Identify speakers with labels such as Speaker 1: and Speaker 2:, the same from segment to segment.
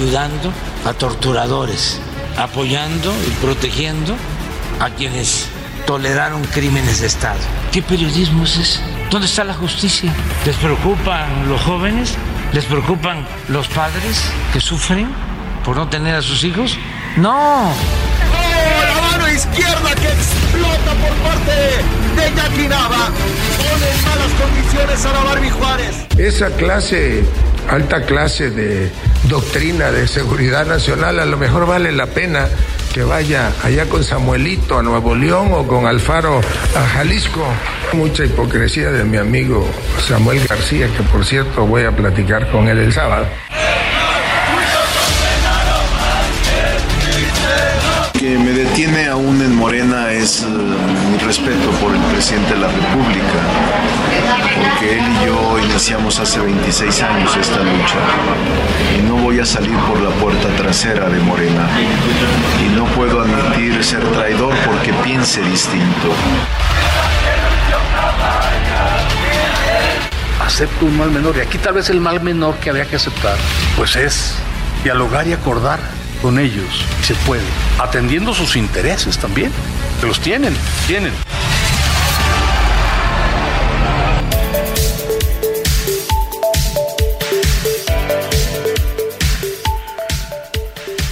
Speaker 1: Ayudando a torturadores, apoyando y protegiendo a quienes toleraron crímenes de Estado. ¿Qué periodismo es ese? ¿Dónde está la justicia? ¿Les preocupan los jóvenes? ¿Les preocupan los padres que sufren por no tener a sus hijos? No.
Speaker 2: la mano izquierda que explota por parte de Jackie Nava. Pone en malas condiciones a la Barbie Juárez.
Speaker 3: Esa clase, alta clase de doctrina de seguridad nacional, a lo mejor vale la pena que vaya allá con Samuelito a Nuevo León o con Alfaro a Jalisco. Mucha hipocresía de mi amigo Samuel García, que por cierto voy a platicar con él el sábado.
Speaker 4: que me detiene aún en Morena es eh, mi respeto por el presidente de la República, porque él y yo iniciamos hace 26 años esta lucha y no voy a salir por la puerta trasera de Morena y no puedo admitir ser traidor porque piense distinto.
Speaker 5: acepto un mal menor. Y aquí tal vez el mal menor que habría que aceptar, pues es dialogar y acordar con ellos. Se puede. Atendiendo sus intereses también. Que los tienen, tienen.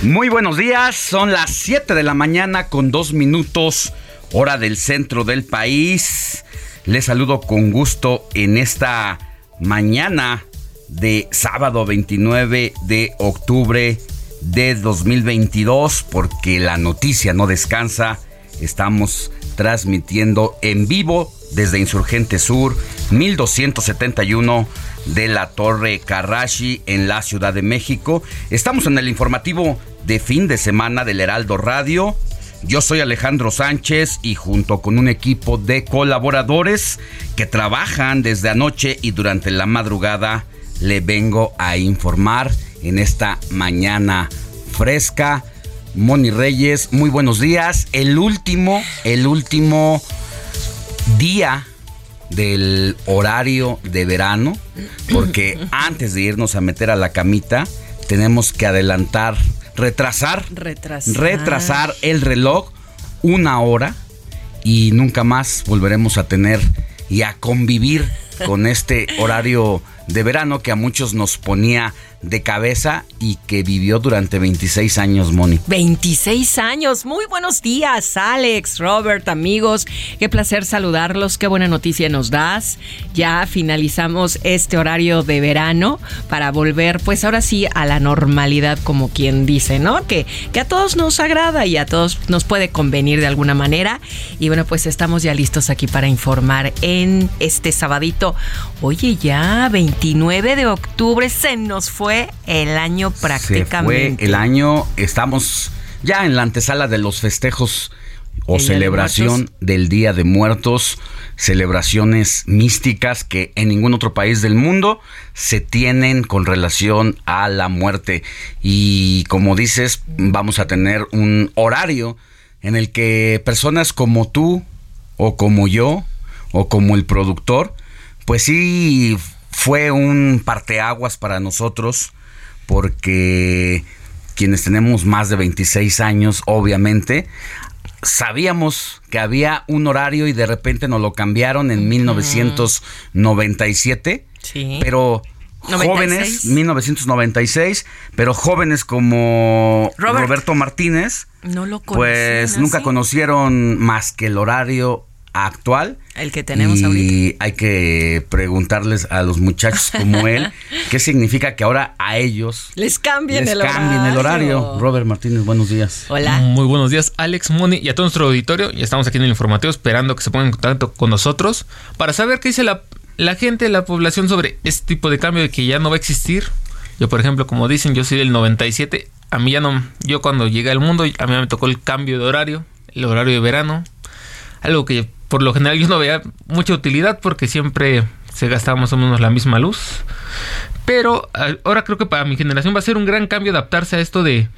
Speaker 6: Muy buenos días, son las 7 de la mañana con dos minutos, hora del centro del país. Les saludo con gusto en esta mañana de sábado 29 de octubre de 2022, porque la noticia no descansa. Estamos transmitiendo en vivo desde Insurgente Sur, 1271 de la Torre Carrashi en la Ciudad de México. Estamos en el informativo de fin de semana del Heraldo Radio. Yo soy Alejandro Sánchez y junto con un equipo de colaboradores que trabajan desde anoche y durante la madrugada le vengo a informar en esta mañana fresca. Moni Reyes, muy buenos días. El último, el último día del horario de verano, porque antes de irnos a meter a la camita, tenemos que adelantar, retrasar,
Speaker 7: Retrasar.
Speaker 6: retrasar el reloj una hora y nunca más volveremos a tener y a convivir con este horario de verano que a muchos nos ponía de cabeza y que vivió durante 26 años, Moni.
Speaker 7: 26 años. Muy buenos días, Alex, Robert, amigos. Qué placer saludarlos. Qué buena noticia nos das. Ya finalizamos este horario de verano para volver, pues ahora sí, a la normalidad, como quien dice, ¿no? Que, que a todos nos agrada y a todos nos puede convenir de alguna manera. Y bueno, pues estamos ya listos aquí para informar en este sabadito momento. Oye, ya 29 de octubre se nos fue el año prácticamente.
Speaker 6: Se fue el año, estamos ya en la antesala de los festejos o celebración del Día de Muertos, celebraciones místicas que en ningún otro país del mundo se tienen con relación a la muerte. Y como dices, vamos a tener un horario en el que personas como tú o como yo o como el productor, pues sí fue un parteaguas para nosotros porque quienes tenemos más de 26 años, obviamente, sabíamos que había un horario y de repente nos lo cambiaron en 1997. Sí. Pero jóvenes, 1996, pero jóvenes como Roberto Martínez, no lo pues nunca conocieron más que el horario actual.
Speaker 7: El que tenemos
Speaker 6: y hay que preguntarles a los muchachos como él qué significa que ahora a ellos
Speaker 7: les cambien,
Speaker 6: el,
Speaker 7: cambien
Speaker 6: horario. el horario. Robert Martínez, buenos días.
Speaker 7: Hola.
Speaker 8: Muy buenos días, Alex, Moni y a todo nuestro auditorio. Y estamos aquí en el informativo esperando que se pongan en contacto con nosotros para saber qué dice la, la gente, la población sobre este tipo de cambio de que ya no va a existir. Yo, por ejemplo, como dicen, yo soy del 97. A mí ya no, yo cuando llegué al mundo, a mí me tocó el cambio de horario, el horario de verano. Algo que por lo general yo no veía mucha utilidad porque siempre se gastaba más o menos la misma luz. Pero ahora creo que para mi generación va a ser un gran cambio adaptarse a esto de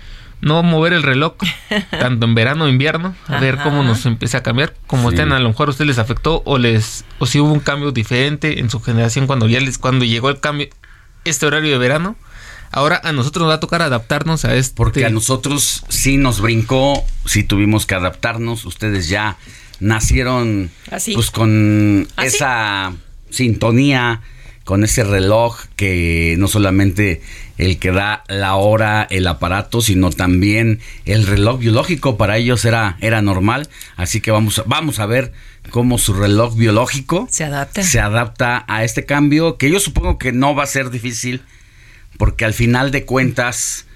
Speaker 8: no mover el reloj tanto en verano o invierno, a ver cómo nos empieza a cambiar, como estén, a lo mejor a ustedes les afectó o les o si hubo un cambio diferente en su generación cuando ya les cuando llegó el cambio este horario de verano. Ahora a nosotros nos va a tocar adaptarnos a esto.
Speaker 6: Porque a nosotros sí nos brincó, sí tuvimos que adaptarnos, ustedes ya nacieron pues con esa sintonía, con ese reloj que no solamente el que da la hora, el aparato, sino también el reloj biológico para ellos era, era normal. Así que vamos, vamos a ver cómo su reloj biológico
Speaker 7: se adapta.
Speaker 6: se adapta a este cambio, que yo supongo que no va a ser difícil, porque al final de cuentas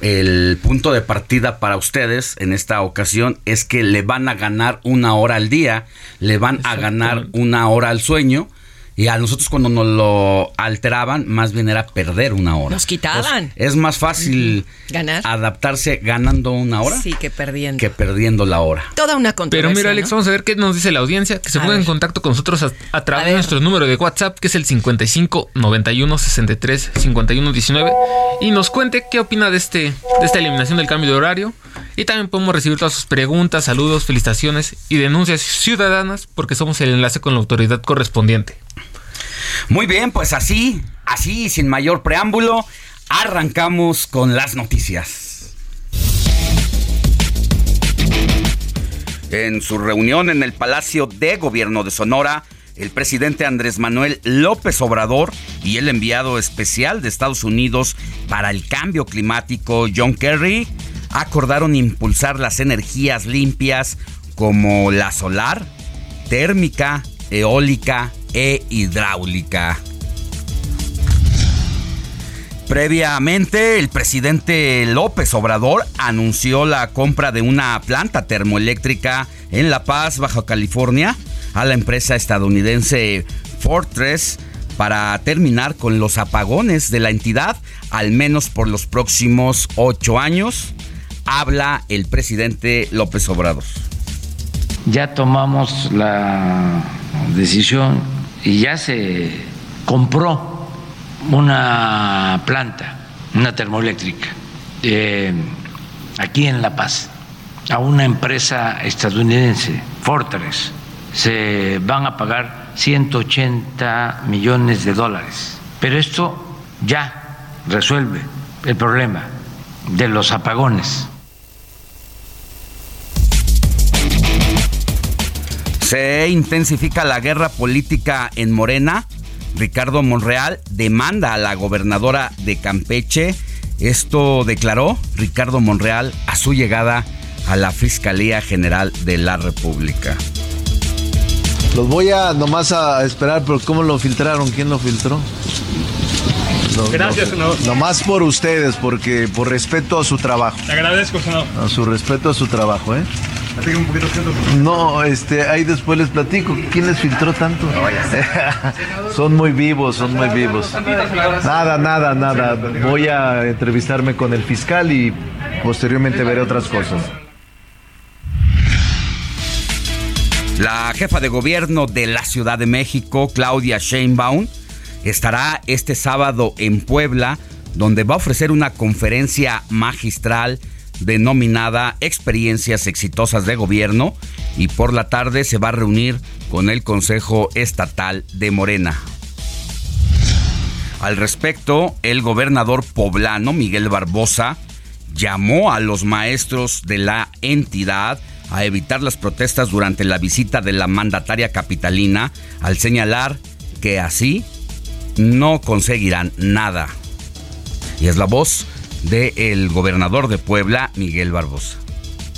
Speaker 6: el punto de partida para ustedes en esta ocasión es que le van a ganar una hora al día, le van a ganar una hora al sueño y a nosotros cuando nos lo alteraban, más bien era perder una hora.
Speaker 7: Nos quitaban.
Speaker 6: es más fácil Ganar. adaptarse ganando una hora.
Speaker 7: Sí, que perdiendo.
Speaker 6: Que perdiendo la hora.
Speaker 7: Toda una controversia.
Speaker 8: Pero mira, Alex, vamos a ver qué nos dice la audiencia. Que se ponga en contacto con nosotros a, través de nuestro número de WhatsApp, que es el 55 91 63 51 19. Y nos cuente qué opina de, este, de esta eliminación del cambio de horario. Y también podemos recibir todas sus preguntas, saludos, felicitaciones y denuncias ciudadanas porque somos el enlace con la autoridad correspondiente.
Speaker 6: Muy bien, pues así, así, sin mayor preámbulo, arrancamos con las noticias. En su reunión en el Palacio de Gobierno de Sonora, el presidente Andrés Manuel López Obrador y el enviado especial de Estados Unidos para el cambio climático, John Kerry, acordaron impulsar las energías limpias como la solar, térmica, eólica e hidráulica. Previamente, el presidente López Obrador anunció la compra de una planta termoeléctrica en La Paz, Baja California, a la empresa estadounidense Fortress para terminar con los apagones de la entidad, al menos por los próximos ocho años. Habla el presidente López Obrador.
Speaker 1: Ya tomamos la decisión y ya se compró una planta, una termoeléctrica, eh, aquí en La Paz, a una empresa estadounidense, Fortress. Se van a pagar 180 millones de dólares. Pero esto ya resuelve el problema de los apagones.
Speaker 6: Se intensifica la guerra política en Morena. Ricardo Monreal demanda a la gobernadora de Campeche. Esto declaró Ricardo Monreal a su llegada a la Fiscalía General de la República.
Speaker 9: Los voy a nomás a esperar, pero ¿cómo lo filtraron? ¿Quién lo filtró?
Speaker 10: Gracias, senador.
Speaker 9: Nomás por ustedes, porque por respeto a su trabajo.
Speaker 10: Le agradezco, senador.
Speaker 9: A su respeto a su trabajo, ¿eh? No, este, ahí después les platico. ¿Quién les filtró tanto? son muy vivos, son muy vivos. Nada, nada, nada. Voy a entrevistarme con el fiscal y posteriormente veré otras cosas.
Speaker 6: La jefa de gobierno de la Ciudad de México, Claudia Sheinbaum, estará este sábado en Puebla, donde va a ofrecer una conferencia magistral denominada Experiencias Exitosas de Gobierno y por la tarde se va a reunir con el Consejo Estatal de Morena. Al respecto, el gobernador poblano Miguel Barbosa llamó a los maestros de la entidad a evitar las protestas durante la visita de la mandataria capitalina al señalar que así no conseguirán nada. Y es la voz del gobernador de Puebla, Miguel Barbosa.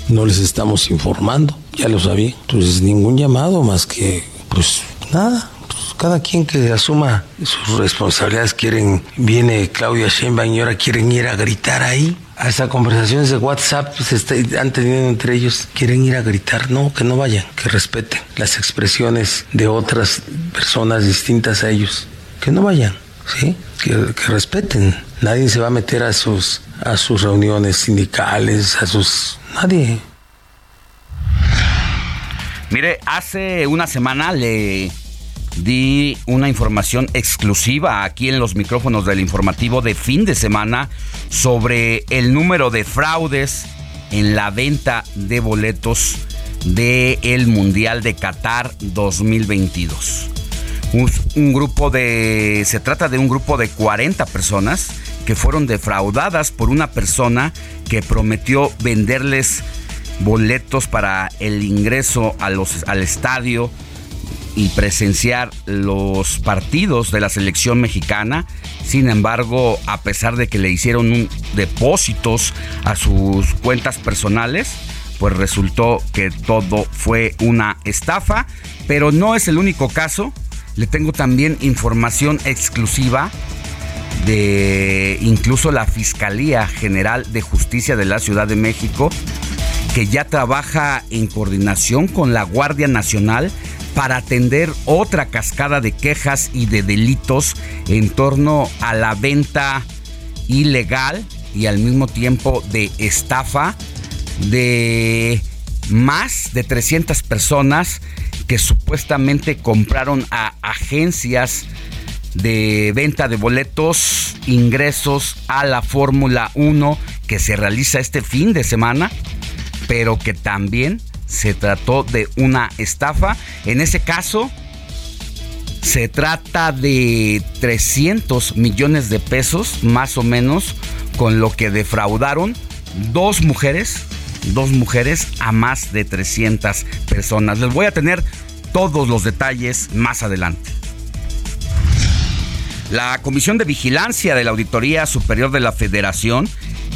Speaker 1: No les estamos informando, ya lo sabía. Entonces ningún llamado más que, pues nada, pues, cada quien que asuma sus responsabilidades quieren, viene Claudia Sheinbaum y ahora quieren ir a gritar ahí. A esas conversaciones de WhatsApp se está, han tenido entre ellos, quieren ir a gritar, no, que no vayan, que respeten las expresiones de otras personas distintas a ellos, que no vayan, ¿sí? Que, respeten. Nadie se va a meter a sus, a sus reuniones sindicales, a sus... Nadie.
Speaker 6: Mire, hace una semana le di una información exclusiva aquí en los micrófonos del informativo de fin de semana sobre el número de fraudes en la venta de boletos del el Mundial de Qatar 2022. Un, grupo de... Se trata de un grupo de 40 personas que fueron defraudadas por una persona que prometió venderles boletos para el ingreso a los, al estadio y presenciar los partidos de la selección mexicana. Sin embargo, a pesar de que le hicieron depósitos a sus cuentas personales, pues resultó que todo fue una estafa. Pero no es el único caso. Le tengo también información exclusiva de incluso la Fiscalía General de Justicia de la Ciudad de México, que ya trabaja en coordinación con la Guardia Nacional para atender otra cascada de quejas y de delitos en torno a la venta ilegal y al mismo tiempo de estafa de más de 300 personas que supuestamente compraron a agencias de venta de boletos, ingresos a la Fórmula 1 que se realiza este fin de semana, pero que también se trató de una estafa. En ese caso, se trata de 300 millones de pesos, más o menos, con lo que defraudaron dos mujeres, dos mujeres a más de 300 personas. Les voy a tener todos los detalles más adelante. La Comisión de Vigilancia de la Auditoría Superior de la Federación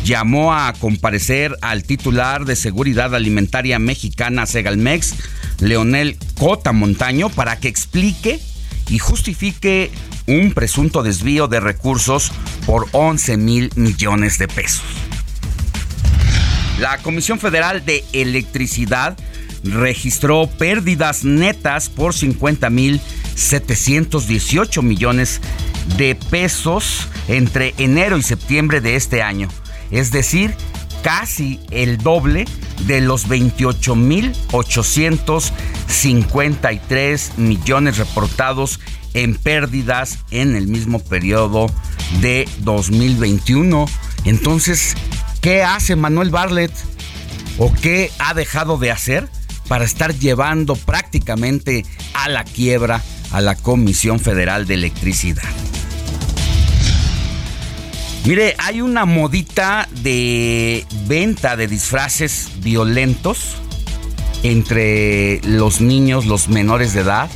Speaker 6: llamó a comparecer al titular de Seguridad Alimentaria Mexicana Segalmex, Leonel Cota Montaño, para que explique y justifique un presunto desvío de recursos por 11 mil millones de pesos. La Comisión Federal de Electricidad registró pérdidas netas por 50 mil 718 millones de pesos entre enero y septiembre de este año. Es decir, casi el doble de los 28.853 millones reportados en pérdidas en el mismo periodo de 2021. Entonces, ¿qué hace Manuel Barlet? ¿O qué ha dejado de hacer para estar llevando prácticamente a la quiebra a la Comisión Federal de Electricidad? Mire, hay una modita de venta de disfraces violentos entre los niños, los menores de edad.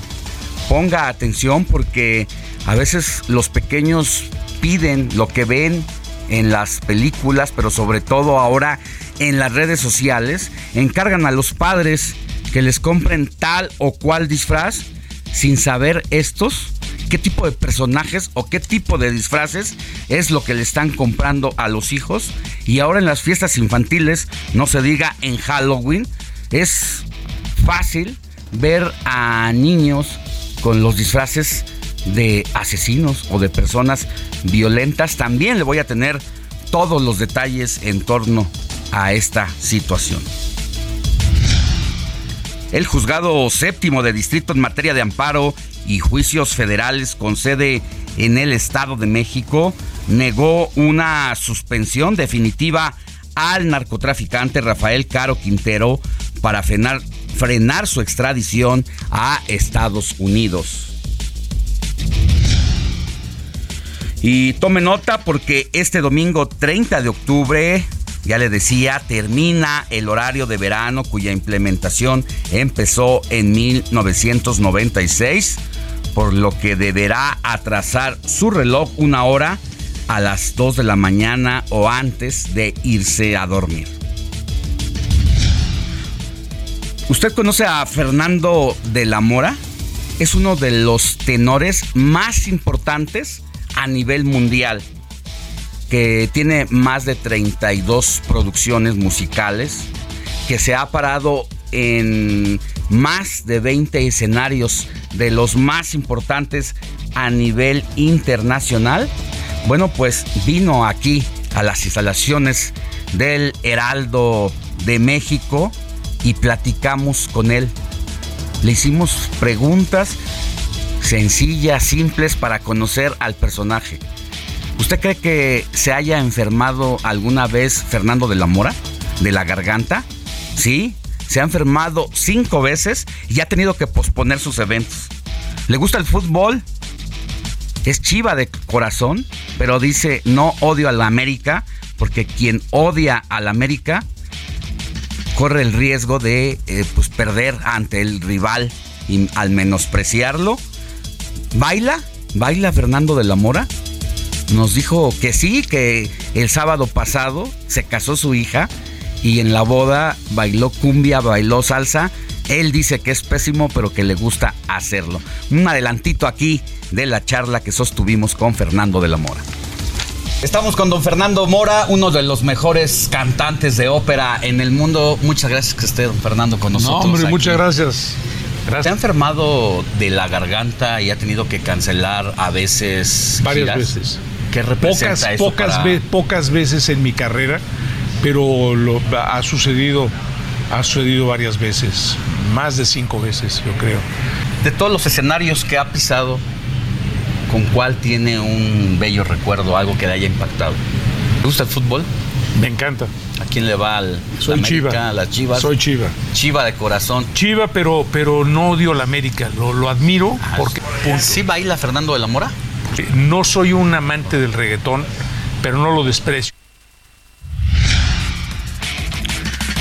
Speaker 6: Ponga atención porque a veces los pequeños piden lo que ven en las películas, pero sobre todo ahora en las redes sociales, encargan a los padres que les compren tal o cual disfraz sin saber estos qué tipo de personajes o qué tipo de disfraces es lo que le están comprando a los hijos. Y ahora en las fiestas infantiles, no se diga en Halloween, es fácil ver a niños con los disfraces de asesinos o de personas violentas. También le voy a tener todos los detalles en torno a esta situación. El juzgado séptimo de distrito en materia de amparo y juicios federales con sede en el Estado de México negó una suspensión definitiva al narcotraficante Rafael Caro Quintero para frenar, frenar su extradición a Estados Unidos. Y tome nota porque este domingo 30 de octubre, ya le decía, termina el horario de verano cuya implementación empezó en 1996, por lo que deberá atrasar su reloj una hora a las 2 de la mañana o antes de irse a dormir. ¿Usted conoce a Fernando de la Mora? Es uno de los tenores más importantes a nivel mundial, que tiene más de 32 producciones musicales, que se ha parado en más de 20 escenarios de los más importantes a nivel internacional. Bueno, pues vino aquí a las instalaciones del Heraldo de México y platicamos con él. Le hicimos preguntas sencillas, simples para conocer al personaje. ¿Usted cree que se haya enfermado alguna vez Fernando de la Mora? ¿De la garganta? Sí, se ha enfermado cinco veces y ha tenido que posponer sus eventos. ¿Le gusta el fútbol? Es chiva de corazón, pero dice no odio a la América porque quien odia a la América corre el riesgo de eh, pues perder ante el rival y al menospreciarlo ¿Baila? ¿Baila Fernando de la Mora? Nos dijo que sí, que el sábado pasado se casó su hija y en la boda bailó cumbia, bailó salsa. Él dice que es pésimo, pero que le gusta hacerlo. Un adelantito aquí de la charla que sostuvimos con Fernando de la Mora. Estamos con don Fernando Mora, uno de los mejores cantantes de ópera en el mundo. Muchas gracias que esté don Fernando con nosotros.
Speaker 10: No, hombre, muchas gracias.
Speaker 6: ¿Se ha enfermado de la garganta y ha tenido que cancelar a veces?
Speaker 10: Varias veces.
Speaker 6: ¿Qué representa
Speaker 10: pocas,
Speaker 6: eso
Speaker 10: pocas, pocas veces en mi carrera, pero lo, ha sucedido, ha sucedido varias veces, más de cinco veces, yo creo.
Speaker 6: De todos los escenarios que ha pisado, ¿con cuál tiene un bello recuerdo, algo que le haya impactado? ¿Le gusta el fútbol?
Speaker 10: Me encanta.
Speaker 6: ¿A quién le va al
Speaker 10: Soy
Speaker 6: América,
Speaker 10: Chiva.
Speaker 6: a las Chivas?
Speaker 10: Soy Chiva.
Speaker 6: Chiva de corazón.
Speaker 10: Chiva, pero, pero no odio la América. Lo, lo admiro porque.
Speaker 6: ¿Sí baila Fernando de la Mora?
Speaker 10: No soy un amante del reggaetón, pero no lo desprecio.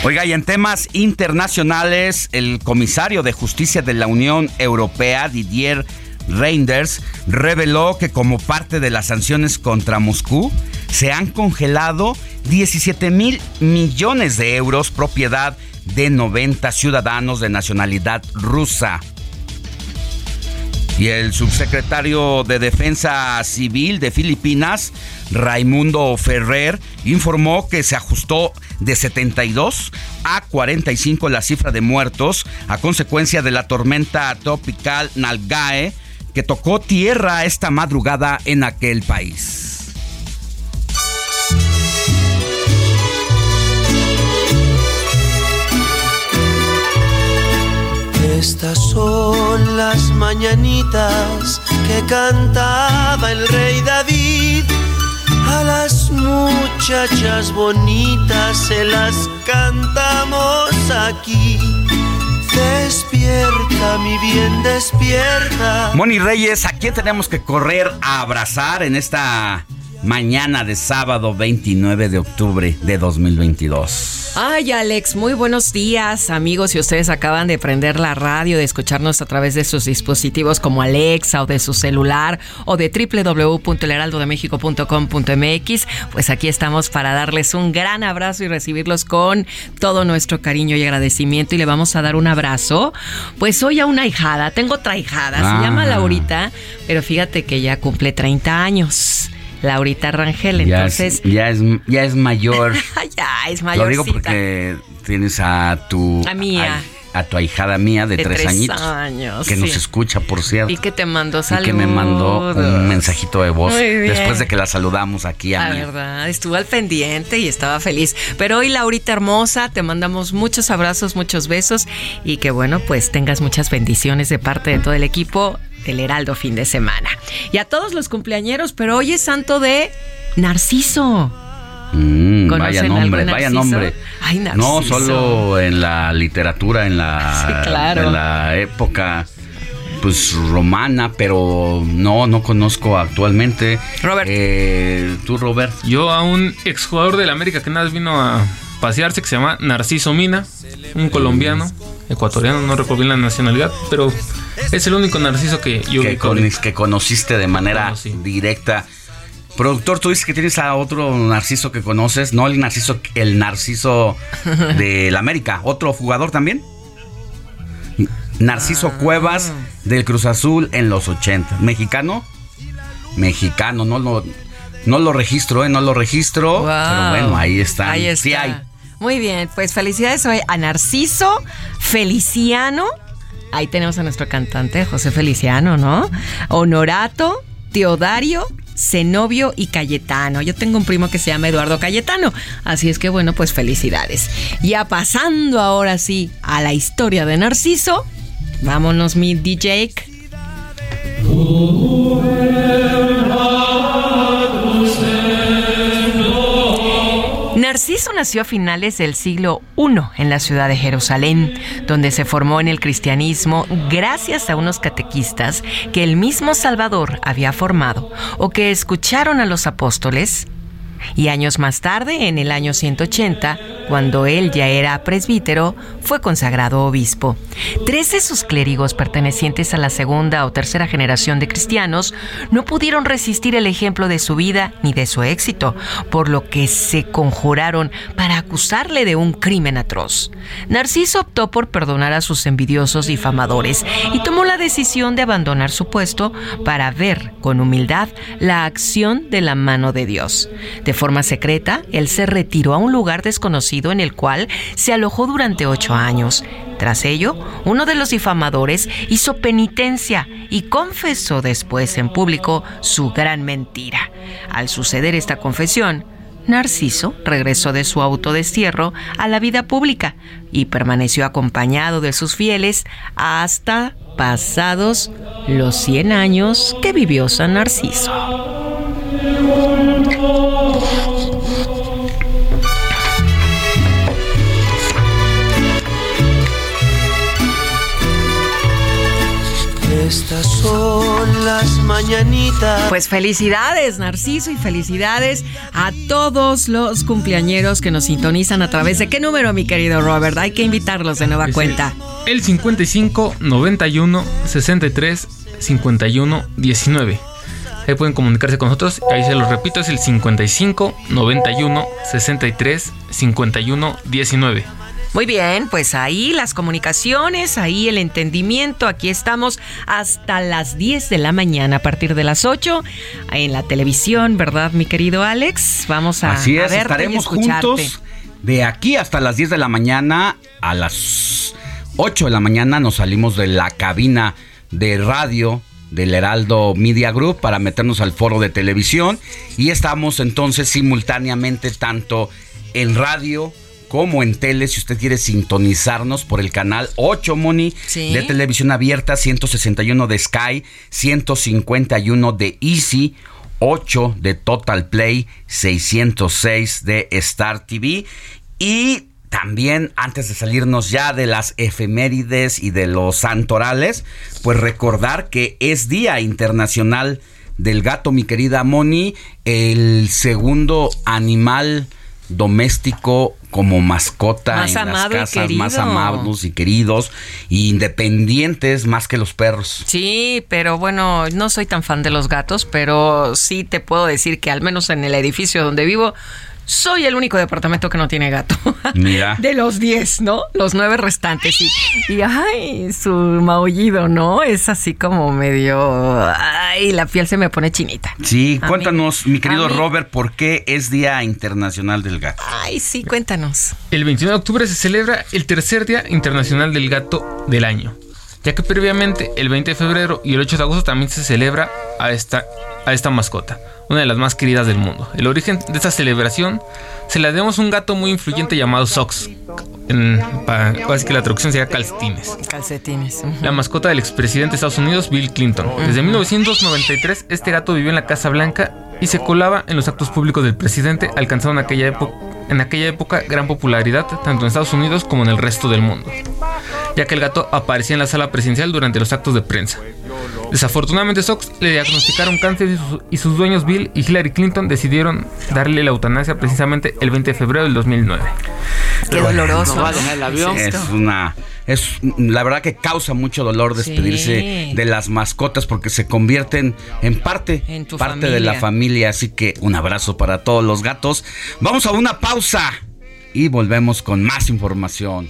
Speaker 6: Oiga, y en temas internacionales, el comisario de justicia de la Unión Europea, Didier Reinders, reveló que como parte de las sanciones contra Moscú, se han congelado 17 mil millones de euros propiedad de 90 ciudadanos de nacionalidad rusa. Y el subsecretario de Defensa Civil de Filipinas, Raimundo Ferrer, informó que se ajustó de 72 a 45 la cifra de muertos a consecuencia de la tormenta tropical Nalgae que tocó tierra esta madrugada en aquel país.
Speaker 11: Estas son las mañanitas que cantaba el rey David. A las muchachas bonitas se las cantamos aquí. Despierta, mi bien, despierta.
Speaker 6: Moni Reyes, ¿a quién tenemos que correr a abrazar en esta mañana de sábado 29 de octubre de 2022?
Speaker 7: Ay, Alex, muy buenos días, amigos. Si ustedes acaban de prender la radio, de escucharnos a través de sus dispositivos como Alexa o de su celular o de www.elheraldodemexico.com.mx, pues aquí estamos para darles un gran abrazo y recibirlos con todo nuestro cariño y agradecimiento. Y le vamos a dar un abrazo, pues hoy a una hijada. Tengo otra hijada, se llama. Laurita, pero fíjate que ya cumple 30 años. Laurita Rangel,
Speaker 6: Ya
Speaker 7: entonces...
Speaker 6: es, ya es, ya es mayor.
Speaker 7: Ay, es
Speaker 6: Lo
Speaker 7: mayorcita.
Speaker 6: digo porque tienes a tu...
Speaker 7: A Mía.
Speaker 6: A, a tu ahijada mía de,
Speaker 7: De
Speaker 6: tres,
Speaker 7: tres
Speaker 6: añitos.
Speaker 7: años,
Speaker 6: Que nos escucha, por cierto.
Speaker 7: Y que te mandó
Speaker 6: Y
Speaker 7: saludos.
Speaker 6: que me mandó un mensajito de voz después de que la saludamos aquí a
Speaker 7: La
Speaker 6: mí.
Speaker 7: verdad, estuvo al pendiente y estaba feliz. Pero hoy, Laurita hermosa, te mandamos muchos abrazos, muchos besos y que bueno, pues tengas muchas bendiciones de parte de todo el equipo del Heraldo fin de semana. Y a todos los cumpleañeros, pero hoy es santo de Narciso.
Speaker 6: Mm,
Speaker 7: ¿Conocen
Speaker 6: vaya nombre, vaya
Speaker 7: Narciso?
Speaker 6: nombre.
Speaker 7: Ay,
Speaker 6: No solo en la literatura, en la,
Speaker 7: Sí, claro.
Speaker 6: en la época pues romana, pero no, no conozco actualmente.
Speaker 7: Robert.
Speaker 6: Eh, ¿Tú, Robert?
Speaker 8: Yo a un exjugador del América que nada más vino a pasearse, que se llama Narciso Mina, un colombiano, ecuatoriano, no recuerdo bien la nacionalidad, pero es el único Narciso que yo
Speaker 6: que, con- que conociste de manera
Speaker 8: Conocí.
Speaker 6: directa. Productor, tú dices que tienes a otro Narciso que conoces, no el Narciso, el Narciso del América, otro jugador también. Narciso
Speaker 7: Ah.
Speaker 6: Cuevas del Cruz Azul en los 80. ¿Mexicano? Mexicano, no lo, no lo registro, ¿eh? No lo registro. Pero bueno, ahí está.
Speaker 7: Ahí está.
Speaker 6: Sí hay.
Speaker 7: Muy bien, pues felicidades hoy a Narciso Feliciano. Ahí tenemos a nuestro cantante José Feliciano, ¿no? Honorato, Teodario, Zenobio y Cayetano. Yo tengo un primo que se llama Eduardo Cayetano. Así es que bueno, pues felicidades. Ya pasando ahora sí a la historia de Narciso. Vámonos, mi DJ. Narciso nació a finales del siglo I en la ciudad de Jerusalén, donde se formó en el cristianismo gracias a unos catequistas que el mismo Salvador había formado o que escucharon a los apóstoles. Y años más tarde, en el año 180, cuando él ya era presbítero, fue consagrado obispo. Tres de sus clérigos pertenecientes a la segunda o tercera generación de cristianos no pudieron resistir el ejemplo de su vida ni de su éxito, por lo que se conjuraron para acusarle de un crimen atroz. Narciso optó por perdonar a sus envidiosos difamadores y tomó la decisión de abandonar su puesto para ver con humildad la acción de la mano de Dios. De forma secreta, él se retiró a un lugar desconocido en el cual se alojó durante ocho años. Tras ello, uno de los difamadores hizo penitencia y confesó después en público su gran mentira. Al suceder esta confesión, Narciso regresó de su autodestierro a la vida pública y permaneció acompañado de sus fieles hasta pasados los 100 años que vivió San Narciso.
Speaker 11: Estas son las mañanitas.
Speaker 7: Pues felicidades, Narciso, y felicidades a todos los cumpleañeros que nos sintonizan a través de qué número, mi querido Robert. Hay que invitarlos de nueva
Speaker 8: Es
Speaker 7: cuenta.
Speaker 8: El, el 55 91 63 51 19. Ahí pueden comunicarse con nosotros. Ahí se los repito, es el 55 91 63 51 19.
Speaker 7: Muy bien, pues ahí las comunicaciones, ahí el entendimiento, aquí estamos hasta las 10 de la mañana, a partir de las 8, en la televisión, ¿verdad, mi querido Alex? Vamos a,
Speaker 6: Así es, estaremos juntos de aquí hasta las 10 de la mañana. A las 8 de la mañana nos salimos de la cabina de radio del Heraldo Media Group para meternos al foro de televisión y estamos entonces simultáneamente tanto en radio como en tele, si usted quiere sintonizarnos por el canal 8 Moni
Speaker 7: Sí.
Speaker 6: de televisión abierta, 161 de Sky, 151 de Easy, 8 de Total Play, 606 de Star TV y también antes de salirnos ya de las efemérides y de los santorales, pues recordar que es Día Internacional del Gato, mi querida Moni, el segundo animal doméstico como mascota
Speaker 7: Más
Speaker 6: en las casas, más amados y queridos, y independientes más que los perros.
Speaker 7: Sí, pero bueno, no soy tan fan de los gatos, pero sí te puedo decir que al menos en el edificio donde vivo soy el único departamento que no tiene gato.
Speaker 6: Mira.
Speaker 7: De los 10, ¿no? Los nueve restantes. Y, y, ay, su maullido, ¿no? Es así como medio. Ay, la piel se me pone chinita.
Speaker 6: Sí, cuéntanos, mi querido Robert, ¿por qué es Día Internacional del Gato?
Speaker 7: Ay, sí, cuéntanos.
Speaker 8: El 21 de octubre se celebra el tercer Día Internacional del Gato del año ya que previamente el 20 de febrero y el 8 de agosto también se celebra a esta, a esta mascota, una de las más queridas del mundo. El origen de esta celebración se la debemos a un gato muy influyente llamado Sox, en, para, que la traducción sería calcetines.
Speaker 7: Calcetines.
Speaker 8: La mascota del expresidente de Estados Unidos, Bill Clinton. Desde 1993, este gato vivió en la Casa Blanca y se colaba en los actos públicos del presidente, alcanzando en aquella época en aquella época gran popularidad tanto en Estados Unidos como en el resto del mundo, ya que el gato aparecía en la sala presidencial durante los actos de prensa. Desafortunadamente Sox le diagnosticaron cáncer y sus dueños Bill y Hillary Clinton decidieron darle la eutanasia precisamente el 20 de febrero del 2009.
Speaker 7: Qué doloroso.
Speaker 6: Es una es la verdad que causa mucho dolor despedirse de las mascotas porque se convierten en parte parte de la familia, así que un abrazo para todos los gatos. Vamos a una pausa y volvemos con más información.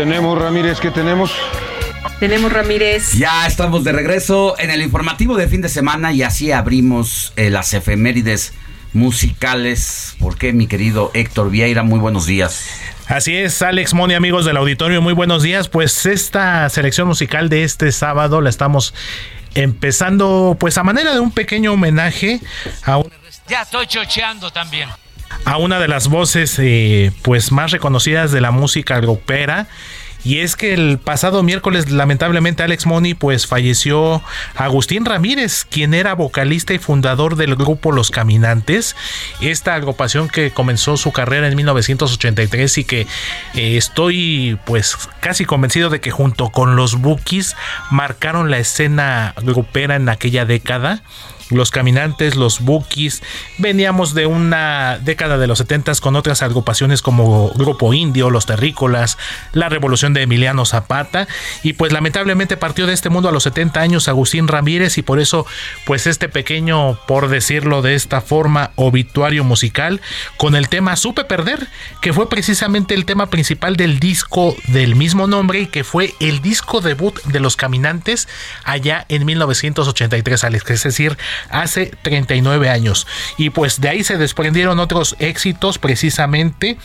Speaker 10: Tenemos, Ramírez? ¿Qué tenemos?
Speaker 7: Tenemos Ramírez.
Speaker 6: Ya estamos de regreso en el informativo de fin de semana y así abrimos eh, las efemérides musicales. ¿Por qué, mi querido Héctor Vieira? Muy buenos días.
Speaker 12: Así es, Alex Moni, amigos del auditorio, muy buenos días. Pues esta selección musical de este sábado la estamos empezando pues a manera de un pequeño homenaje a un...
Speaker 13: Ya estoy chocheando también
Speaker 12: a una de las voces eh, pues más reconocidas de la música grupera y es que el pasado miércoles, lamentablemente, Alex Money, pues falleció Agustín Ramírez, quien era vocalista y fundador del grupo Los Caminantes. Esta agrupación que comenzó su carrera en 1983 y que eh, estoy, pues, casi convencido de que junto con los Bookies marcaron la escena grupera en aquella década los caminantes, los bookies. Veníamos de una década de los 70 con otras agrupaciones como Grupo Indio, Los Terrícolas, la Revolución de Emiliano Zapata. Y pues lamentablemente partió de este mundo a los 70 años Agustín Ramírez y por eso pues este pequeño, por decirlo de esta forma, obituario musical con el tema Supe Perder, que fue precisamente el tema principal del disco del mismo nombre y que fue el disco debut de los caminantes allá en 1983, Alex. Es decir, hace 39 años. Y pues de ahí se desprendieron otros éxitos precisamente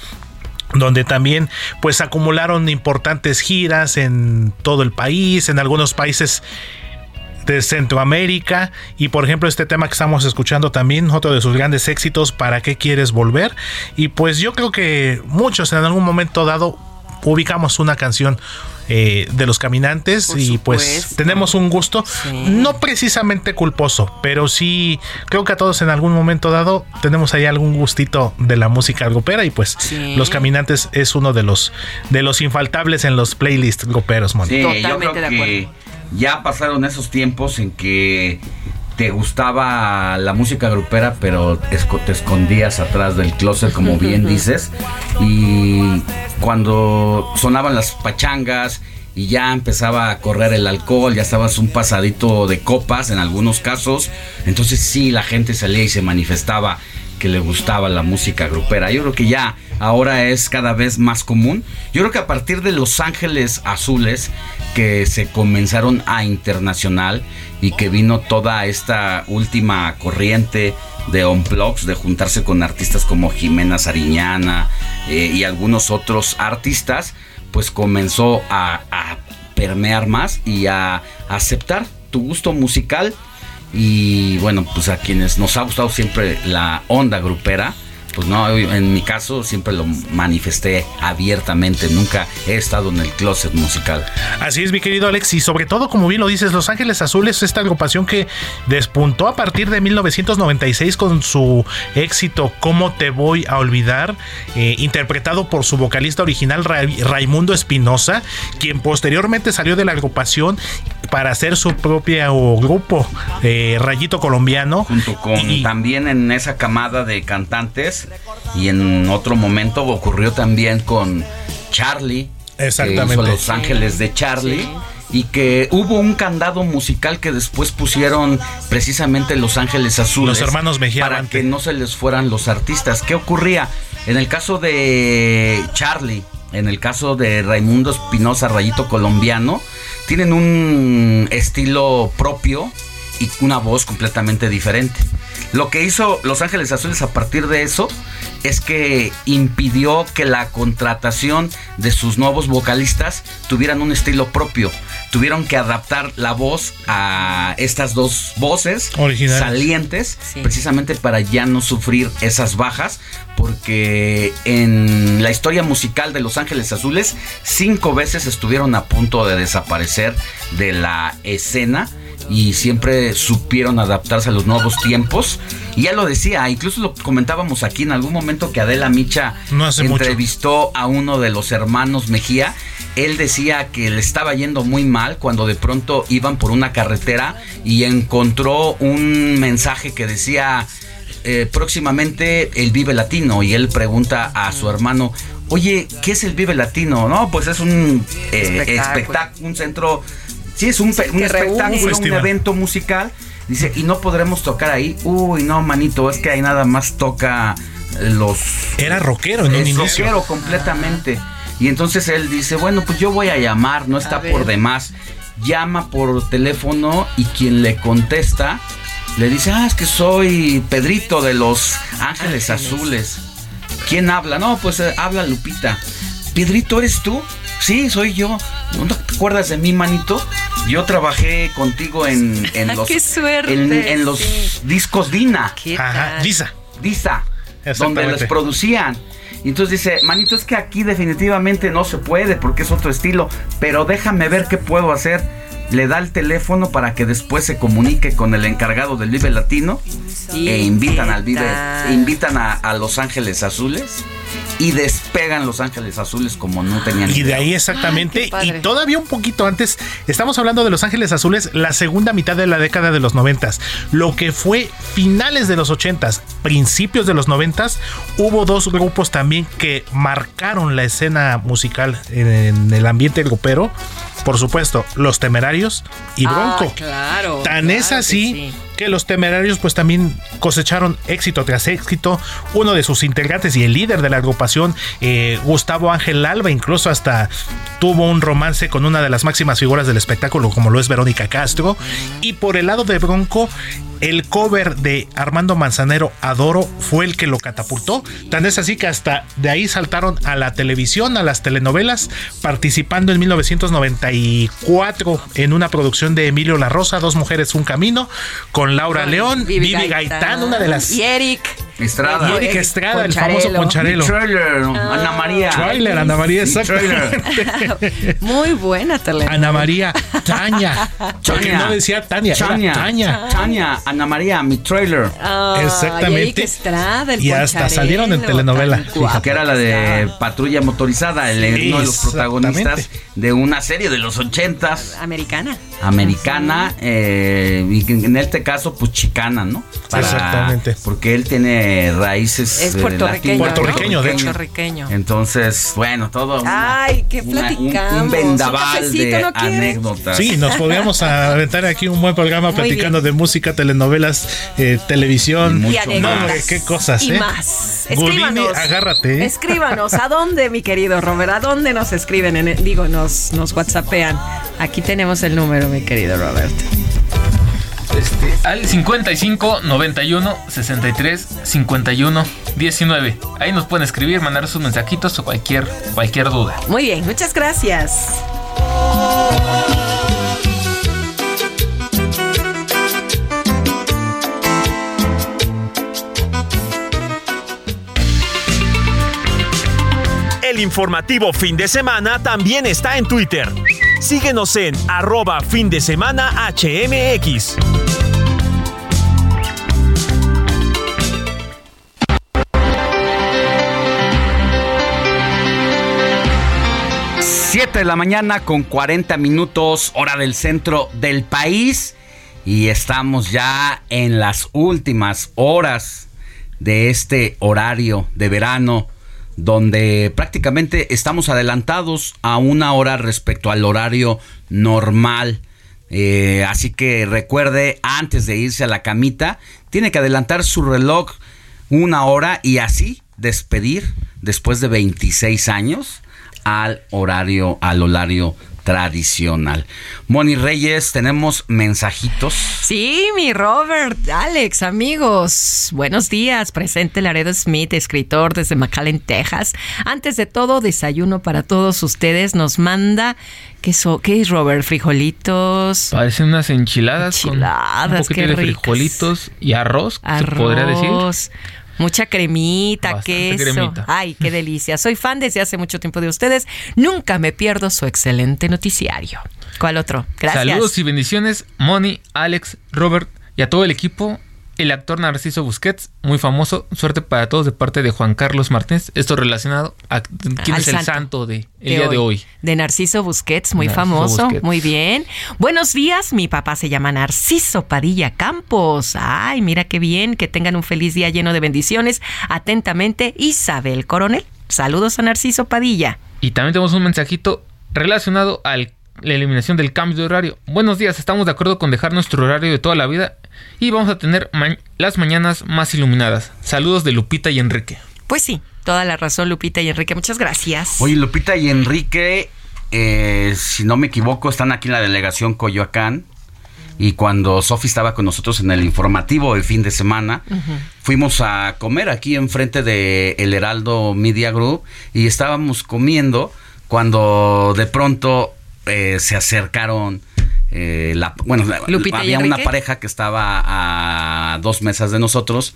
Speaker 12: donde también pues acumularon importantes giras en todo el país, en algunos países de Centroamérica y por ejemplo este tema que estamos escuchando también, otro de sus grandes éxitos, ¿Para qué quieres volver? Y pues yo creo que muchos en algún momento dado ubicamos una canción eh, de los caminantes y pues tenemos un gusto no precisamente culposo, pero sí creo que a todos en algún momento dado tenemos ahí algún gustito de la música grupera y pues los caminantes es uno de los de los infaltables en los playlists gruperos,
Speaker 6: Sí, yo creo que ya pasaron esos tiempos en que te gustaba la música grupera, pero te escondías atrás del closet, como bien dices. Y cuando sonaban las pachangas y ya empezaba a correr el alcohol, ya estabas un pasadito de copas en algunos casos, entonces sí, la gente salía y se manifestaba que le gustaba la música grupera. Yo creo que ya ahora es cada vez más común. Yo creo que a partir de Los Ángeles Azules, que se comenzaron a internacional y que vino toda esta última corriente de Unplugs, de juntarse con artistas como Jimena Sariñana eh, y algunos otros artistas, pues comenzó a, a permear más y a aceptar tu gusto musical. Y bueno, pues a quienes nos ha gustado siempre la onda grupera, pues no, en mi caso siempre lo manifesté abiertamente, nunca he estado en el closet musical.
Speaker 12: Así es, mi querido Alex, y sobre todo, como bien lo dices, Los Ángeles Azules, esta agrupación que despuntó a partir de 1996 con su éxito ¿Cómo te voy a olvidar? Eh, interpretado por su vocalista original Raimundo Espinosa, quien posteriormente salió de la agrupación para hacer su propio grupo, eh, Rayito Colombiano.
Speaker 6: Junto con también en esa camada de cantantes y en otro momento ocurrió también con Charlie.
Speaker 12: Exactamente.
Speaker 6: Los Ángeles de Charlie. Y que hubo un candado musical que después pusieron precisamente Los Ángeles Azules.
Speaker 12: Los hermanos Mejía.
Speaker 6: Para que no se les fueran los artistas. ¿Qué ocurría? En el caso de Charlie, en el caso de Raimundo Espinosa, Rayito Colombiano, tienen un estilo propio y una voz completamente diferente. Lo que hizo Los Ángeles Azules a partir de eso es que impidió que la contratación de sus nuevos vocalistas tuvieran un estilo propio. Tuvieron que adaptar la voz a estas dos voces salientes, precisamente para ya no sufrir esas bajas, porque en la historia musical de Los Ángeles Azules, cinco veces estuvieron a punto de desaparecer de la escena y siempre supieron adaptarse a los nuevos tiempos. Y ya lo decía, incluso lo comentábamos aquí en algún momento que Adela Micha entrevistó a uno de los hermanos Mejía. Él decía que le estaba yendo muy mal cuando de pronto iban por una carretera y encontró un mensaje que decía eh, próximamente el Vive Latino y él pregunta a su hermano, oye, ¿qué es el Vive Latino? No, pues es un eh, espectáculo, un centro Sí, es un, espectáculo, un evento musical. Dice, y no podremos tocar ahí. Uy, no, manito, es que ahí nada más toca eh, los.
Speaker 12: Era rockero en un inicio.
Speaker 6: rockero completamente. Y entonces él dice, bueno, pues yo voy a llamar, no está por demás. Llama por teléfono y quien le contesta le dice, ah, es que soy Pedrito de los Ángeles, Azules. ¿Quién habla? No, pues eh, habla Lupita. Pedrito, ¿eres tú? Sí, soy yo. ¿No te acuerdas de mí, manito? Yo trabajé contigo en, en los.
Speaker 7: ¡Qué suerte!
Speaker 6: En, los discos Dina.
Speaker 12: Ajá, Disa.
Speaker 6: Disa. Donde los producían. Y entonces dice, manito, es que aquí definitivamente no se puede porque es otro estilo, pero déjame ver qué puedo hacer. Le da el teléfono para que después se comunique con el encargado del Vive Latino e invitan al Vive, invitan a, a Los Ángeles Azules y despegan Los Ángeles Azules como no tenían.
Speaker 12: Y de ahí exactamente, y todavía un poquito antes, estamos hablando de Los Ángeles Azules, la segunda mitad de la década de los noventas, lo que fue finales de los ochentas, principios de los noventas, hubo dos grupos también que marcaron la escena musical en el ambiente grupero, por supuesto, Los Temerarios y ah, Bronco.
Speaker 7: claro.
Speaker 12: Tan es así que los temerarios pues también cosecharon éxito tras éxito. Uno de sus integrantes y el líder de la agrupación, eh, Gustavo Ángel Alba, incluso hasta tuvo un romance con una de las máximas figuras del espectáculo como lo es Verónica Castro. Y por el lado de Bronco, el cover de Armando Manzanero Adoro fue el que lo catapultó. Tan es así que hasta de ahí saltaron a la televisión, a las telenovelas, participando en 1994 en una producción de Emilio La Rosa, Dos Mujeres, Un Camino, con Laura León, Vivi, Gaitán, una de las...
Speaker 7: Y Eric.
Speaker 6: Estrada.
Speaker 12: Y Eric Estrada, el famoso Poncharelo.
Speaker 6: Trailer, Ana María.
Speaker 12: Trailer, Ana María, exactamente.
Speaker 7: Muy buena telenovela.
Speaker 12: Ana María, Tania.
Speaker 6: Tania.
Speaker 12: no decía Tania,
Speaker 6: Tania.
Speaker 12: Tania.
Speaker 6: Tania, Ana María, mi trailer.
Speaker 12: Exactamente.
Speaker 7: Eric Estrada, el
Speaker 12: Y hasta salieron en telenovela.
Speaker 7: guapo
Speaker 6: que era la de. Patrulla Motorizada, el,
Speaker 12: Sí,
Speaker 6: uno de los protagonistas de una serie de los ochentas
Speaker 7: Americana.
Speaker 6: americana eh, y en este caso pues chicana, ¿no?
Speaker 12: Exactamente.
Speaker 6: Porque él tiene raíces
Speaker 7: Es
Speaker 6: eh,
Speaker 7: puertorriqueño.
Speaker 12: Puertorriqueño, de hecho.
Speaker 7: Puertorriqueño.
Speaker 6: Entonces, bueno, todo una-
Speaker 7: Ay, ¿qué
Speaker 6: una- un-
Speaker 7: platicamos?
Speaker 6: un, vendaval
Speaker 7: ¿Un cafecito
Speaker 6: de
Speaker 7: no
Speaker 6: anécdotas.
Speaker 12: Sí, nos podríamos aventar aquí un buen programa
Speaker 7: Muy
Speaker 12: platicando
Speaker 7: bien.
Speaker 12: de música, telenovelas, eh, televisión.
Speaker 6: Y mucho
Speaker 7: Y anécdotas.
Speaker 12: No, qué cosas,
Speaker 7: y
Speaker 12: ¿eh?
Speaker 7: más. Escríbanos.
Speaker 12: agárrate. ¿eh?
Speaker 7: Escríbanos. ¿A dónde, mi querido Robert? ¿A dónde nos escriben? En el- digo, nos, nos whatsappean. Aquí tenemos el número, mi querido Robert.
Speaker 8: Este, al 55 91 63 51 19. Ahí nos pueden escribir, mandar sus mensajitos o cualquier, cualquier duda.
Speaker 7: Muy bien, muchas gracias.
Speaker 14: El informativo fin de semana también está en Twitter. Síguenos en arroba fin de semana HMX.
Speaker 6: Siete de la mañana con 40 minutos, hora del centro del país. Y estamos ya en las últimas horas de este horario de verano, donde prácticamente estamos adelantados a una hora respecto al horario normal. Eh, así que recuerde, antes de irse a la camita, tiene que adelantar su reloj una hora y así despedir después de 26 años al horario, al horario tradicional. Moni Reyes, tenemos mensajitos.
Speaker 7: Sí, mi Robert, Alex, amigos. Buenos días. Presente Laredo Smith, escritor desde McAllen, Texas. Antes de todo, desayuno para todos ustedes. Nos manda. ¿Qué, so- qué es, Robert? ¿Frijolitos?
Speaker 8: Parecen unas enchiladas,
Speaker 7: Enchiladas,
Speaker 8: con un poquito
Speaker 7: qué
Speaker 8: de frijolitos y arroz, se
Speaker 7: Arroz.
Speaker 8: podría decir.
Speaker 7: Mucha cremita,
Speaker 8: Bastante
Speaker 7: queso.
Speaker 8: cremita.
Speaker 7: Ay, qué delicia. Soy fan desde hace mucho tiempo de ustedes. Nunca me pierdo su excelente noticiario. ¿Cuál otro? Gracias.
Speaker 8: Saludos y bendiciones, Moni, Alex, Robert y a todo el equipo. El actor Narciso Busquets, muy famoso. Suerte para todos de parte de Juan Carlos Martínez. Esto relacionado a quién
Speaker 7: Al
Speaker 8: es el
Speaker 7: santo
Speaker 8: santo de el día de hoy.
Speaker 7: De Narciso Busquets, muy
Speaker 8: Narciso
Speaker 7: famoso.
Speaker 8: Busquets.
Speaker 7: Muy bien. Buenos días, mi papá se llama Narciso Padilla Campos. Ay, mira qué bien, que tengan un feliz día lleno de bendiciones. Atentamente, Isabel Coronel. Saludos a Narciso Padilla.
Speaker 8: Y también tenemos un mensajito relacionado a la eliminación del cambio de horario. Buenos días, estamos de acuerdo con dejar nuestro horario de toda la vida y vamos a tener ma- las mañanas más iluminadas. Saludos de Lupita y Enrique.
Speaker 7: Pues sí, toda la razón, Lupita y Enrique. Muchas gracias.
Speaker 6: Oye, Lupita y Enrique, eh, si no me equivoco, están aquí en la delegación Coyoacán. Y cuando Sofi estaba con nosotros en el informativo el fin de semana, fuimos a comer aquí enfrente de El Heraldo Media Group y estábamos comiendo cuando de pronto eh, se acercaron. eh, la, bueno,
Speaker 7: Lupita
Speaker 6: había una pareja que estaba a dos mesas de nosotros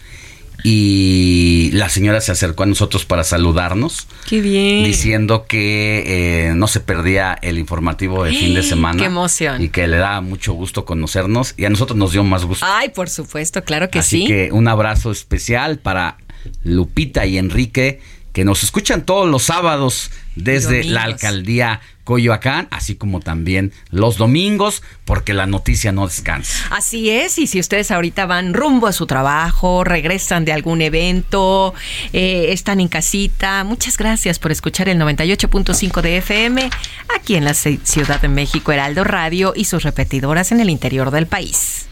Speaker 6: y la señora se acercó a nosotros para saludarnos
Speaker 7: Qué bien.
Speaker 6: diciendo que eh, no se perdía el informativo de fin de semana.
Speaker 7: Qué emoción.
Speaker 6: Y que le da mucho gusto conocernos y a nosotros nos dio más gusto.
Speaker 7: Ay, por supuesto, claro que
Speaker 6: Así
Speaker 7: sí.
Speaker 6: que un abrazo especial para Lupita y Enrique que nos escuchan todos los sábados desde la alcaldía Coyoacán, así como también los domingos, porque la noticia no descansa.
Speaker 7: Así es, y si ustedes ahorita van rumbo a su trabajo, regresan de algún evento, eh, están en casita, muchas gracias por escuchar el 98.5 de FM aquí en la ci- Ciudad de México, Heraldo Radio y sus repetidoras en el interior del país.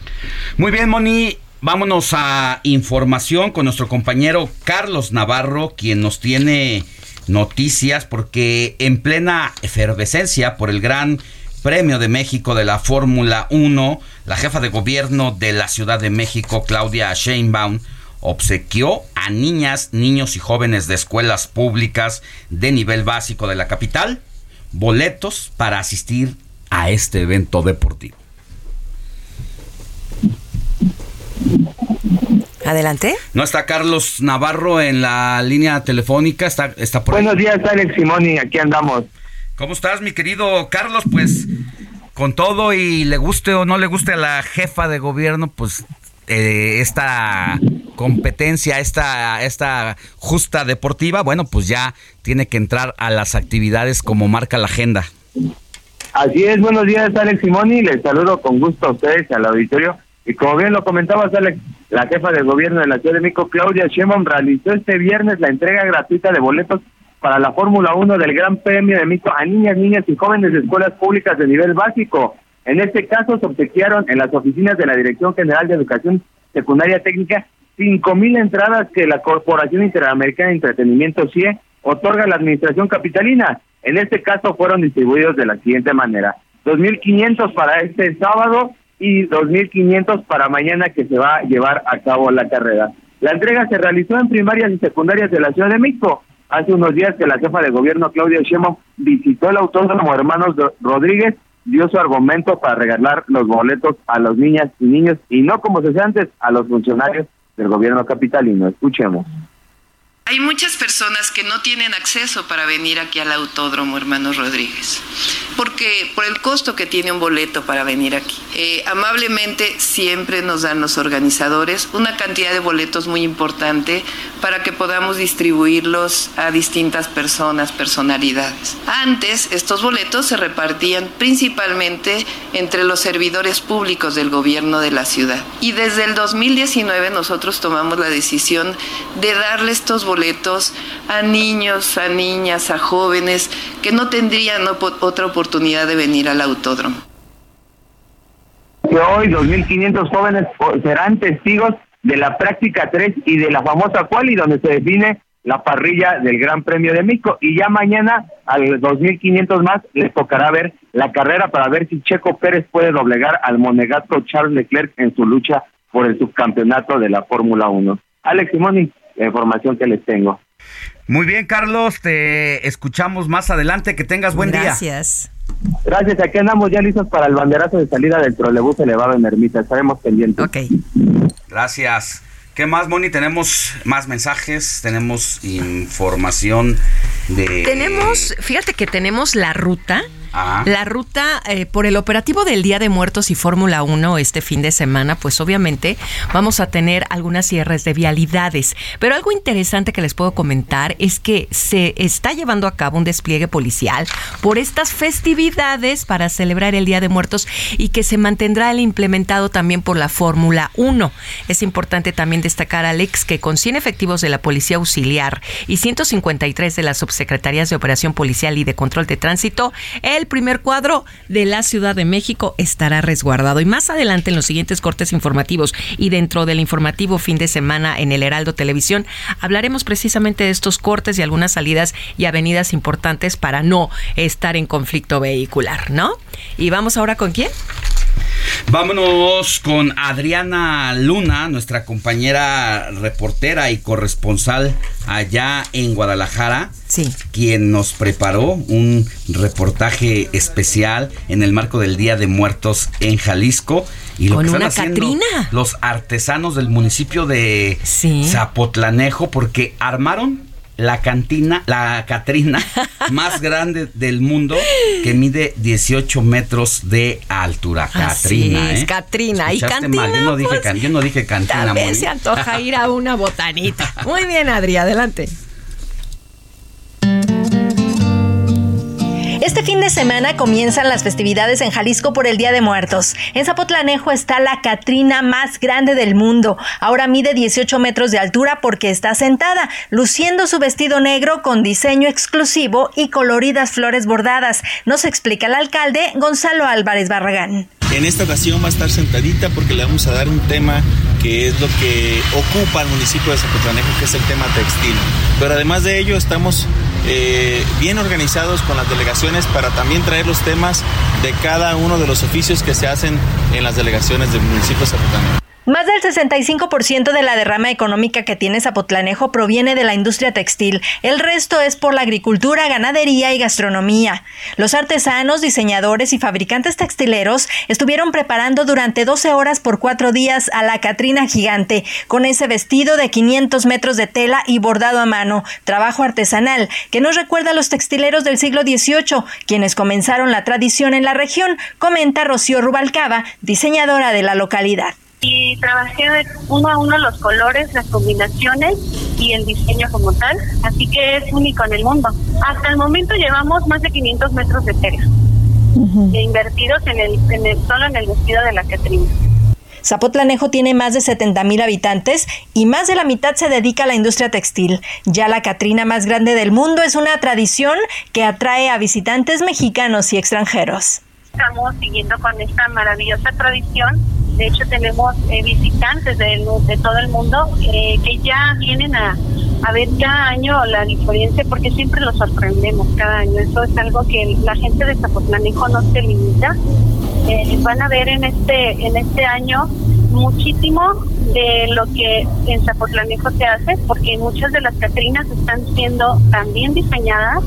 Speaker 6: Muy bien, Moni. Vámonos a información con nuestro compañero Carlos Navarro, quien nos tiene noticias, porque en plena efervescencia por el gran Premio de México de la Fórmula 1, la jefa de gobierno de la Ciudad de México, Claudia Sheinbaum, obsequió a niñas, niños y jóvenes de escuelas públicas de nivel básico de la capital boletos para asistir a este evento deportivo.
Speaker 7: Adelante.
Speaker 6: No está Carlos Navarro en la línea telefónica, está, está por
Speaker 15: Buenos días, Alex Simoni, aquí andamos.
Speaker 6: ¿Cómo estás, mi querido Carlos? Pues con todo y le guste o no le guste a la jefa de gobierno, pues eh, esta competencia, esta, esta justa deportiva, bueno, pues ya tiene que entrar a las actividades como marca la agenda.
Speaker 15: Así es, buenos días, Alex Simoni, les saludo con gusto a ustedes, al auditorio. Y como bien lo comentabas, Alex, la jefa de gobierno de la Ciudad de México, Claudia Sheinbaum, realizó este viernes la entrega gratuita de boletos para la Fórmula 1 del Gran Premio de México a niñas, niñas y jóvenes de escuelas públicas de nivel básico. En este caso, se obsequiaron en las oficinas de la Dirección General de Educación Secundaria Técnica cinco mil entradas que la Corporación Interamericana de Entretenimiento CIE otorga a la Administración Capitalina. En este caso fueron distribuidos de la siguiente manera. 2.500 para este sábado y 2.500 para mañana que se va a llevar a cabo la carrera. La entrega se realizó en primarias y secundarias de la Ciudad de México. Hace unos días que la jefa de gobierno, Claudia Sheinbaum, visitó el autódromo Hermanos Rodríguez, dio su argumento para regalar los boletos a las niñas y niños y no como se antes, a los funcionarios del gobierno capitalino. Escuchemos.
Speaker 16: Hay muchas personas que no tienen acceso para venir aquí al autódromo, hermano Rodríguez, porque por el costo que tiene un boleto para venir aquí. Eh, amablemente siempre nos dan los organizadores una cantidad de boletos muy importante para que podamos distribuirlos a distintas personas, personalidades. Antes estos boletos se repartían principalmente entre los servidores públicos del gobierno de la ciudad. Y desde el 2019 nosotros tomamos la decisión de darle estos boletos boletos a niños, a niñas, a jóvenes que no tendrían otra oportunidad de venir al autódromo.
Speaker 15: Hoy 2.500 jóvenes serán testigos de la práctica 3 y de la famosa quali donde se define la parrilla del Gran Premio de México y ya mañana a los 2.500 más les tocará ver la carrera para ver si Checo Pérez puede doblegar al monegato Charles Leclerc en su lucha por el subcampeonato de la Fórmula 1. Alex Simoni, la información que les tengo.
Speaker 6: Muy bien, Carlos, te escuchamos más adelante. Que tengas buen
Speaker 7: día. Gracias.
Speaker 15: Gracias, aquí andamos ya listos para el banderazo de salida del trolebús elevado en Ermita. Estaremos pendientes.
Speaker 7: Ok.
Speaker 6: Gracias. ¿Qué más, Moni? Tenemos más mensajes, tenemos información de...
Speaker 7: Tenemos, fíjate que tenemos la ruta la ruta eh, por el operativo del Día de Muertos y Fórmula 1 este fin de semana, pues obviamente vamos a tener algunas cierres de vialidades. Pero algo interesante que les puedo comentar es que se está llevando a cabo un despliegue policial por estas festividades para celebrar el Día de Muertos y que se mantendrá el implementado también por la Fórmula 1. Es importante también destacar, Alex, que con 100 efectivos de la Policía Auxiliar y 153 de las subsecretarías de Operación Policial y de Control de Tránsito, el primer cuadro de la Ciudad de México estará resguardado. Y más adelante en los siguientes cortes informativos y dentro del informativo fin de semana en el Heraldo Televisión, hablaremos precisamente de estos cortes y algunas salidas y avenidas importantes para no estar en conflicto vehicular, ¿no? Y vamos ahora con quién?
Speaker 6: Vámonos con Adriana Luna, nuestra compañera reportera y corresponsal allá en Guadalajara.
Speaker 7: Sí.
Speaker 6: Quien nos preparó un reportaje especial en el marco del Día de Muertos en Jalisco.
Speaker 7: Y lo con una Catrina.
Speaker 6: Los artesanos del municipio de Zapotlanejo, porque armaron la cantina, la Catrina más grande del mundo que mide 18 metros de altura. Catrina,
Speaker 7: es, ¿eh? Catrina. Y cantina.
Speaker 6: Yo no dije, pues, yo no dije cantina.
Speaker 7: Se antoja ir a una botanita. Muy bien, Adri, adelante.
Speaker 17: Fin de semana comienzan las festividades en Jalisco por el Día de Muertos. En Zapotlanejo está la Catrina más grande del mundo. Ahora mide 18 metros de altura porque está sentada, luciendo su vestido negro con diseño exclusivo y coloridas flores bordadas. Nos explica el alcalde Gonzalo Álvarez Barragán.
Speaker 18: En esta ocasión va a estar sentadita porque le vamos a dar un tema que es lo que ocupa el municipio de Zapotlanejo, que es el tema textil. Pero además de ello, estamos eh, bien organizados con las delegaciones para también traer los temas de cada uno de los oficios que se hacen en las delegaciones del municipio de Zapotlanejo.
Speaker 17: Más del 65% de la derrama económica que tiene Zapotlanejo proviene de la industria textil. El resto es por la agricultura, ganadería y gastronomía. Los artesanos, diseñadores y fabricantes textileros estuvieron preparando durante 12 horas por cuatro días a la Catrina gigante, con ese vestido de 500 metros de tela y bordado a mano, trabajo artesanal, que nos recuerda a los textileros del siglo XVIII, quienes comenzaron la tradición en la región, comenta Rocío Rubalcaba, diseñadora de la localidad
Speaker 19: y trabajé uno a uno los colores, las combinaciones y el diseño como tal, así que es único en el mundo. Hasta el momento llevamos más de 500 metros de tela invertidos en el, en el, solo en el vestido de la Catrina.
Speaker 17: Zapotlanejo tiene más de 70 mil habitantes y más de la mitad se dedica a la industria textil. Ya la Catrina más grande del mundo es una tradición que atrae a visitantes mexicanos y extranjeros.
Speaker 19: Estamos siguiendo con esta maravillosa tradición de hecho, tenemos eh, visitantes de, todo el mundo eh, que ya vienen a, ver cada año la diferencia porque siempre los sorprendemos cada año. Eso es algo que la gente de Zapotlanejo no se limita. Eh, van a ver en este, en este año muchísimo de lo que en Zapotlanejo se hace porque muchas de las Catrinas están siendo también diseñadas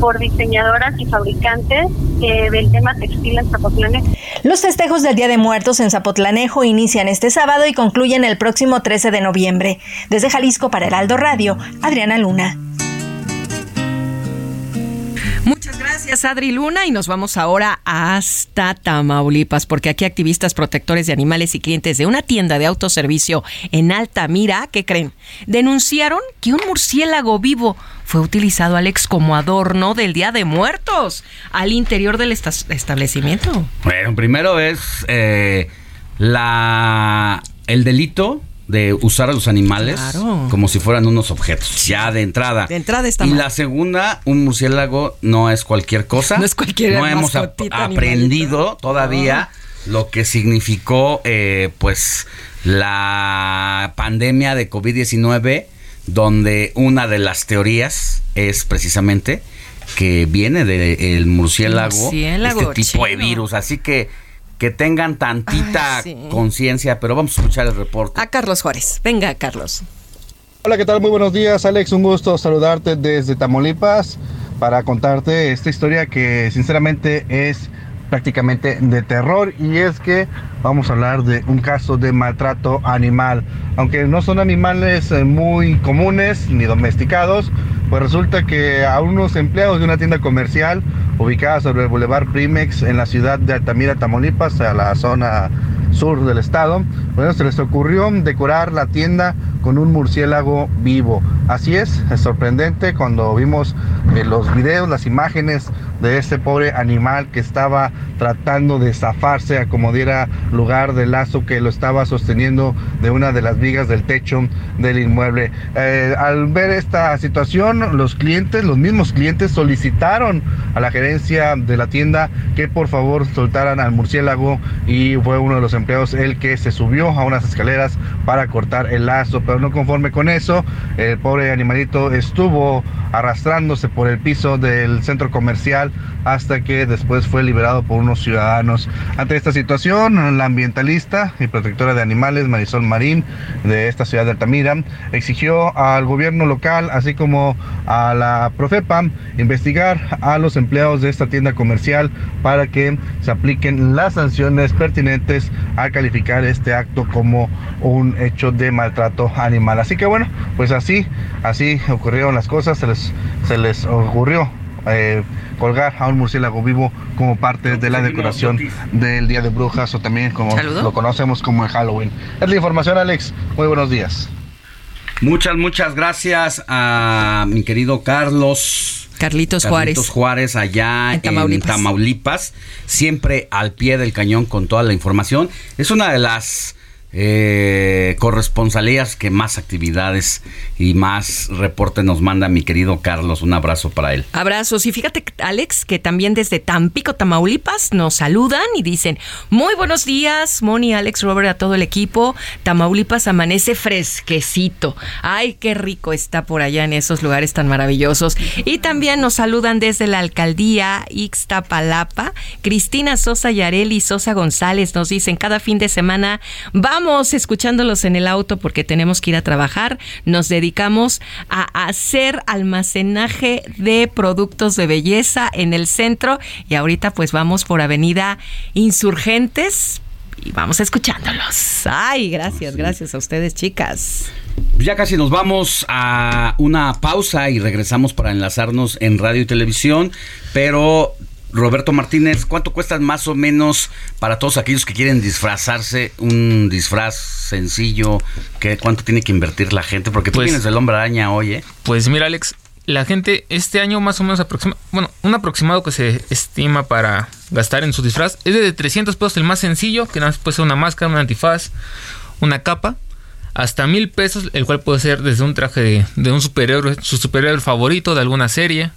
Speaker 19: por diseñadoras y fabricantes del tema textil en Zapotlanejo.
Speaker 17: Los festejos del Día de Muertos en Zapotlanejo inician este sábado y concluyen el próximo 13 de noviembre. Desde Jalisco para Heraldo Radio, Adriana Luna.
Speaker 7: Muchas gracias, Adri Luna. Y nos vamos ahora hasta Tamaulipas, porque aquí activistas protectores de animales y clientes de una tienda de autoservicio en Altamira, ¿qué creen? Denunciaron que un murciélago vivo fue utilizado, Alex, como adorno del Día de Muertos al interior del establecimiento.
Speaker 6: Bueno, primero es eh, la el delito de usar a los animales como si fueran unos objetos, ya de entrada.
Speaker 7: De entrada está
Speaker 6: Y la segunda, un murciélago no es cualquier cosa.
Speaker 7: No es cualquier
Speaker 6: No hemos aprendido todavía lo que significó, eh, pues, la pandemia de COVID-19, donde una de las teorías es precisamente que viene del murciélago, este tipo de virus. Así que que tengan tantita conciencia, pero vamos a escuchar el reporte.
Speaker 7: A Carlos Juárez. Venga, Carlos.
Speaker 20: Hola, ¿qué tal? Muy buenos días, Alex. Un gusto saludarte desde Tamaulipas para contarte esta historia que sinceramente es prácticamente de terror y es que vamos a hablar de un caso de maltrato animal. Aunque no son animales eh, muy comunes ni domesticados, pues resulta que a unos empleados de una tienda comercial ubicada sobre el Boulevard Primex en la ciudad de Altamira, Tamaulipas, a la zona sur del estado, bueno, se les ocurrió decorar la tienda con un murciélago vivo. Así es, es sorprendente cuando vimos eh, los videos, las imágenes de este pobre animal que estaba tratando de zafarse a como diera lugar del lazo que lo estaba sosteniendo de una de las vigas del techo del inmueble. Eh, al ver esta situación, los clientes, los mismos clientes solicitaron a la gerencia de la tienda que por favor soltaran al murciélago y fue uno de los empleados el que se subió a unas escaleras para cortar el lazo, pero no conforme con eso, el pobre animalito estuvo arrastrándose por el piso del centro comercial hasta que después fue liberado por unos ciudadanos. Ante esta situación, la ambientalista y protectora de animales Marisol Marín de esta ciudad de Altamira exigió al gobierno local, así como a la Profepa, investigar a los empleados de esta tienda comercial para que se apliquen las sanciones pertinentes a calificar este acto como un hecho de maltrato animal. Así que bueno, pues así, así ocurrieron las cosas, se les, se les ocurrió eh, colgar a un murciélago vivo como parte de la decoración del Día de Brujas o también como lo conocemos como el Halloween. Es la información, Alex. Muy buenos días.
Speaker 6: Muchas, muchas gracias a mi querido Carlos.
Speaker 7: Carlitos, Carlitos
Speaker 6: Juárez. allá en Tamaulipas. siempre al pie del cañón con toda la información. Es una de las eh, corresponsalías que más actividades y más reporte nos manda mi querido Carlos. Un abrazo para él.
Speaker 7: Abrazos. Y fíjate, Alex, que también desde Tampico, Tamaulipas, nos saludan y dicen, muy buenos días, Moni, Alex, Robert, a todo el equipo. Tamaulipas amanece fresquecito. Ay, qué rico está por allá en esos lugares tan maravillosos. Y también nos saludan desde la alcaldía Ixtapalapa. Cristina Sosa Yareli Sosa González nos dicen, cada fin de semana vamos escuchándolos en el auto porque tenemos que ir a trabajar. Nos dedicamos a hacer almacenaje de productos de belleza en el centro y ahorita pues vamos por Avenida Insurgentes y vamos escuchándolos. Ay, gracias, gracias a ustedes, chicas.
Speaker 6: Ya casi nos vamos a una pausa y regresamos para enlazarnos en radio y televisión, pero Roberto Martínez, ¿cuánto cuesta más o menos para todos aquellos que quieren disfrazarse un disfraz sencillo? ¿Qué, ¿Cuánto tiene que invertir la gente? Porque tú
Speaker 8: Pues-
Speaker 6: vienes del hombre araña hoy, ¿eh?
Speaker 8: Pues mira, Alex, la gente este año más o menos aproxima, bueno, un aproximado que se estima para gastar en su disfraz es de 300 pesos el más sencillo, que nada más puede ser una máscara, un antifaz, una capa, hasta mil pesos, el cual puede ser desde un traje de, de un superhéroe, su superhéroe favorito de alguna serie.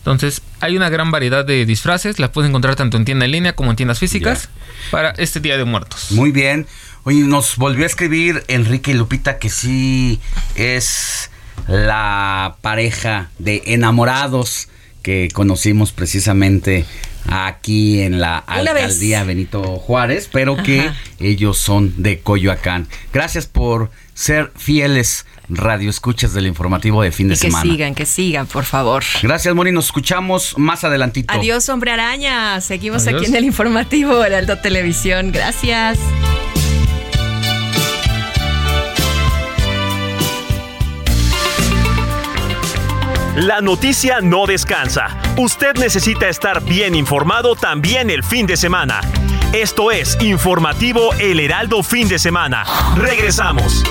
Speaker 8: Entonces, hay una gran variedad de disfraces, las puedes encontrar tanto en tienda en línea como en tiendas físicas para este Día de Muertos.
Speaker 6: Muy bien. Oye, nos volvió a escribir Enrique y Lupita que sí es la pareja de enamorados que conocimos precisamente aquí en la
Speaker 7: Una vez.
Speaker 6: alcaldía Benito Juárez, pero que
Speaker 7: Ajá.
Speaker 6: ellos son de Coyoacán. Gracias por ser fieles radioescuchas del informativo de fin de
Speaker 7: Y que
Speaker 6: semana.
Speaker 7: sigan, que sigan, por favor.
Speaker 6: Gracias, Moni. Nos escuchamos más adelantito.
Speaker 7: Adiós, hombre araña. Seguimos
Speaker 6: Adiós.
Speaker 7: aquí en el informativo Heraldo Televisión. Gracias.
Speaker 14: La noticia no descansa. Usted necesita estar bien informado también el fin de semana. Esto es Informativo El Heraldo Fin de Semana. Regresamos.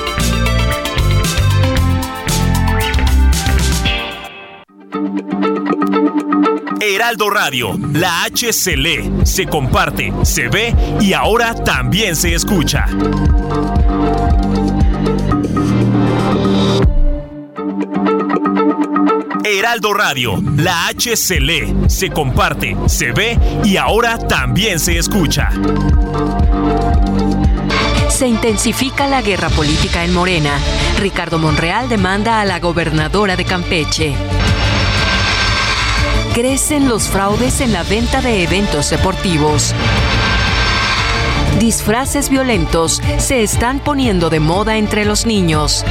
Speaker 14: Heraldo Radio, la H se lee, se comparte, se ve y ahora también se escucha. Heraldo Radio, la H se lee, se comparte, se ve y ahora también se escucha.
Speaker 21: Se intensifica la guerra política en Morena. Ricardo Monreal demanda a la gobernadora de Campeche. Crecen los fraudes en la venta de eventos deportivos. Disfraces violentos se están poniendo de moda entre los niños.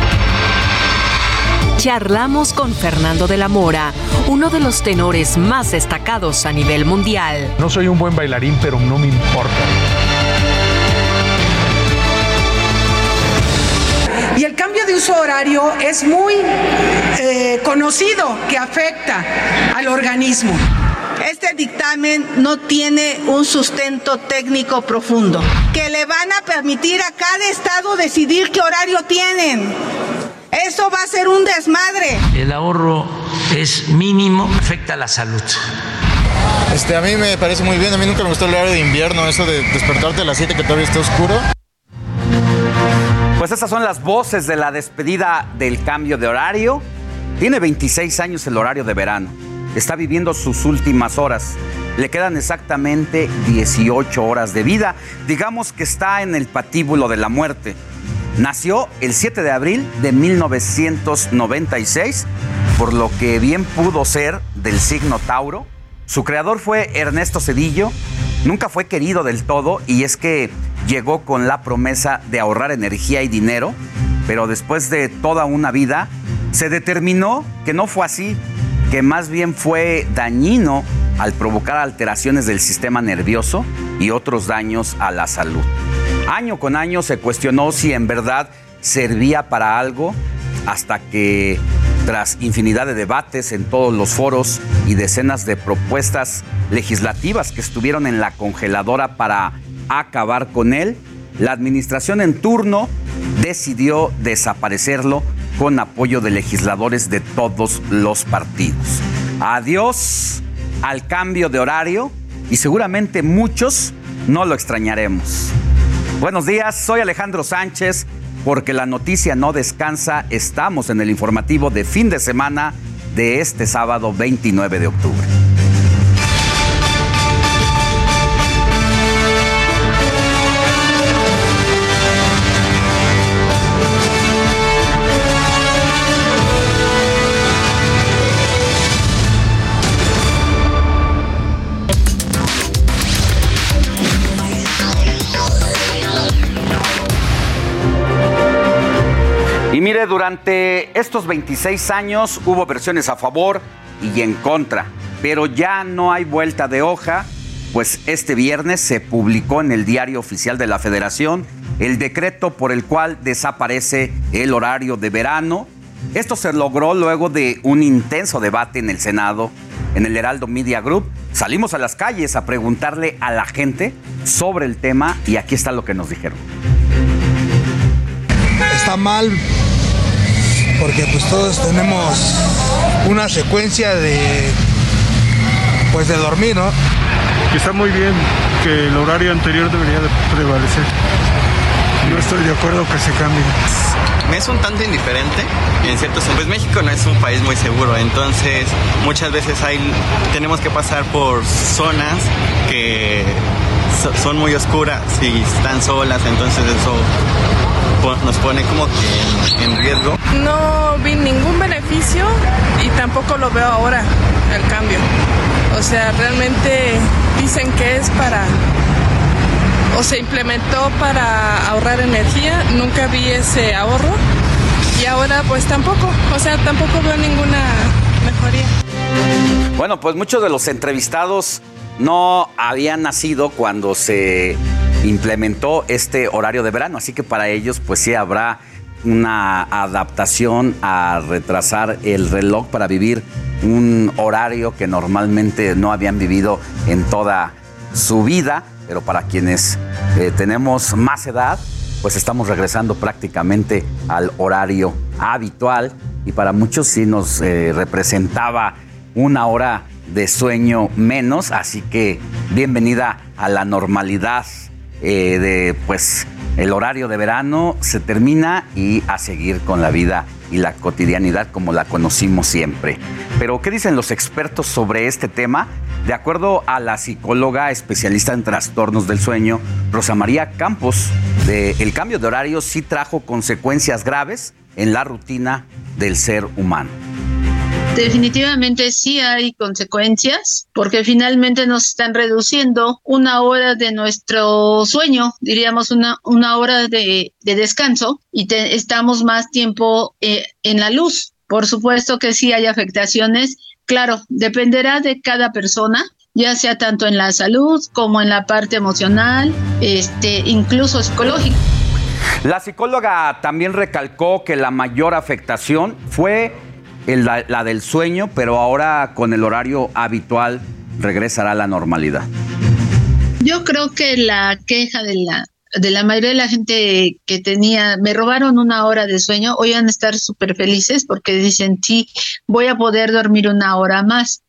Speaker 21: Charlamos con Fernando de la Mora, uno de los tenores más destacados a nivel mundial.
Speaker 10: No soy un buen bailarín, pero no me importa.
Speaker 22: Uso horario es muy eh, conocido que afecta al organismo.
Speaker 23: Este dictamen no tiene un sustento técnico profundo, que le van a permitir a cada estado decidir qué horario tienen. Eso va a ser un desmadre.
Speaker 1: El ahorro es mínimo, afecta a la salud.
Speaker 24: Este, a mí me parece muy bien, a mí nunca me gustó el horario de invierno, eso de despertarte a las 7 que todavía está oscuro.
Speaker 6: Pues estas son las voces de la despedida del cambio de horario. Tiene 26 años el horario de verano. Está viviendo sus últimas horas. Le quedan exactamente 18 horas de vida. Digamos que está en el patíbulo de la muerte. Nació el 7 de abril de 1996, por lo que bien pudo ser del signo Tauro. Su creador fue Ernesto Cedillo. Nunca fue querido del todo y es que llegó con la promesa de ahorrar energía y dinero, pero después de toda una vida se determinó que no fue así, que más bien fue dañino al provocar alteraciones del sistema nervioso y otros daños a la salud. Año con año se cuestionó si en verdad servía para algo hasta que tras infinidad de debates en todos los foros y decenas de propuestas legislativas que estuvieron en la congeladora para acabar con él, la administración en turno decidió desaparecerlo con apoyo de legisladores de todos los partidos. Adiós al cambio de horario y seguramente muchos no lo extrañaremos. Buenos días, soy Alejandro Sánchez. Porque la noticia no descansa, estamos en el informativo de fin de semana de este sábado 29 de octubre. Durante estos 26 años hubo versiones a favor y en contra, pero ya no hay vuelta de hoja, pues este viernes se publicó en el Diario Oficial de la Federación el decreto por el cual desaparece el horario de verano. Esto se logró luego de un intenso debate en el Senado, en el Heraldo Media Group. Salimos a las calles a preguntarle a la gente sobre el tema y aquí está lo que nos dijeron.
Speaker 25: Está mal porque pues todos tenemos una secuencia de pues de dormir, ¿no?
Speaker 26: Está muy bien que el horario anterior debería de prevalecer. No estoy de acuerdo que se cambie.
Speaker 27: Me es un tanto indiferente, en cierto sentido. Pues México no es un país muy seguro, entonces muchas veces hay, tenemos que pasar por zonas que son muy oscuras y están solas, entonces eso nos pone como que en, riesgo.
Speaker 28: No vi ningún beneficio y tampoco lo veo ahora el cambio. O sea, realmente dicen que es para o se implementó para ahorrar energía, nunca vi ese ahorro y ahora pues tampoco, o sea, tampoco veo ninguna mejoría.
Speaker 6: Bueno, pues muchos de los entrevistados no habían nacido cuando se implementó este horario de verano, así que para ellos pues sí habrá una adaptación a retrasar el reloj para vivir un horario que normalmente no habían vivido en toda su vida, pero para quienes eh, tenemos más edad, pues estamos regresando prácticamente al horario habitual y para muchos sí nos eh, representaba una hora de sueño menos, así que bienvenida a la normalidad eh, de pues el horario de verano se termina y a seguir con la vida y la cotidianidad como la conocimos siempre. Pero, ¿qué dicen los expertos sobre este tema? De acuerdo a la psicóloga especialista en trastornos del sueño, Rosa María Campos, el cambio de horario sí trajo consecuencias graves en la rutina del ser humano.
Speaker 23: Definitivamente sí hay consecuencias porque finalmente nos están reduciendo una hora de nuestro sueño, diríamos una, una hora de, descanso y estamos más tiempo eh, en la luz. Por supuesto que sí hay afectaciones. Claro, dependerá de cada persona, ya sea tanto en la salud como en la parte emocional, este, incluso psicológica.
Speaker 6: La psicóloga también recalcó que la mayor afectación fue la, del sueño, pero ahora con el horario habitual regresará a la normalidad.
Speaker 23: Yo creo que la queja de la de la mayoría de la gente que tenía, me robaron una hora de sueño, hoy van a estar súper felices porque dicen, sí, voy a poder dormir una hora más.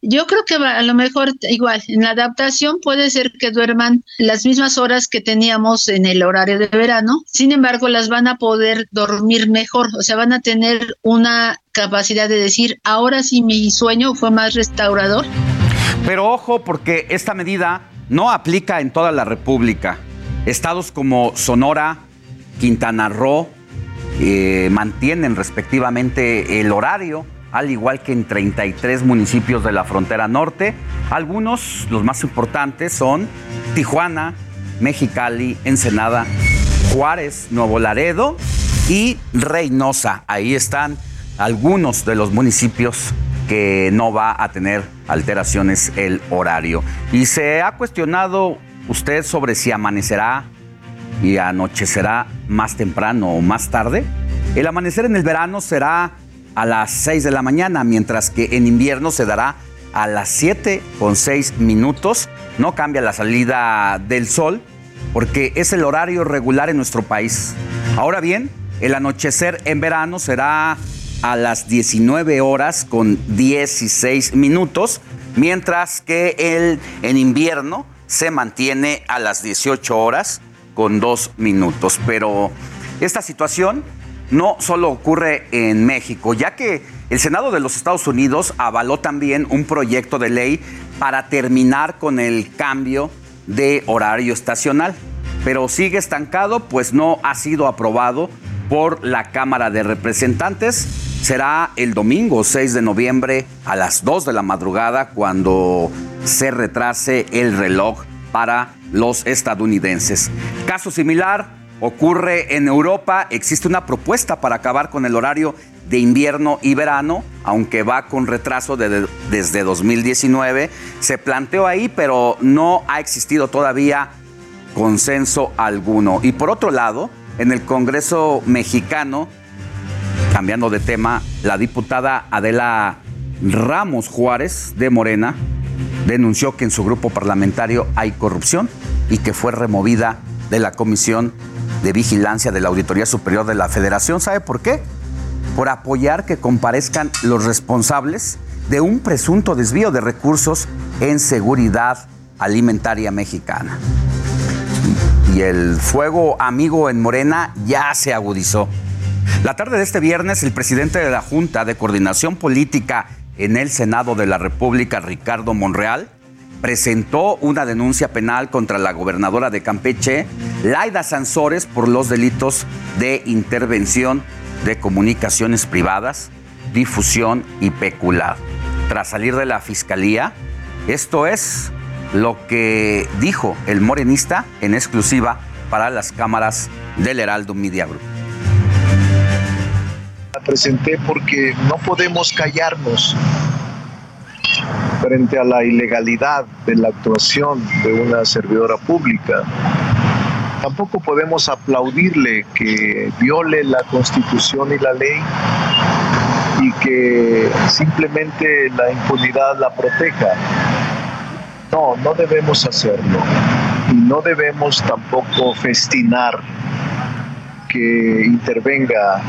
Speaker 23: Yo creo que a lo mejor igual, en la adaptación puede ser que duerman las mismas horas que teníamos en el horario de verano, sin embargo las van a poder dormir mejor, o sea, van a tener una capacidad de decir, ahora sí mi sueño fue más restaurador.
Speaker 6: Pero ojo, porque esta medida no aplica en toda la República. Estados como Sonora, Quintana Roo, eh, mantienen respectivamente el horario al igual que en 33 municipios de la frontera norte. Algunos, los más importantes, son Tijuana, Mexicali, Ensenada, Juárez, Nuevo Laredo y Reynosa. Ahí están algunos de los municipios que no va a tener alteraciones el horario. Y se ha cuestionado usted sobre si amanecerá y anochecerá más temprano o más tarde. El amanecer en el verano será a las 6 de la mañana, mientras que en invierno se dará a las 7 con 6 minutos. No cambia la salida del sol porque es el horario regular en nuestro país. Ahora bien, el anochecer en verano será a las 19 horas con 16 minutos, mientras que el en invierno se mantiene a las 18 horas con dos minutos. Pero esta situación no solo ocurre en México, ya que el Senado de los Estados Unidos avaló también un proyecto de ley para terminar con el cambio de horario estacional, pero sigue estancado, pues no ha sido aprobado por la Cámara de Representantes. Será el domingo 6 de noviembre a las 2 de la madrugada cuando se retrase el reloj para los estadounidenses. Caso similar ocurre en Europa. Existe una propuesta para acabar con el horario de invierno y verano, aunque va con retraso desde 2019. Se planteó ahí, pero no ha existido todavía consenso alguno. Y por otro lado, en el Congreso mexicano, cambiando de tema, la diputada Adela Ramos Juárez de Morena denunció que en su grupo parlamentario hay corrupción y que fue removida de la Comisión de Vigilancia de la Auditoría Superior de la Federación. ¿Sabe por qué? Por apoyar que comparezcan los responsables de un presunto desvío de recursos en seguridad alimentaria mexicana. Y el fuego amigo en Morena ya se agudizó. La tarde de este viernes, el presidente de la Junta de Coordinación Política en el Senado de la República, Ricardo Monreal, presentó una denuncia penal contra la gobernadora de Campeche, Laida Sansores, por los delitos de intervención de comunicaciones privadas, difusión y peculado. Tras salir de la fiscalía, esto es lo que dijo el morenista en exclusiva para las cámaras del Heraldo Media Group.
Speaker 29: Presenté porque no podemos callarnos frente a la ilegalidad de la actuación de una servidora pública. Tampoco podemos aplaudirle que viole la constitución y la ley y que simplemente la impunidad la proteja. No, no debemos hacerlo. Y no debemos tampoco festinar que intervenga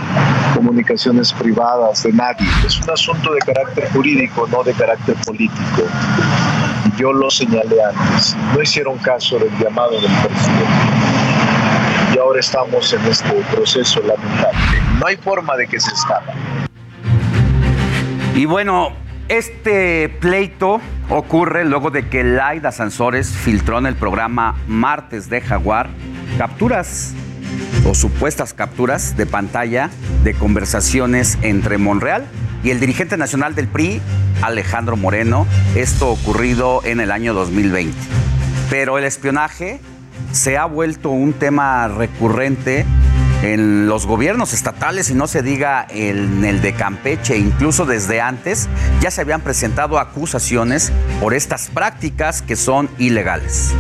Speaker 29: comunicaciones privadas de nadie. Es un asunto de carácter jurídico, no de carácter político. Yo lo señalé antes. No hicieron caso del llamado del presidente. Y ahora estamos en este proceso lamentable. No hay forma de que se escapa.
Speaker 6: Y bueno, este pleito ocurre luego de que Laida Sansores filtró en el programa Martes de Jaguar capturas o supuestas capturas de pantalla de conversaciones entre Monreal y el dirigente nacional del PRI, Alejandro Moreno, esto ocurrido en el año 2020. Pero el espionaje se ha vuelto un tema recurrente en los gobiernos estatales y no se diga en el de Campeche, incluso desde antes ya se habían presentado acusaciones por estas prácticas que son ilegales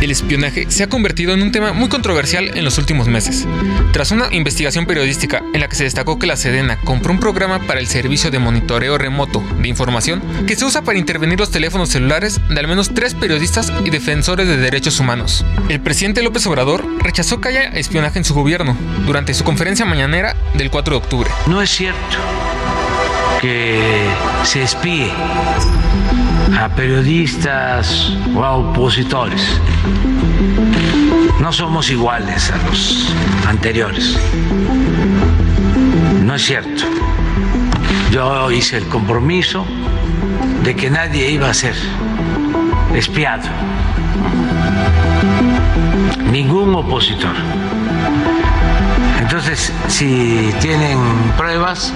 Speaker 8: el espionaje se ha convertido en un tema muy controversial en los últimos meses. Tras una investigación periodística en la que se destacó que la Sedena compró un programa para el servicio de monitoreo remoto de información que se usa para intervenir los teléfonos celulares de al menos tres periodistas y defensores de derechos humanos. El presidente López Obrador rechazó que haya espionaje en su gobierno durante su conferencia mañanera del 4 de octubre.
Speaker 1: No es cierto que se espíe a periodistas o a opositores. No somos iguales a los anteriores. No es cierto. Yo hice el compromiso de que nadie iba a ser espiado. Ningún opositor. Entonces, si tienen pruebas,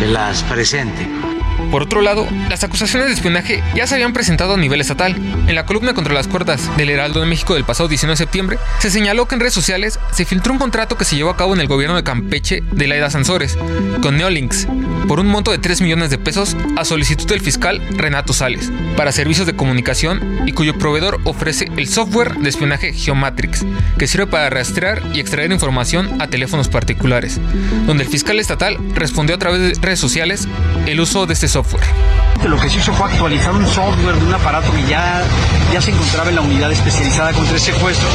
Speaker 1: que las presenten.
Speaker 8: Por otro lado, las acusaciones de espionaje ya se habían presentado a nivel estatal. En la columna contra las cuerdas del Heraldo de México del pasado 19 de septiembre, se señaló que en redes sociales se filtró un contrato que se llevó a cabo en el gobierno de Campeche de la Eda Sansores con Neolinks por un monto de 3 millones de pesos a solicitud del fiscal Renato Sales para servicios de comunicación y cuyo proveedor ofrece el software de espionaje Geomatrix, que sirve para rastrear y extraer información a teléfonos particulares, donde el fiscal estatal respondió a través de redes sociales el uso de este software.
Speaker 30: Lo que se hizo fue actualizar un software de un aparato que ya ya se encontraba en la unidad especializada contra el secuestro,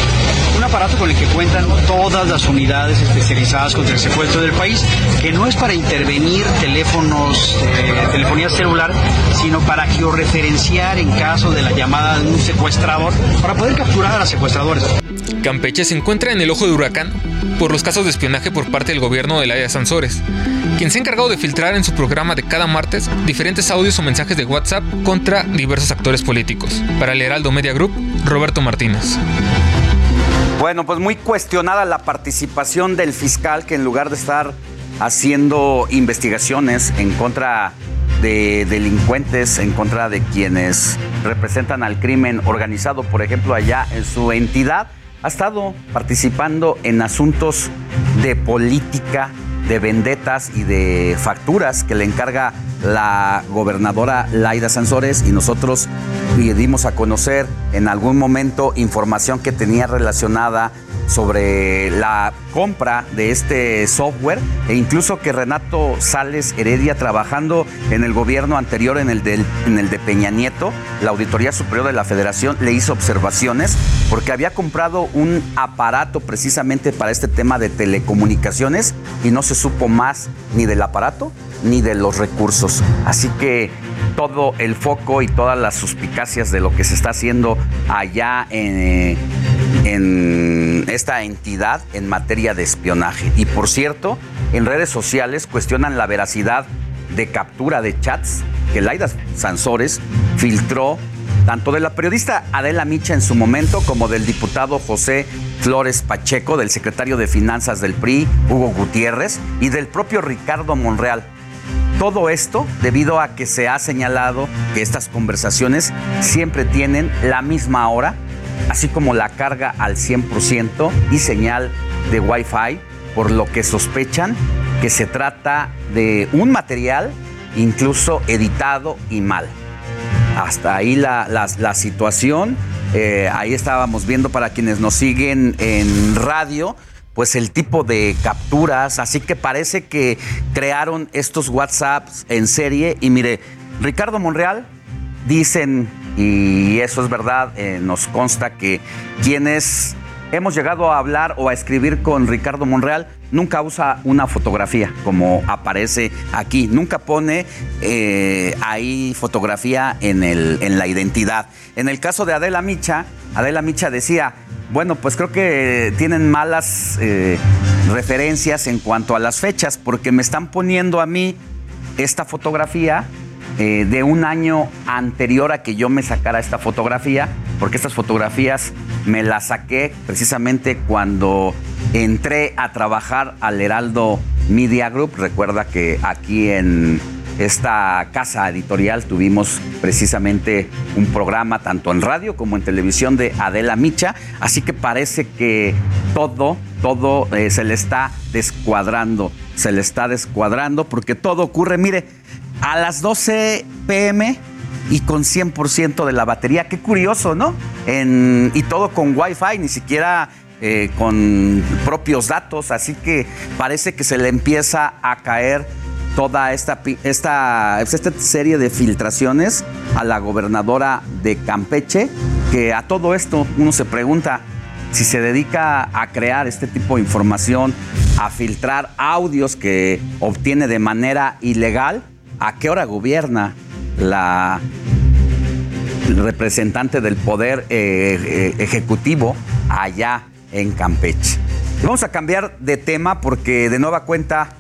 Speaker 30: un aparato con el que cuentan todas las unidades especializadas contra el secuestro del país, que no es para intervenir teléfonos, eh, telefonía celular, sino para georreferenciar en caso de la llamada de un secuestrador, para poder capturar a los secuestradores.
Speaker 8: Campeche se encuentra en el ojo de huracán por los casos de espionaje por parte del gobierno de Laia Sansores, quien se ha encargado de filtrar en su programa de cada martes diferentes audios o mensajes de WhatsApp contra diversos actores políticos. Para el Heraldo Media Group, Roberto Martínez.
Speaker 6: Bueno, pues muy cuestionada la participación del fiscal que en lugar de estar haciendo investigaciones en contra de delincuentes, en contra de quienes representan al crimen organizado, por ejemplo, allá en su entidad, ha estado participando en asuntos de política, de vendetas y de facturas que le encarga la gobernadora Laida Sansores y nosotros dimos a conocer en algún momento información que tenía relacionada sobre la compra de este software e incluso que Renato Sales Heredia trabajando en el gobierno anterior en el, de, en el de Peña Nieto, la Auditoría Superior de la Federación le hizo observaciones porque había comprado un aparato precisamente para este tema de telecomunicaciones y no se supo más ni del aparato ni de los recursos. Así que todo el foco y todas las suspicacias de lo que se está haciendo allá en, en esta entidad en materia de espionaje. Y por cierto, en redes sociales cuestionan la veracidad de captura de chats que Laida Sansores filtró tanto de la periodista Adela Micha en su momento como del diputado José Flores Pacheco, del secretario de Finanzas del PRI, Hugo Gutiérrez, y del propio Ricardo Monreal. Todo esto debido a que se ha señalado que estas conversaciones siempre tienen la misma hora, así como la carga al 100% y señal de Wi-Fi, por lo que sospechan que se trata de un material incluso editado y mal. Hasta ahí la, situación. Eh, ahí estábamos viendo para quienes nos siguen en radio pues el tipo de capturas, así que parece que crearon estos WhatsApps en serie y mire, Ricardo Monreal dicen, y eso es verdad, eh, nos consta que quienes hemos llegado a hablar o a escribir con Ricardo Monreal, nunca usa una fotografía como aparece aquí, nunca pone eh, ahí fotografía en, el, en la identidad. En el caso de Adela Micha, Adela Micha decía, bueno, pues creo que tienen malas eh, referencias en cuanto a las fechas, porque me están poniendo a mí esta fotografía eh, de un año anterior a que yo me sacara esta fotografía, porque estas fotografías me las saqué precisamente cuando entré a trabajar al Heraldo Media Group. Recuerda que aquí en esta casa editorial tuvimos precisamente un programa tanto en radio como en televisión de Adela Micha, así que parece que todo, todo eh, se le está descuadrando, se le está descuadrando porque todo ocurre, mire, a las 12 pm y con 100% de la batería, qué curioso, ¿no? y todo con Wi-Fi, ni siquiera eh, con propios datos, así que parece que se le empieza a caer toda esta, esta, esta serie de filtraciones a la gobernadora de Campeche, que a todo esto uno se pregunta si se dedica a crear este tipo de información, a filtrar audios que obtiene de manera ilegal, ¿a qué hora gobierna la representante del poder eh, eh, ejecutivo allá en Campeche? vamos a cambiar de tema porque de nueva cuenta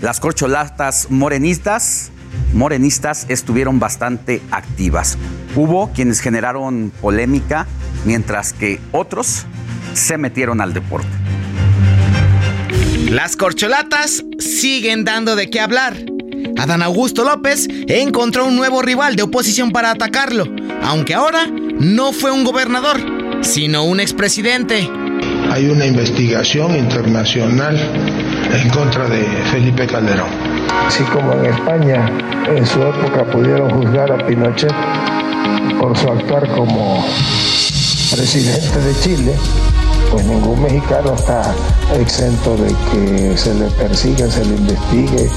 Speaker 6: las corcholatas morenistas, morenistas estuvieron bastante activas. Hubo quienes generaron polémica, mientras que otros se metieron al deporte.
Speaker 31: Las corcholatas siguen dando de qué hablar. Adán Augusto López encontró un nuevo rival de oposición para atacarlo, aunque ahora no fue un gobernador, sino un expresidente.
Speaker 32: Hay una investigación internacional en contra de Felipe Calderón.
Speaker 33: Así como en España en su época pudieron juzgar a Pinochet por su actuar como presidente de Chile, pues ningún mexicano está exento de que se le persiga, se le investigue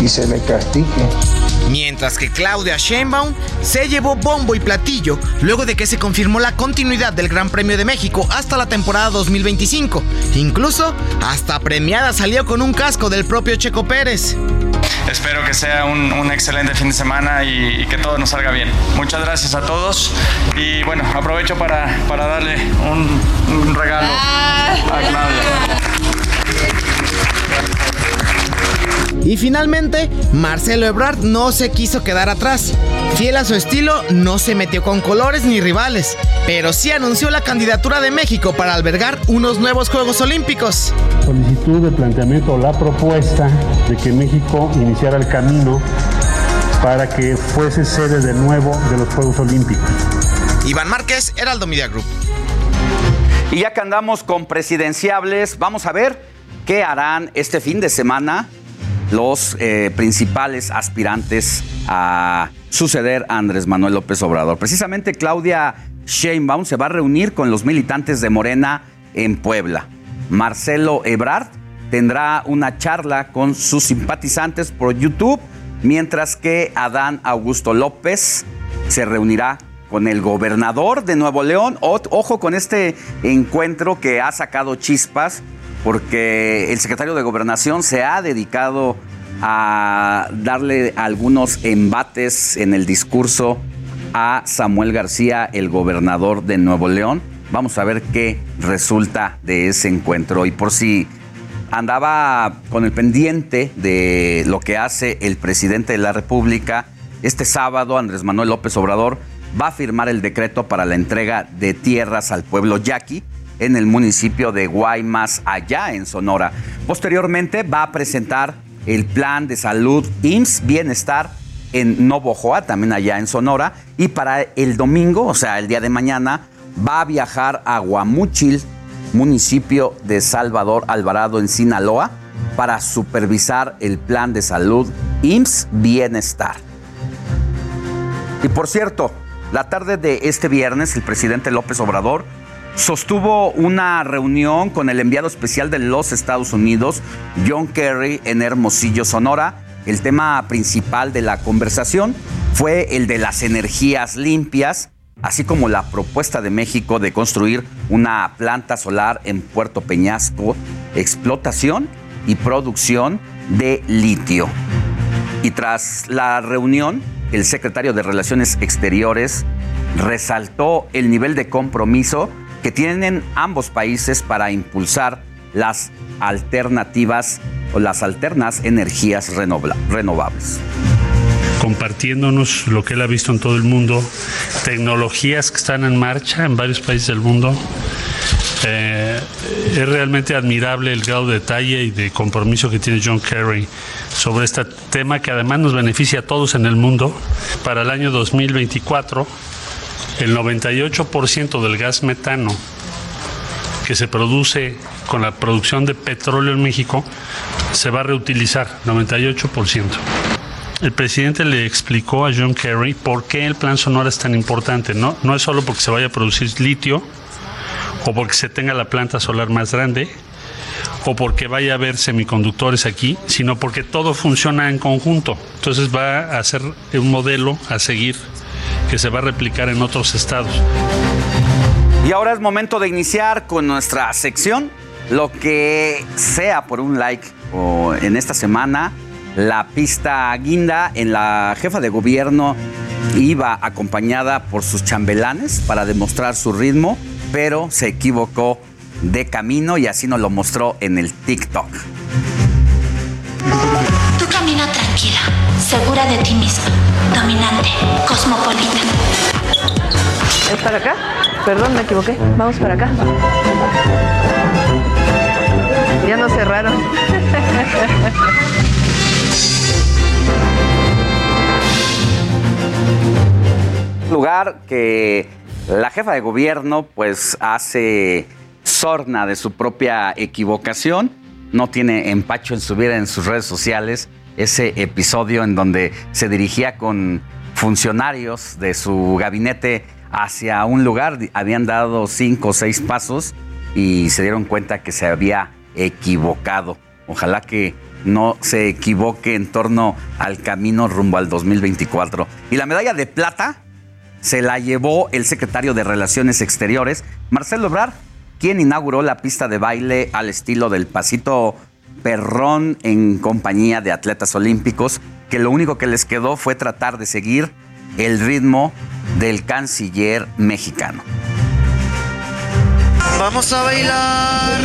Speaker 33: y se le castigue
Speaker 31: Mientras que Claudia Sheinbaum se llevó bombo y platillo luego de que se confirmó la continuidad del Gran Premio de México hasta la temporada 2025. Incluso hasta premiada salió con un casco del propio Checo Pérez.
Speaker 34: Espero que sea un, excelente fin de semana y, que todo nos salga bien. Muchas gracias a todos y bueno, aprovecho para, darle un, regalo a Claudia.
Speaker 31: Y finalmente, Marcelo Ebrard no se quiso quedar atrás. Fiel a su estilo, no se metió con colores ni rivales, pero sí anunció la candidatura de México para albergar unos nuevos Juegos Olímpicos.
Speaker 35: Solicitud de planteamiento, la propuesta de que México iniciara el camino para que fuese sede de nuevo de los Juegos Olímpicos.
Speaker 31: Iván Márquez, Heraldo Media Group.
Speaker 6: Y ya que andamos con presidenciables, vamos a ver qué harán este fin de semana los eh, principales aspirantes a suceder a Andrés Manuel López Obrador. Precisamente Claudia Sheinbaum se va a reunir con los militantes de Morena en Puebla. Marcelo Ebrard tendrá una charla con sus simpatizantes por YouTube, mientras que Adán Augusto López se reunirá con el gobernador de Nuevo León. ojo con este encuentro que ha sacado chispas porque el secretario de Gobernación se ha dedicado a darle algunos embates en el discurso a Samuel García, el gobernador de Nuevo León. Vamos a ver qué resulta de ese encuentro. Y por si andaba con el pendiente de lo que hace el presidente de la República, este sábado Andrés Manuel López Obrador va a firmar el decreto para la entrega de tierras al pueblo yaqui en el municipio de Guaymas, allá en Sonora. Posteriormente va a presentar el plan de salud IMSS Bienestar en Novojoa, también allá en Sonora. Y para el domingo, o sea, el día de mañana, va a viajar a Guamuchil, municipio de Salvador Alvarado en Sinaloa, para supervisar el plan de salud IMSS Bienestar. Y por cierto, la tarde de este viernes, el presidente López Obrador sostuvo una reunión con el enviado especial de los Estados Unidos, John Kerry, en Hermosillo, Sonora. El tema principal de la conversación fue el de las energías limpias, así como la propuesta de México de construir una planta solar en Puerto Peñasco, explotación y producción de litio. Y tras la reunión, el secretario de Relaciones Exteriores resaltó el nivel de compromiso que tienen ambos países para impulsar las alternativas o las alternas energías renovables
Speaker 35: compartiéndonos lo que él ha visto en todo el mundo, tecnologías que están en marcha en varios países del mundo. Eh, es realmente admirable el grado de detalle y de compromiso que tiene John Kerry sobre este tema que además nos beneficia a todos en el mundo. Para el año 2024 el 98% del gas metano que se produce con la producción de petróleo en México se va a reutilizar, 98%. El presidente le explicó a John Kerry por qué el plan Sonora es tan importante. No, no es solo porque se vaya a producir litio o porque se tenga la planta solar más grande o porque vaya a haber semiconductores aquí, sino porque todo funciona en conjunto. Entonces va a ser un modelo a seguir que se va a replicar en otros estados.
Speaker 6: Y ahora es momento de iniciar con nuestra sección, lo que sea por un like o en esta semana, la pista guinda en la jefa de gobierno iba acompañada por sus chambelanes para demostrar su ritmo, pero se equivocó de camino y así nos lo mostró en el TikTok.
Speaker 36: Segura de ti misma, dominante, cosmopolita.
Speaker 37: ¿Es para acá? Perdón, me equivoqué. Vamos para acá. Ya nos cerraron.
Speaker 6: Lugar que la jefa de gobierno pues hace sorna de su propia equivocación, no tiene empacho en subir en sus redes sociales ese episodio en donde se dirigía con funcionarios de su gabinete hacia un lugar, habían dado cinco o seis pasos y se dieron cuenta que se había equivocado. Ojalá que no se equivoque en torno al camino rumbo al 2024. Y la medalla de plata se la llevó el secretario de Relaciones Exteriores, Marcelo Ebrard, quien inauguró la pista de baile al estilo del pasito perrón en compañía de atletas olímpicos, que lo único que les quedó fue tratar de seguir el ritmo del canciller mexicano.
Speaker 38: Vamos a bailar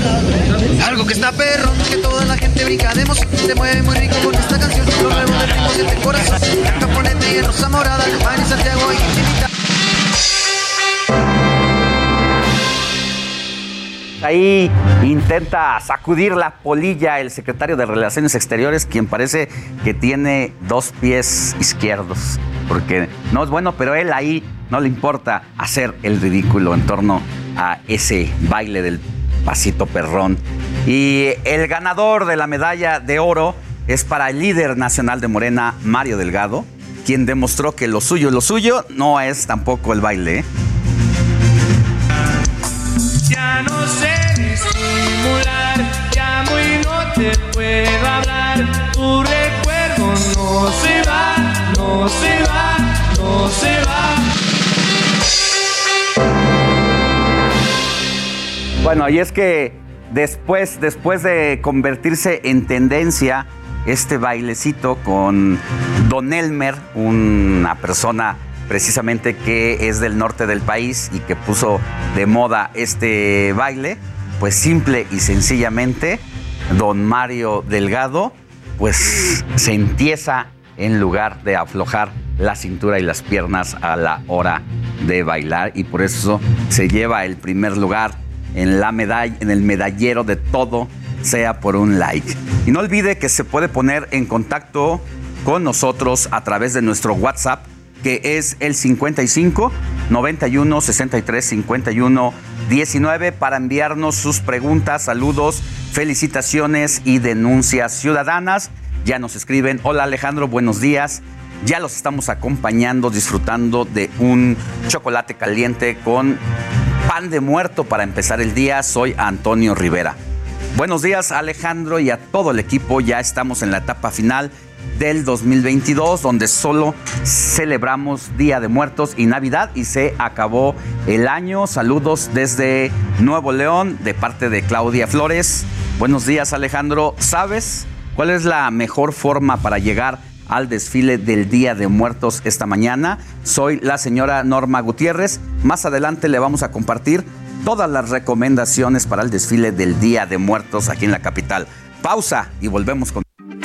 Speaker 38: algo que está perro, que toda la gente brinca de se mueve muy rico con esta canción. Los nuevos del ritmo sienten corazón, Caponete y Rosa Morada, Santiago y.
Speaker 6: Ahí intenta sacudir la polilla el secretario de Relaciones Exteriores, quien parece que tiene dos pies izquierdos, porque no es bueno, pero él ahí no le importa hacer el ridículo en torno a ese baile del pasito perrón. Y el ganador de la medalla de oro es para el líder nacional de Morena, Mario Delgado, quien demostró que lo suyo, lo suyo no es tampoco el baile.
Speaker 39: Ya no sé disimular, llamo y no te puedo hablar. Tu recuerdo no se va, no se va, no se va.
Speaker 6: Bueno, y es que después, después de convertirse en tendencia este bailecito con Don Elmer, una persona precisamente que es del norte del país y que puso de moda este baile, pues simple y sencillamente don Mario Delgado pues se empieza en lugar de aflojar la cintura y las piernas a la hora de bailar y por eso se lleva el primer lugar en la medalla en el medallero de todo sea por un like. Y no olvide que se puede poner en contacto con nosotros a través de nuestro WhatsApp que es el 55 91 63 51 19 para enviarnos sus preguntas, saludos, felicitaciones y denuncias ciudadanas. Ya nos escriben, hola Alejandro, buenos días. Ya los estamos acompañando, disfrutando de un chocolate caliente con pan de muerto para empezar el día. Soy Antonio Rivera. Buenos días Alejandro y a todo el equipo. Ya estamos en la etapa final del 2022, donde solo celebramos Día de Muertos y Navidad y se acabó el año. Saludos desde Nuevo León de parte de Claudia Flores. Buenos días Alejandro. ¿Sabes cuál es la mejor forma para llegar al desfile del Día de Muertos esta mañana? Soy la señora Norma Gutiérrez. Más adelante le vamos a compartir todas las recomendaciones para el desfile del Día de Muertos aquí en la capital. Pausa y volvemos con...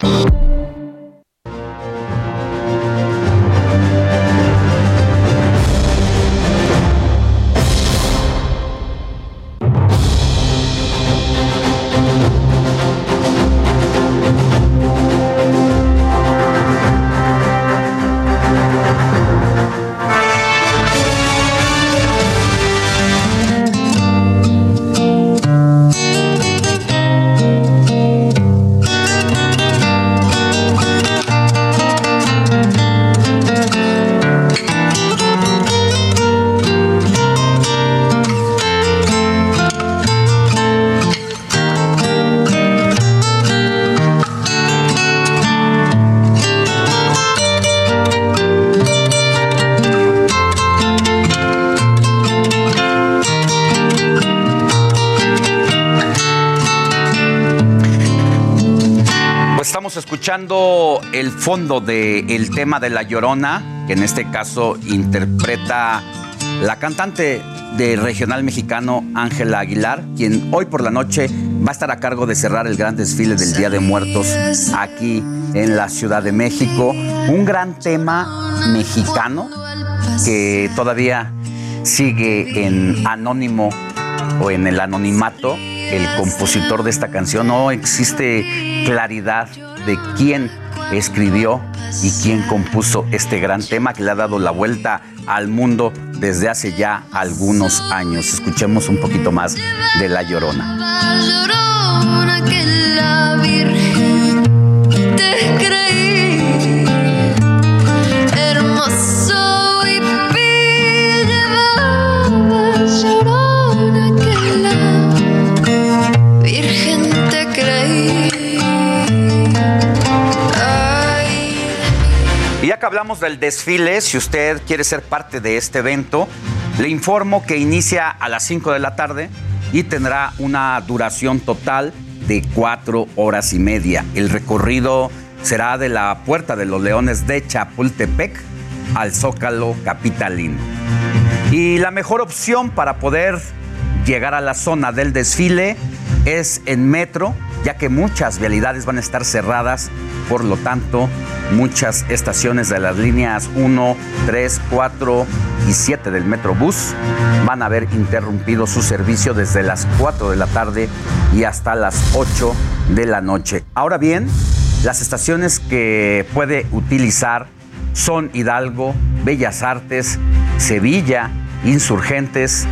Speaker 6: Escuchando el fondo del tema de La Llorona, que en este caso interpreta la cantante de regional mexicano Ángela Aguilar, quien hoy por la noche va a estar a cargo de cerrar el gran desfile del Día de Muertos aquí en la Ciudad de México. Un gran tema mexicano que todavía sigue en anónimo o en el anonimato el compositor de esta canción. No existe claridad de quién escribió y quién compuso este gran tema que le ha dado la vuelta al mundo desde hace ya algunos años. Escuchemos un poquito más de. La llorona hablamos del desfile, si usted quiere ser parte de este evento, le informo que inicia a las 5 de la tarde y tendrá una duración total de cuatro horas y media. El recorrido será de la Puerta de los Leones de Chapultepec al Zócalo Capitalino. Y la mejor opción para poder llegar a la zona del desfile es en metro, ya que muchas vialidades van a estar cerradas, por lo tanto, muchas estaciones de las líneas 1, 3, 4 y 7 del Metrobús van a haber interrumpido su servicio desde las 4 de la tarde y hasta las 8 de la noche. Ahora bien, las estaciones que puede utilizar son Hidalgo, Bellas Artes, Sevilla, Insurgentes,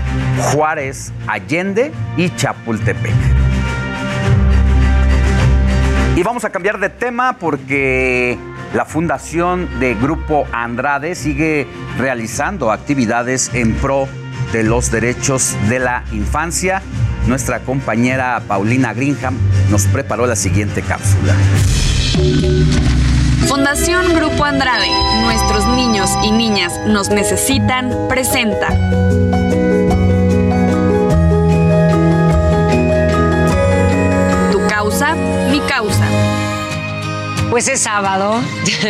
Speaker 6: Juárez, Allende y Chapultepec. Y vamos a cambiar de tema porque la fundación de Grupo Andrade sigue realizando actividades en pro de los derechos de la infancia. Nuestra compañera Paulina Greenham nos preparó la siguiente cápsula.
Speaker 40: Fundación Grupo Andrade, nuestros niños y niñas nos necesitan, presenta. Tu causa, mi causa.
Speaker 41: Pues es sábado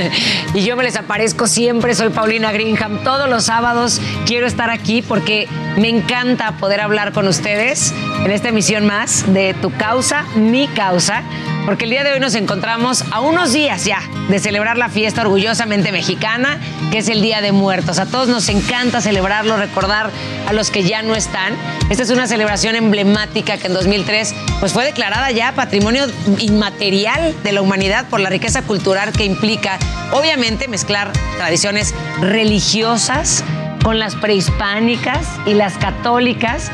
Speaker 41: y yo me les aparezco siempre, soy Paulina Greenham. Todos los sábados quiero estar aquí porque me encanta poder hablar con ustedes en esta emisión más de Tu causa, mi causa, porque el día de hoy nos encontramos a unos días ya de celebrar la fiesta orgullosamente mexicana, que es el Día de Muertos. A todos nos encanta celebrarlo, recordar a los que ya no están. Esta es una celebración emblemática que en 2003 pues fue declarada ya Patrimonio Inmaterial de la Humanidad por la riqueza cultural que implica, obviamente, mezclar tradiciones religiosas con las prehispánicas y las católicas.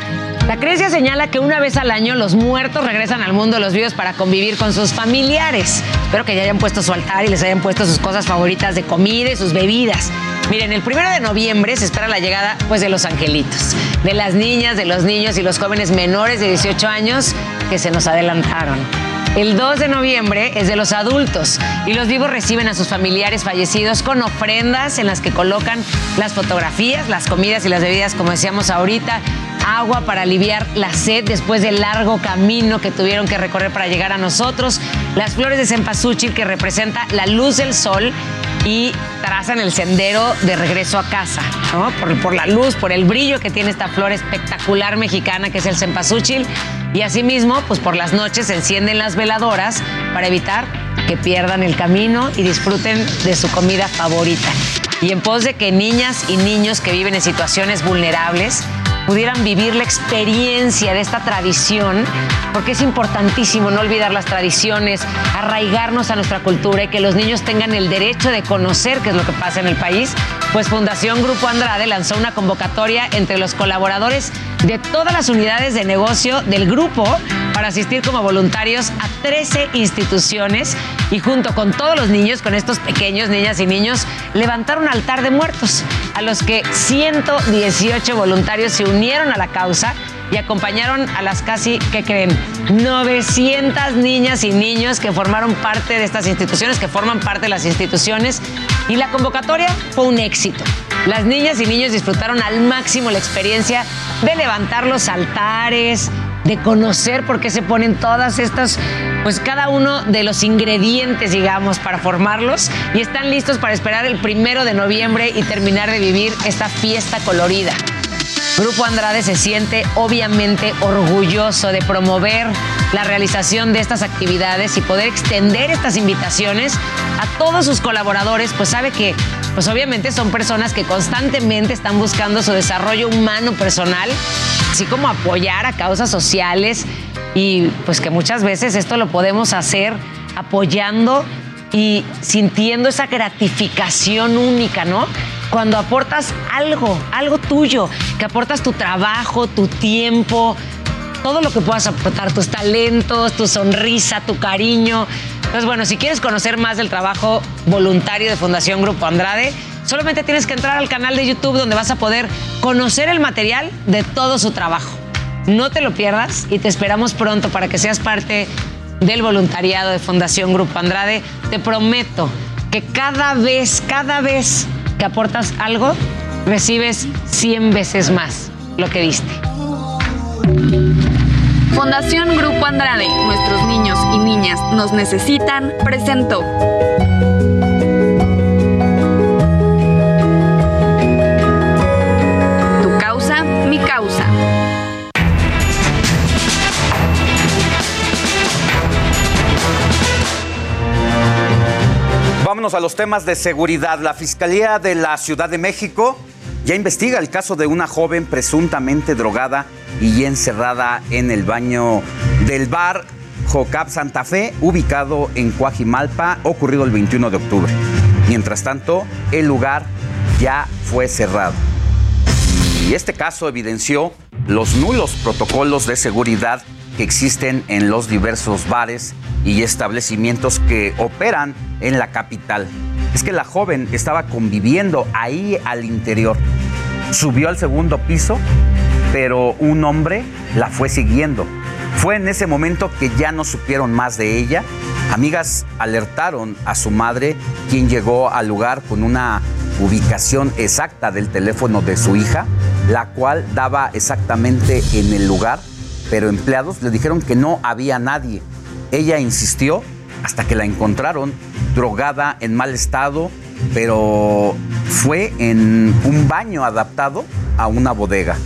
Speaker 41: La creencia señala que una vez al año los muertos regresan al mundo de los vivos para convivir con sus familiares. Espero que ya hayan puesto su altar y les hayan puesto sus cosas favoritas de comida y sus bebidas. Miren, el primero de noviembre se espera la llegada pues, de los angelitos, de las niñas, de los niños y los jóvenes menores de 18 años que se nos adelantaron. El 2 de noviembre es de los adultos y los vivos reciben a sus familiares fallecidos con ofrendas en las que colocan las fotografías, las comidas y las bebidas, como decíamos ahorita, agua para aliviar la sed después del largo camino que tuvieron que recorrer para llegar a nosotros, las flores de cempasúchil que representa la luz del sol y trazan el sendero de regreso a casa. Por, la luz, por el brillo que tiene esta flor espectacular mexicana que es el cempasúchil. Y asimismo, pues por las noches encienden las veladoras para evitar que pierdan el camino y disfruten de su comida favorita. Y en pos de que niñas y niños que viven en situaciones vulnerables pudieran vivir la experiencia de esta tradición, porque es importantísimo no olvidar las tradiciones, arraigarnos a nuestra cultura y que los niños tengan el derecho de conocer qué es lo que pasa en el país, pues Fundación Grupo Andrade lanzó una convocatoria entre los colaboradores de todas las unidades de negocio del grupo para asistir como voluntarios a 13 instituciones y junto con todos los niños, con estos pequeños niñas y niños, levantar un altar de muertos a los que 118 voluntarios se unieron a la causa y acompañaron a las casi, ¿qué creen? 900 niñas y niños que formaron parte de estas instituciones, que forman parte de las instituciones. Y la convocatoria fue un éxito. Las niñas y niños disfrutaron al máximo la experiencia de levantar los altares, conocer por qué se ponen todas estas pues cada uno de los ingredientes, digamos, para formarlos y están listos para esperar el primero de noviembre y terminar de vivir esta fiesta colorida. Grupo Andrade se siente obviamente orgulloso de promover la realización de estas actividades y poder extender estas invitaciones a todos sus colaboradores, pues sabe que pues obviamente son personas que constantemente están buscando su desarrollo humano personal, así como apoyar a causas sociales y pues que muchas veces esto lo podemos hacer apoyando y sintiendo esa gratificación única, ¿no? Cuando aportas algo, algo tuyo, que aportas tu trabajo, tu tiempo, todo lo que puedas aportar, tus talentos, tu sonrisa, tu cariño. Entonces, bueno, si quieres conocer más del trabajo voluntario de Fundación Grupo Andrade, solamente tienes que entrar al canal de YouTube donde vas a poder conocer el material de todo su trabajo. No te lo pierdas y te esperamos pronto para que seas parte del voluntariado de Fundación Grupo Andrade. Te prometo que cada vez, cada vez que aportas algo, recibes 100 veces más lo que diste.
Speaker 40: Fundación Grupo Andrade, nuestros niños y niñas nos necesitan, presentó.
Speaker 6: Vámonos a los temas de seguridad. La Fiscalía de la Ciudad de México ya investiga el caso de una joven presuntamente drogada y encerrada en el baño del bar Jocap Santa Fe, ubicado en Coajimalpa, ocurrido el 21 de octubre. Mientras tanto, el lugar ya fue cerrado. Y este caso evidenció los nulos protocolos de seguridad que existen en los diversos bares y establecimientos que operan en la capital. Es que la joven estaba conviviendo ahí al interior. Subió al segundo piso, pero un hombre la fue siguiendo. Fue en ese momento que ya no supieron más de ella. Amigas alertaron a su madre, quien llegó al lugar con una ubicación exacta del teléfono de su hija, la cual daba exactamente en el lugar, pero empleados le dijeron que no había nadie. Ella insistió hasta que la encontraron drogada en mal estado, pero fue en un baño adaptado a una bodega.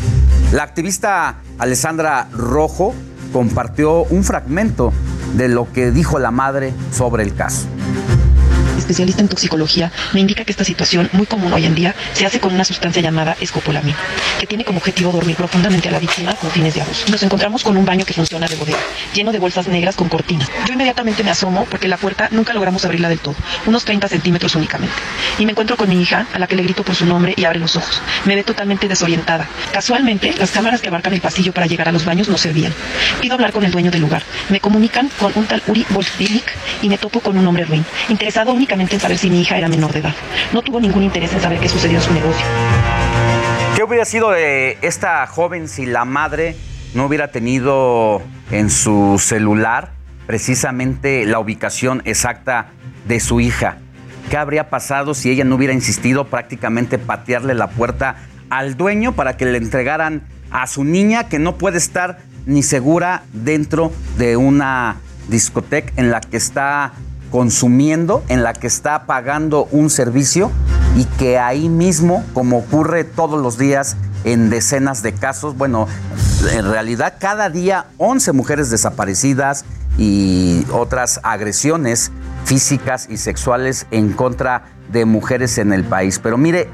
Speaker 6: La activista Alessandra Rojo compartió un fragmento de lo que dijo la madre sobre el caso
Speaker 42: especialista en toxicología, me indica que esta situación, muy común hoy en día, se hace con una sustancia llamada escopolamina, que tiene como objetivo dormir profundamente a la víctima con fines de abuso. Nos encontramos con un baño que funciona de bodega, lleno de bolsas negras con cortinas. Yo inmediatamente me asomo porque la puerta nunca logramos abrirla del todo, unos 30 centímetros únicamente. Y me encuentro con mi hija, a la que le grito por su nombre y abre los ojos. Me ve totalmente desorientada. Casualmente, las cámaras que abarcan el pasillo para llegar a los baños no servían. Pido hablar con el dueño del lugar. Me comunican con un tal Uri Wolfdilnik y me topo con un hombre ruin, interesado únicamente saber si mi hija era menor de edad. No tuvo ningún interés en saber qué sucedió en su negocio.
Speaker 6: ¿Qué hubiera sido de esta joven si la madre no hubiera tenido en su celular precisamente la ubicación exacta de su hija? ¿Qué habría pasado si ella no hubiera insistido prácticamente patearle la puerta al dueño para que le entregaran a su niña que no puede estar ni segura dentro de una discoteca en la que está consumiendo, en la que está pagando un servicio y que ahí mismo, como ocurre todos los días en decenas de casos, bueno, en realidad cada día 11 mujeres desaparecidas y otras agresiones físicas y sexuales en contra de mujeres en el país. Pero mire,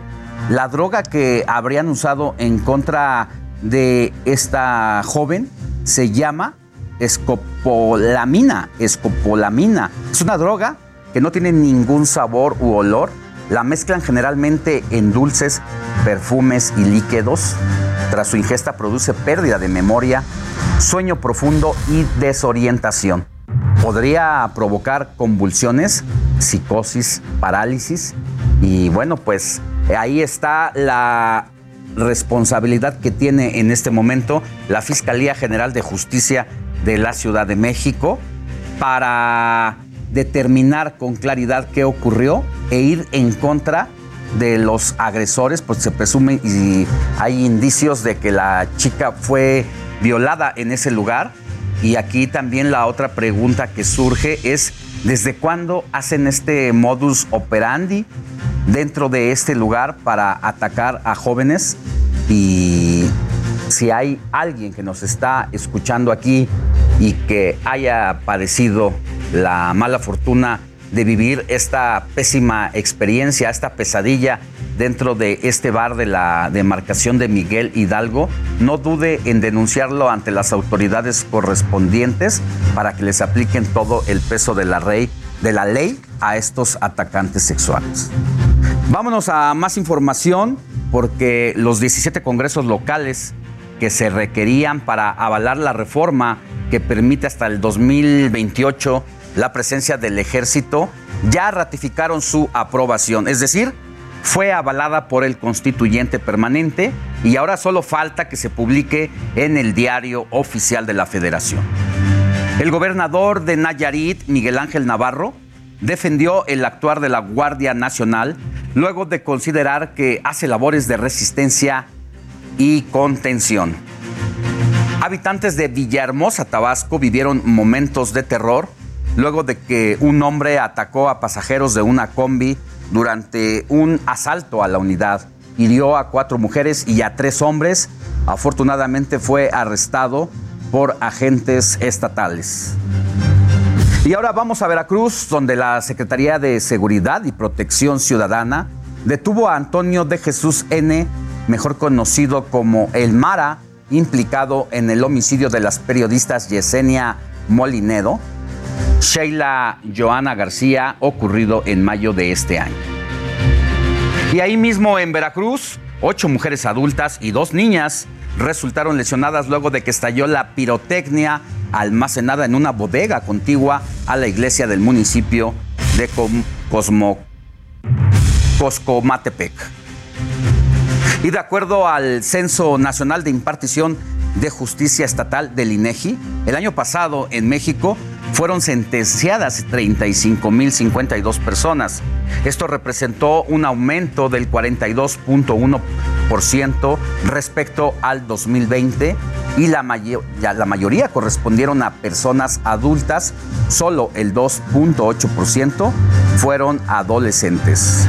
Speaker 6: la droga que habrían usado en contra de esta joven se llama escopolamina. Escopolamina. Es una droga que no tiene ningún sabor u olor. La mezclan generalmente en dulces, perfumes y líquidos. Tras su ingesta produce pérdida de memoria, sueño profundo y desorientación. Podría provocar convulsiones, psicosis, parálisis y bueno, pues ahí está la responsabilidad que tiene en este momento la Fiscalía General de Justicia de la Ciudad de México para determinar con claridad qué ocurrió e ir en contra de los agresores, pues se presume y hay indicios de que la chica fue violada en ese lugar Y aquí también la otra pregunta que surge es, ¿desde cuándo hacen este modus operandi dentro de este lugar para atacar a jóvenes? Y si hay alguien que nos está escuchando aquí y que haya padecido la mala fortuna de vivir esta pésima experiencia, esta pesadilla dentro de este bar de la demarcación de Miguel Hidalgo, no dude en denunciarlo ante las autoridades correspondientes para que les apliquen todo el peso de la, ley, de la ley a estos atacantes sexuales. Vámonos a más información porque los 17 congresos locales que se requerían para avalar la reforma que permite hasta el 2028 la presencia del ejército, ya ratificaron su aprobación, es decir, fue avalada por el constituyente permanente y ahora solo falta que se publique en el diario oficial de la federación. El gobernador de Nayarit, Miguel Ángel Navarro, defendió el actuar de la Guardia Nacional luego de considerar que hace labores de resistencia y contención. Habitantes de Villahermosa, Tabasco, vivieron momentos de terror luego de que un hombre atacó a pasajeros de una combi durante un asalto a la unidad. Hirió a cuatro mujeres y a tres hombres. Afortunadamente fue arrestado por agentes estatales. Y ahora vamos a Veracruz, donde la Secretaría de Seguridad y Protección Ciudadana detuvo a Antonio de Jesús N., mejor conocido como El Mara, implicado en el homicidio de las periodistas Yesenia Molinedo, Sheila Joana García, ocurrido en mayo de este año. Y ahí mismo en Veracruz, ocho mujeres adultas y dos niñas resultaron lesionadas luego de que estalló la pirotecnia almacenada en una bodega contigua a la iglesia del municipio de Coscomatepec. Y de acuerdo al Censo Nacional de Impartición de Justicia Estatal del INEGI, el año pasado en México fueron sentenciadas 35.052 personas. Esto representó un aumento del 42.1% respecto al 2020 y la, la mayoría correspondieron a personas adultas, solo el 2.8% fueron adolescentes.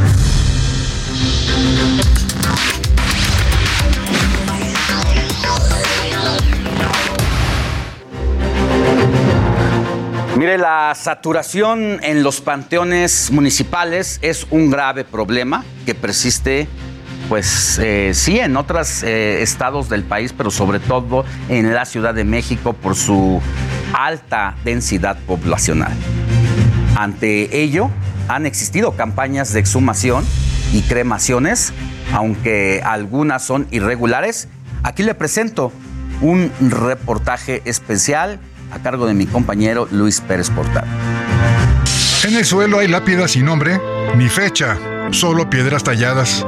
Speaker 6: Mire, la saturación en los panteones municipales es un grave problema que persiste, pues eh, sí, en otros eh, estados del país, pero sobre todo en la Ciudad de México por su alta densidad poblacional. Ante ello, han existido campañas de exhumación y cremaciones, aunque algunas son irregulares. Aquí le presento un reportaje especial a cargo de mi compañero Luis Pérez Portal.
Speaker 43: En el suelo hay lápidas sin nombre ni fecha, solo piedras talladas.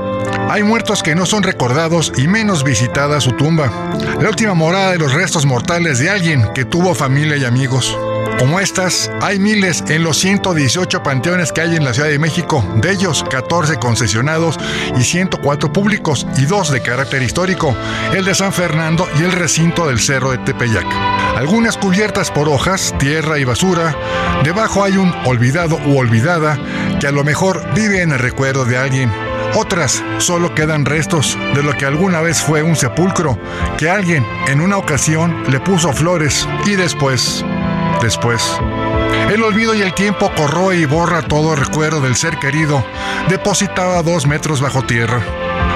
Speaker 43: Hay muertos que no son recordados y menos visitada su tumba. La última morada de los restos mortales de alguien que tuvo familia y amigos. Como estas, hay miles en los 118 panteones que hay en la Ciudad de México, de ellos 14 concesionados y 104 públicos y dos de carácter histórico, el de San Fernando y el recinto del Cerro de Tepeyac. Algunas cubiertas por hojas, tierra y basura, debajo hay un olvidado u olvidada que a lo mejor vive en el recuerdo de alguien. Otras solo quedan restos de lo que alguna vez fue un sepulcro, que alguien en una ocasión le puso flores y después después. El olvido y el tiempo corroe y borra todo recuerdo del ser querido, depositado a dos metros bajo tierra.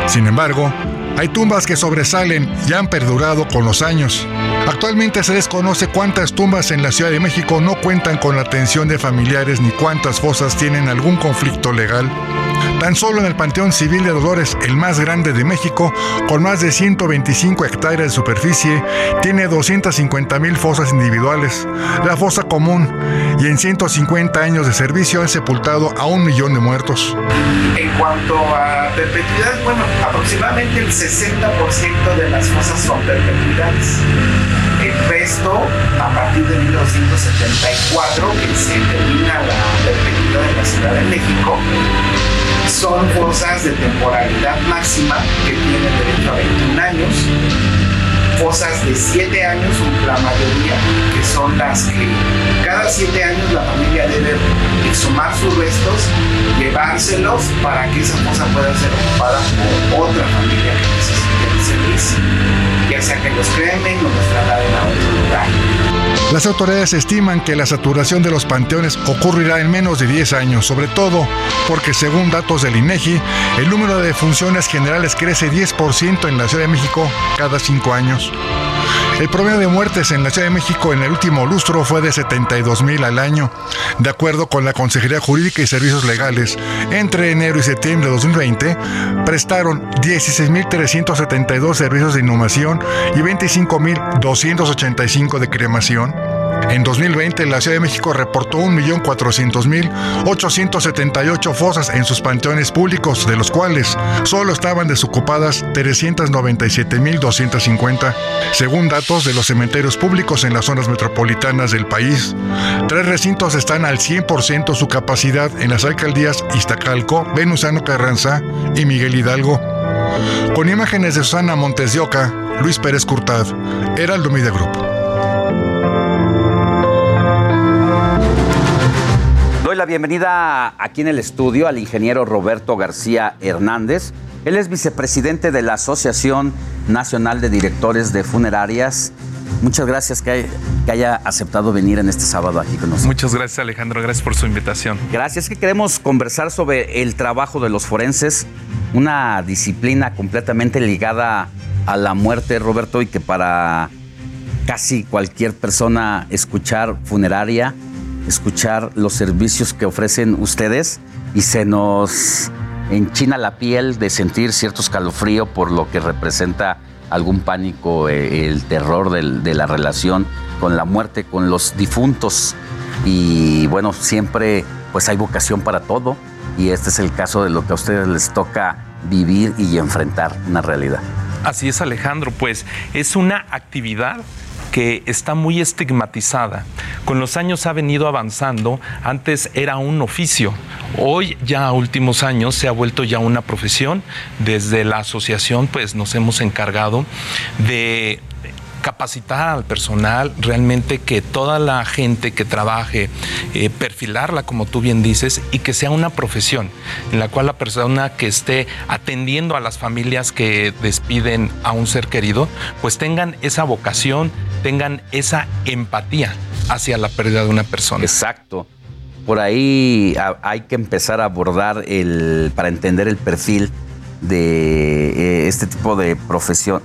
Speaker 43: Sin embargo, hay tumbas que sobresalen y han perdurado con los años. Actualmente se desconoce cuántas tumbas en la Ciudad de México no cuentan con la atención de familiares ni cuántas fosas tienen algún conflicto legal. Tan solo en el Panteón Civil de Dolores, el más grande de México, con más de 125 hectáreas de superficie, tiene 250 mil fosas individuales, la fosa común, y en 150 años de servicio han sepultado a un millón de muertos.
Speaker 44: En cuanto a perpetuidad, bueno, aproximadamente el 60% de las fosas son perpetuidades. El resto, a partir de 1974, que se termina la perpetuidad en la Ciudad de México, son fosas de temporalidad máxima que tienen derecho a 21 años fosas de 7 años, la mayoría, que son las que cada 7 años la familia debe exhumar sus restos, llevárselos para que esa fosa pueda ser ocupada por otra familia que necesite el servicio, ya sea que los cremen o los trasladen a otro lugar.
Speaker 43: Las autoridades estiman que la saturación de los panteones ocurrirá en menos de 10 años, sobre todo porque según datos del INEGI, el número de funciones generales crece 10% en la Ciudad de México cada 5 años. El promedio de muertes en la Ciudad de México en el último lustro fue de 72 mil al año. De acuerdo con la Consejería Jurídica y Servicios Legales, entre enero y septiembre de 2020 prestaron 16.372 servicios de inhumación y 25.285 de cremación. En 2020, la Ciudad de México reportó 1.400.878 fosas en sus panteones públicos, de los cuales solo estaban desocupadas 397.250, según datos de los cementerios públicos en las zonas metropolitanas del país. Tres recintos están al 100% su capacidad en las alcaldías Iztacalco, Venusano Carranza y Miguel Hidalgo. Con imágenes de Susana Montes de Oca, Luis Pérez Curtad, Heraldo Media Group.
Speaker 6: La bienvenida aquí en el estudio al ingeniero Roberto García Hernández. Él es vicepresidente de la Asociación Nacional de Directores de Funerarias. Muchas gracias que, haya aceptado venir en este sábado aquí con nosotros.
Speaker 45: Muchas gracias Alejandro, gracias por su invitación.
Speaker 6: Gracias, que queremos conversar sobre el trabajo de los forenses, una disciplina completamente ligada a la muerte, Roberto, y que para casi cualquier persona escuchar funeraria, escuchar los servicios que ofrecen ustedes y se nos enchina la piel de sentir cierto escalofrío por lo que representa algún pánico, eh, el terror del- de la relación con la muerte, con los difuntos. Y bueno, siempre pues hay vocación para todo y este es el caso de lo que a ustedes les toca vivir y enfrentar una realidad.
Speaker 45: Así es Alejandro, pues es una actividad que está muy estigmatizada. Con los años ha venido avanzando. Antes era un oficio. Hoy, ya a últimos años, se ha vuelto ya una profesión. Desde la asociación, pues nos hemos encargado de capacitar al personal, realmente que toda la gente que trabaje, eh, perfilarla como tú bien dices, y que sea una profesión en la cual la persona que esté atendiendo a las familias que despiden a un ser querido, pues tengan esa vocación, tengan esa empatía hacia la pérdida de una persona.
Speaker 6: Exacto. Por ahí hay que empezar a abordar el, para entender el perfil de eh, este tipo de,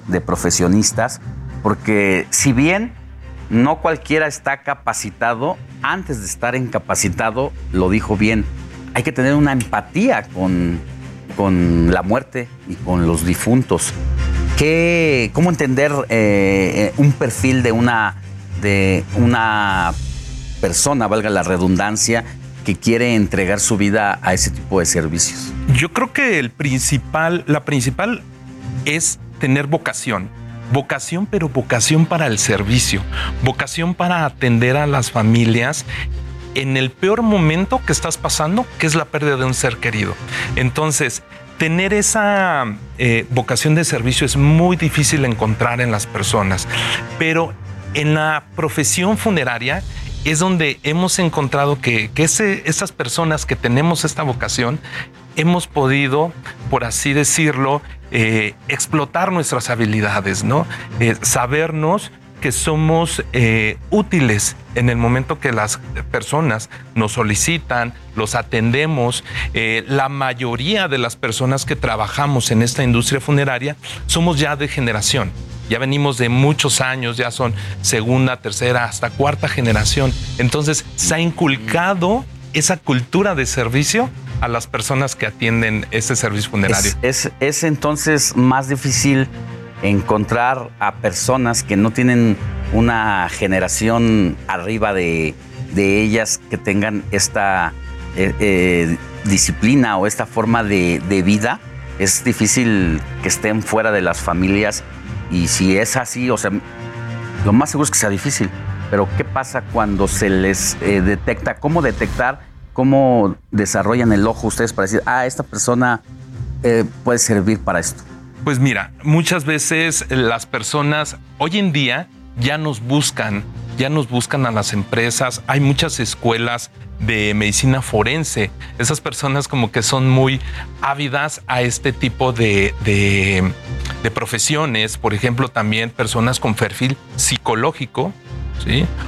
Speaker 6: de profesionistas, porque si bien no cualquiera está capacitado, antes de estar incapacitado, lo dijo bien, hay que tener una empatía con, con la muerte y con los difuntos. ¿Qué, ¿Cómo entender eh, un perfil de una, de una persona, valga la redundancia, que quiere entregar su vida a ese tipo de servicios?
Speaker 45: Yo creo que el principal, la principal es tener vocación. Vocación, pero vocación para el servicio. Vocación para atender a las familias en el peor momento que estás pasando, que es la pérdida de un ser querido. Entonces, tener esa eh, vocación de servicio es muy difícil encontrar en las personas, pero en la profesión funeraria es donde hemos encontrado que, que ese- esas personas que tenemos esta vocación hemos podido, por así decirlo, eh, explotar nuestras habilidades, ¿no? Eh, sabernos que somos eh, útiles en el momento que las personas nos solicitan, los atendemos. La mayoría de las personas que trabajamos en esta industria funeraria somos ya de generación. Ya venimos de muchos años, ya son segunda, tercera, hasta cuarta generación. Entonces se ha inculcado esa cultura de servicio a las personas que atienden este servicio funerario.
Speaker 6: Es, es- es entonces más difícil encontrar a personas que no tienen una generación arriba de, de ellas que tengan esta eh, eh, disciplina o esta forma de, de vida. Es difícil que estén fuera de las familias y si es así, o sea, lo más seguro es que sea difícil. Pero ¿qué pasa cuando se les eh, detecta? ¿Cómo detectar? ¿Cómo desarrollan el ojo ustedes para decir, ah, esta persona eh, puede servir para esto?
Speaker 45: Pues mira, muchas veces las personas hoy en día ya nos buscan, ya nos buscan a las empresas. Hay muchas escuelas de medicina forense. Esas personas como que son muy ávidas a este tipo de, de- de profesiones. Por ejemplo, también personas con perfil psicológico.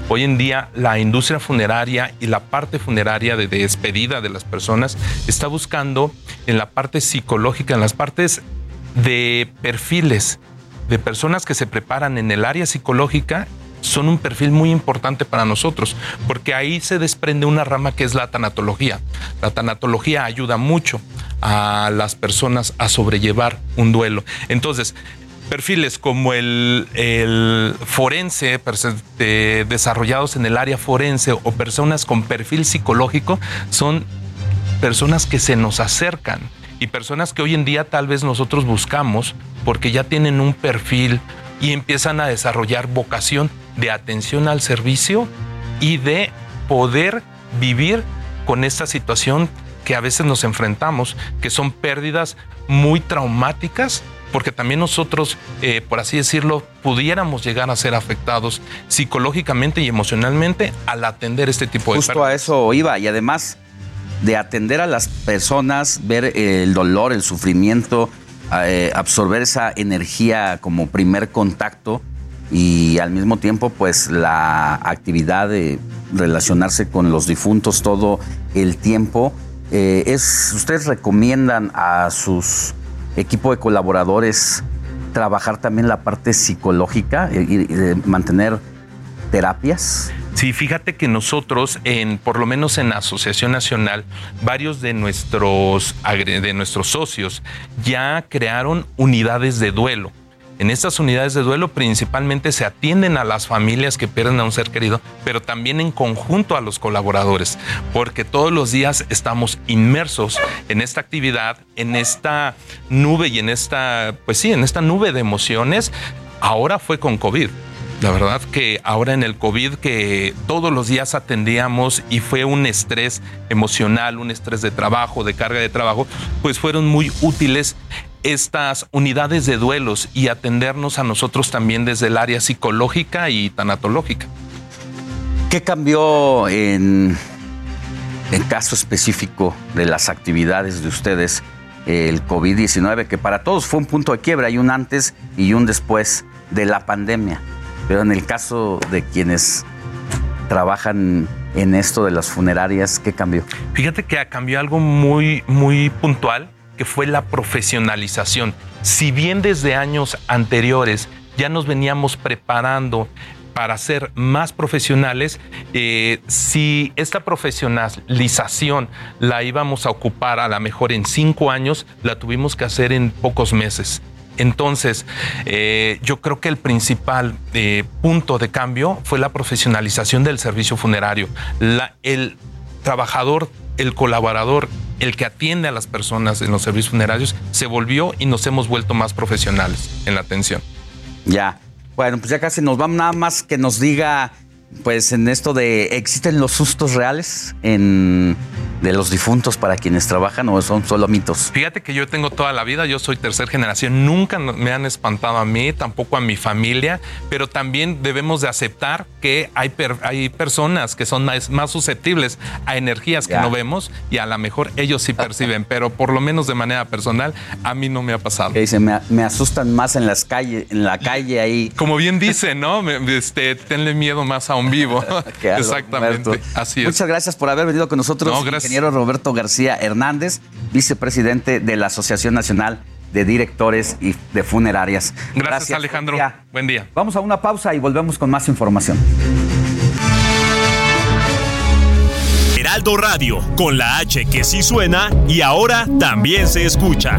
Speaker 45: Hoy en día la industria funeraria y la parte funeraria de despedida de las personas está buscando en la parte psicológica, en las partes de perfiles de personas que se preparan en el área psicológica son un perfil muy importante para nosotros, porque ahí se desprende una rama que es la tanatología. La tanatología ayuda mucho a las personas a sobrellevar un duelo. Entonces, perfiles como el, forense, de- desarrollados en el área forense o personas con perfil psicológico, son personas que se nos acercan y personas que hoy en día tal vez nosotros buscamos porque ya tienen un perfil y empiezan a desarrollar vocación de atención al servicio y de poder vivir con esta situación que a veces nos enfrentamos, que son pérdidas muy traumáticas, porque también nosotros, eh, por así decirlo, pudiéramos llegar a ser afectados psicológicamente y emocionalmente al atender este tipo de
Speaker 6: Justo a eso iba y además de atender a las personas, ver eh, el dolor, el sufrimiento, eh, absorber esa energía como primer contacto y al mismo tiempo pues la actividad de relacionarse con los difuntos todo el tiempo. Eh, es, ¿Ustedes recomiendan a sus equipo de colaboradores trabajar también la parte psicológica y, mantener terapias?
Speaker 45: Sí, fíjate que nosotros, en, por lo menos en la Asociación Nacional, varios de nuestros, de nuestros socios ya crearon unidades de duelo. En estas unidades de duelo principalmente se atienden a las familias que pierden a un ser querido, pero también en conjunto a los colaboradores, porque todos los días estamos inmersos en esta actividad, en esta nube y en esta, pues sí, en esta nube de emociones. Ahora fue con COVID. La verdad que ahora en el COVID que todos los días atendíamos y fue un estrés emocional, un estrés de trabajo, de carga de trabajo, pues fueron muy útiles estas unidades de duelos y atendernos a nosotros también desde el área psicológica y tanatológica.
Speaker 6: ¿Qué cambió en el caso específico de las actividades de ustedes el COVID-19, que para todos fue un punto de quiebra, hay un antes y un después de la pandemia? Pero en el caso de quienes trabajan en esto de las funerarias, ¿qué cambió?
Speaker 45: Fíjate que cambió algo muy, muy puntual, que fue la profesionalización. Si bien desde años anteriores ya nos veníamos preparando para ser más profesionales, eh, si esta profesionalización la íbamos a ocupar a lo mejor en cinco años, la tuvimos que hacer en pocos meses. Entonces, eh, yo creo que el principal eh, punto de cambio fue la profesionalización del servicio funerario. El trabajador, el colaborador, el que atiende a las personas en los servicios funerarios, se volvió y nos hemos vuelto más profesionales en la atención.
Speaker 6: Ya. Bueno, pues ya casi nos vamos nada más que nos diga, pues en esto de, ¿existen los sustos reales en, de los difuntos para quienes trabajan o son solo mitos?
Speaker 45: Fíjate que yo tengo toda la vida, yo soy tercera generación, nunca me han espantado a mí, tampoco a mi familia, pero también debemos de aceptar que hay, per- hay personas que son más, más susceptibles a energías que
Speaker 6: Ya.
Speaker 45: no vemos y a lo mejor ellos sí perciben, pero por lo menos de manera personal a mí no me ha pasado.
Speaker 6: Que dice, me, me asustan más en las calles, en la calle ahí.
Speaker 45: Como bien dice, ¿no? Este, tenle miedo más a un vivo. Exactamente. Así es.
Speaker 6: Muchas gracias por haber venido con nosotros,
Speaker 45: No,
Speaker 6: ingeniero Roberto García Hernández, vicepresidente de la Asociación Nacional de Directores y de Funerarias.
Speaker 45: Gracias, Alejandro.
Speaker 6: Buen día.
Speaker 45: Buen día.
Speaker 6: Vamos a una pausa y volvemos con más información.
Speaker 46: Heraldo Radio, con la H que sí suena y ahora también se escucha.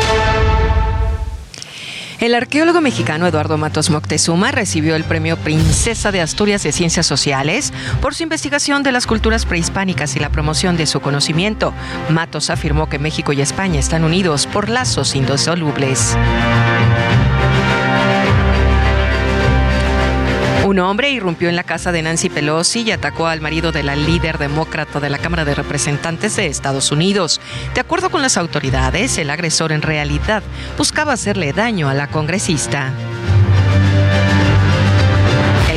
Speaker 7: El arqueólogo mexicano Eduardo Matos Moctezuma recibió el premio Princesa de Asturias de Ciencias Sociales por su investigación de las culturas prehispánicas y la promoción de su conocimiento. Matos afirmó que México y España están unidos por lazos indisolubles. Un hombre irrumpió en la casa de Nancy Pelosi y atacó al marido de la líder demócrata de la Cámara de Representantes de Estados Unidos. De acuerdo con las autoridades, el agresor en realidad buscaba hacerle daño a la congresista.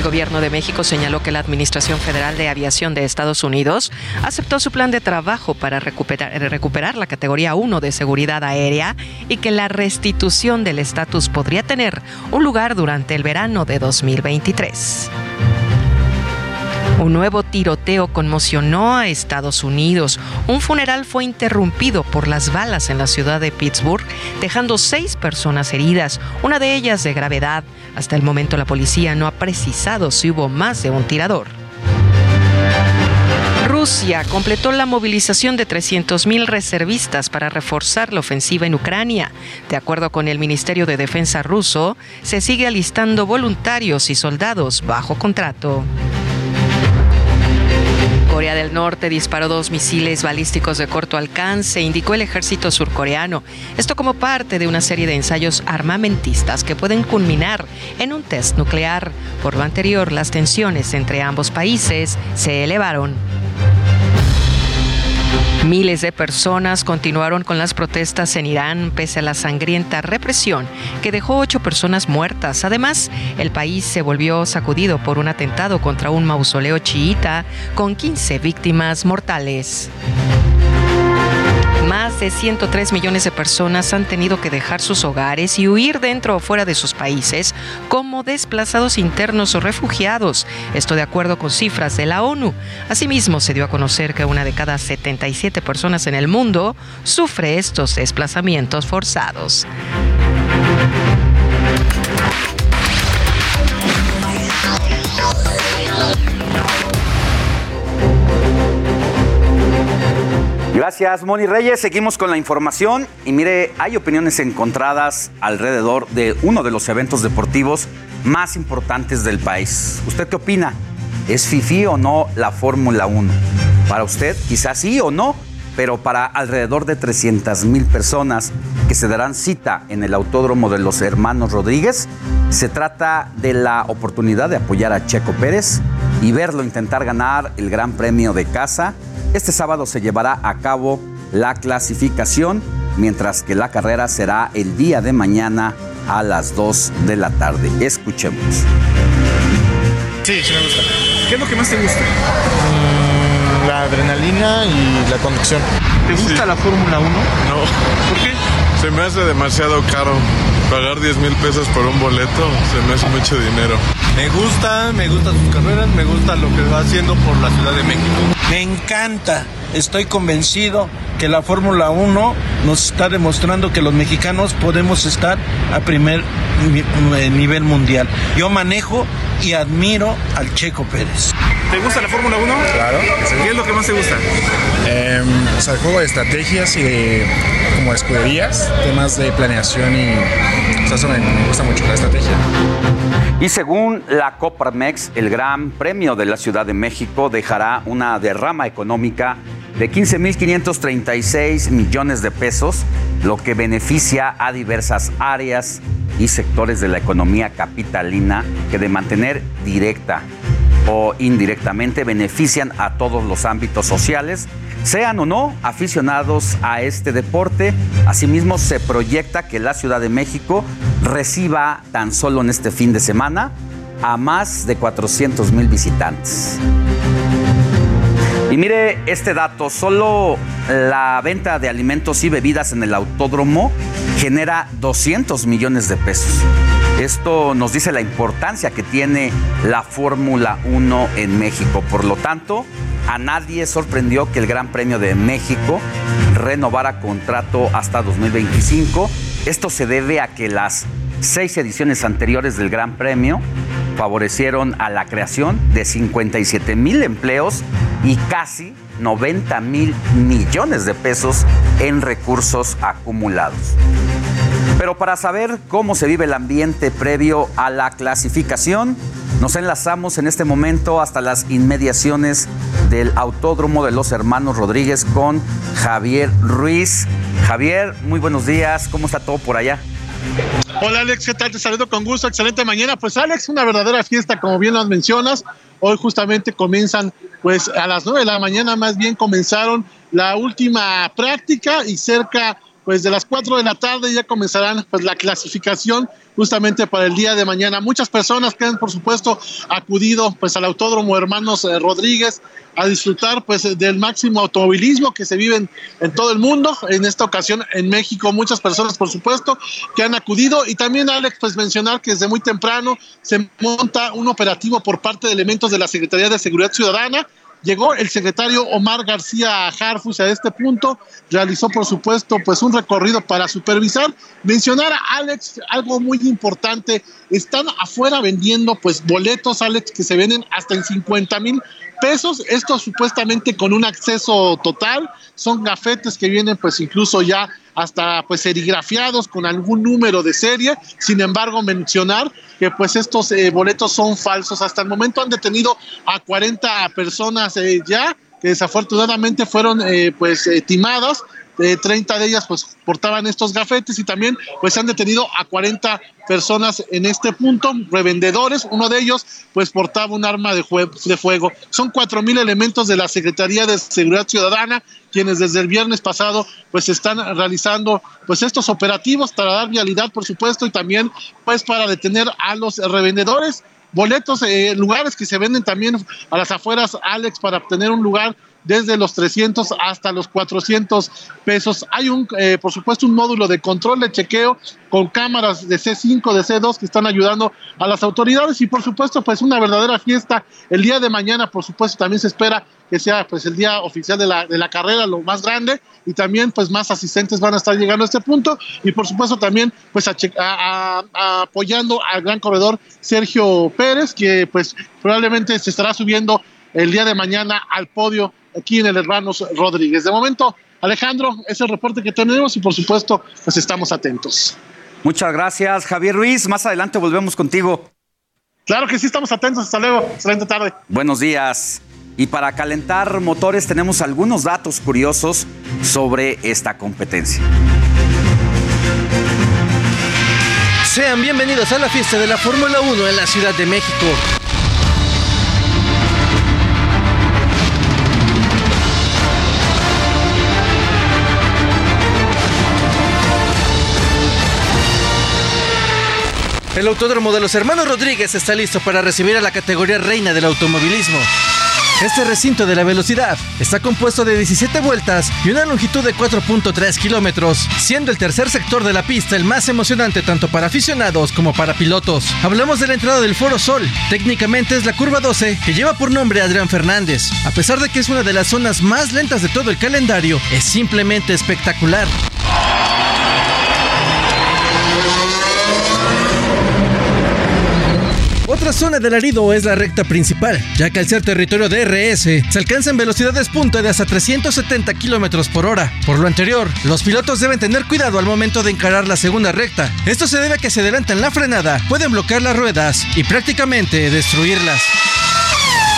Speaker 7: El gobierno de México señaló que la Administración Federal de Aviación de Estados Unidos aceptó su plan de trabajo para recuperar, recuperar la categoría 1 de seguridad aérea y que la restitución del estatus podría tener un lugar durante el verano de 2023. Un nuevo tiroteo conmocionó a Estados Unidos. Un funeral fue interrumpido por las balas en la ciudad de Pittsburgh, dejando seis personas heridas, una de ellas de gravedad. Hasta el momento la policía no ha precisado si hubo más de un tirador. Rusia completó la movilización de 300.000 reservistas para reforzar la ofensiva en Ucrania. De acuerdo con el Ministerio de Defensa ruso, se sigue alistando voluntarios y soldados bajo contrato. Corea del Norte disparó dos misiles balísticos de corto alcance, indicó el ejército surcoreano. Esto como parte de una serie de ensayos armamentistas que pueden culminar en un test nuclear. Por lo anterior, las tensiones entre ambos países se elevaron. Miles de personas continuaron con las protestas en Irán pese a la sangrienta represión que dejó ocho personas muertas. Además, el país se volvió sacudido por un atentado contra un mausoleo chiita con 15 víctimas mortales. Más de 103 millones de personas han tenido que dejar sus hogares y huir dentro o fuera de sus países como desplazados internos o refugiados. Esto de acuerdo con cifras de la ONU. Asimismo, se dio a conocer que una de cada 77 personas en el mundo sufre estos desplazamientos forzados.
Speaker 6: Gracias, Moni Reyes. Seguimos con la información. Y mire, hay opiniones encontradas alrededor de uno de los eventos deportivos más importantes del país. ¿Usted qué opina? ¿Es FIFI o no la Fórmula 1? Para usted, quizás sí o no, pero para alrededor de 300 mil personas que se darán cita en el Autódromo de los Hermanos Rodríguez, se trata de la oportunidad de apoyar a Checo Pérez y verlo intentar ganar el Gran Premio de Casa. Este sábado se llevará a cabo la clasificación, mientras que la carrera será el día de mañana a las 2 de la tarde. Escuchemos.
Speaker 47: Sí, sí me gusta. ¿Qué es lo que más te gusta? la adrenalina y la conducción. ¿Te gusta la Fórmula 1?
Speaker 48: No.
Speaker 47: ¿Por qué?
Speaker 48: Se me hace demasiado caro. Pagar 10 mil pesos por un boleto se me hace mucho dinero.
Speaker 47: Me gusta, me gustan sus carreras, me gusta lo que va haciendo por la Ciudad de México.
Speaker 49: Me encanta, estoy convencido que la Fórmula 1 nos está demostrando que los mexicanos podemos estar a primer mi- nivel mundial. Yo manejo y admiro al Checo Pérez.
Speaker 47: ¿Te gusta la Fórmula 1?
Speaker 49: Claro.
Speaker 47: ¿Qué es lo que más te gusta?
Speaker 50: o sea, el juego de estrategias y de como escuderías, temas de planeación y o sea, me, me gusta mucho la estrategia.
Speaker 6: Y según la Coparmex, el Gran Premio de la Ciudad de México dejará una derrama económica de 15.536 millones de pesos, lo que beneficia a diversas áreas y sectores de la economía capitalina que de mantener directa o indirectamente benefician a todos los ámbitos sociales, sean o no aficionados a este deporte. Asimismo, se proyecta que la Ciudad de México reciba tan solo en este fin de semana a más de 400 mil visitantes. Y mire este dato, solo la venta de alimentos y bebidas en el autódromo genera 200 millones de pesos. Esto nos dice la importancia que tiene la Fórmula 1 en México. Por lo tanto, a nadie sorprendió que el Gran Premio de México renovara contrato hasta 2025. Esto se debe a que las seis ediciones anteriores del Gran Premio favorecieron a la creación de 57 mil empleos y casi 90 mil millones de pesos en recursos acumulados. Pero para saber cómo se vive el ambiente previo a la clasificación, nos enlazamos en este momento hasta las inmediaciones del Autódromo de los Hermanos Rodríguez con Javier Ruiz. Javier, muy buenos días, ¿cómo está todo por allá?
Speaker 51: Hola Alex, ¿qué tal? Te saludo con gusto, excelente mañana. Pues Alex, una verdadera fiesta, como bien lo mencionas. Hoy justamente comienzan, pues a las 9 de la mañana más bien comenzaron la última práctica y cerca pues de las 4 de la tarde ya comenzarán pues la clasificación justamente para el día de mañana. Muchas personas que han por supuesto acudido pues al Autódromo Hermanos eh, Rodríguez a disfrutar pues del máximo automovilismo que se vive en, en, todo el mundo. En esta ocasión en México muchas personas por supuesto que han acudido y también Alex pues mencionar que desde muy temprano se monta un operativo por parte de elementos de la Secretaría de Seguridad Ciudadana Llegó el secretario Omar García Harfus a este punto, realizó por supuesto pues un recorrido para supervisar. Mencionar a Alex algo muy importante, están afuera vendiendo pues boletos Alex que se venden hasta en 50 mil pesos, esto supuestamente con un acceso total, son gafetes que vienen pues incluso ya hasta pues serigrafiados con algún número de serie, sin embargo mencionar que pues estos eh, boletos son falsos, hasta el momento han detenido a 40 personas eh, ya, que desafortunadamente fueron eh, pues timadas, 30 de ellas pues portaban estos gafetes y también pues han detenido a 40 personas en este punto, revendedores, uno de ellos pues portaba un arma de, de fuego. Son cuatro mil elementos de la Secretaría de Seguridad Ciudadana quienes desde el viernes pasado pues están realizando pues estos operativos para dar vialidad por supuesto y también pues para detener a los revendedores boletos, eh, lugares que se venden también a las afueras, Alex, para obtener un lugar desde los 300 hasta los 400 pesos. Hay un, eh, por supuesto, un módulo de control de chequeo con cámaras de C5, de C2 que están ayudando a las autoridades y, por supuesto, pues una verdadera fiesta. El día de mañana, por supuesto, también se espera que sea pues el día oficial de la, de la carrera, lo más grande, y también pues más asistentes van a estar llegando a este punto y por supuesto también pues apoyando al gran corredor Sergio Pérez, que pues probablemente se estará subiendo el día de mañana al podio aquí en el Hermanos Rodríguez. De momento, Alejandro, es el reporte que tenemos y por supuesto, pues estamos atentos.
Speaker 6: Muchas gracias, Javier Ruiz. Más adelante volvemos contigo.
Speaker 51: Claro que sí, estamos atentos. Hasta luego. Excelente tarde.
Speaker 6: Buenos días. Y para calentar motores tenemos algunos datos curiosos sobre esta competencia.
Speaker 52: Sean bienvenidos a la fiesta de la Fórmula 1 en la Ciudad de México. El Autódromo de los Hermanos Rodríguez está listo para recibir a la categoría reina del automovilismo. Este recinto de la velocidad está compuesto de 17 vueltas y una longitud de 4.3 kilómetros, siendo el tercer sector de la pista el más emocionante tanto para aficionados como para pilotos. Hablamos de la entrada del Foro Sol, técnicamente es la curva 12 que lleva por nombre Adrián Fernández. A pesar de que es una de las zonas más lentas de todo el calendario, es simplemente espectacular. Otra zona del arido es la recta principal, ya que al ser territorio de RS se alcanzan velocidades punta de hasta 370 kilómetros por hora. Por lo anterior, los pilotos deben tener cuidado al momento de encarar la segunda recta. Esto se debe a que se adelantan la frenada, pueden bloquear las ruedas y prácticamente destruirlas.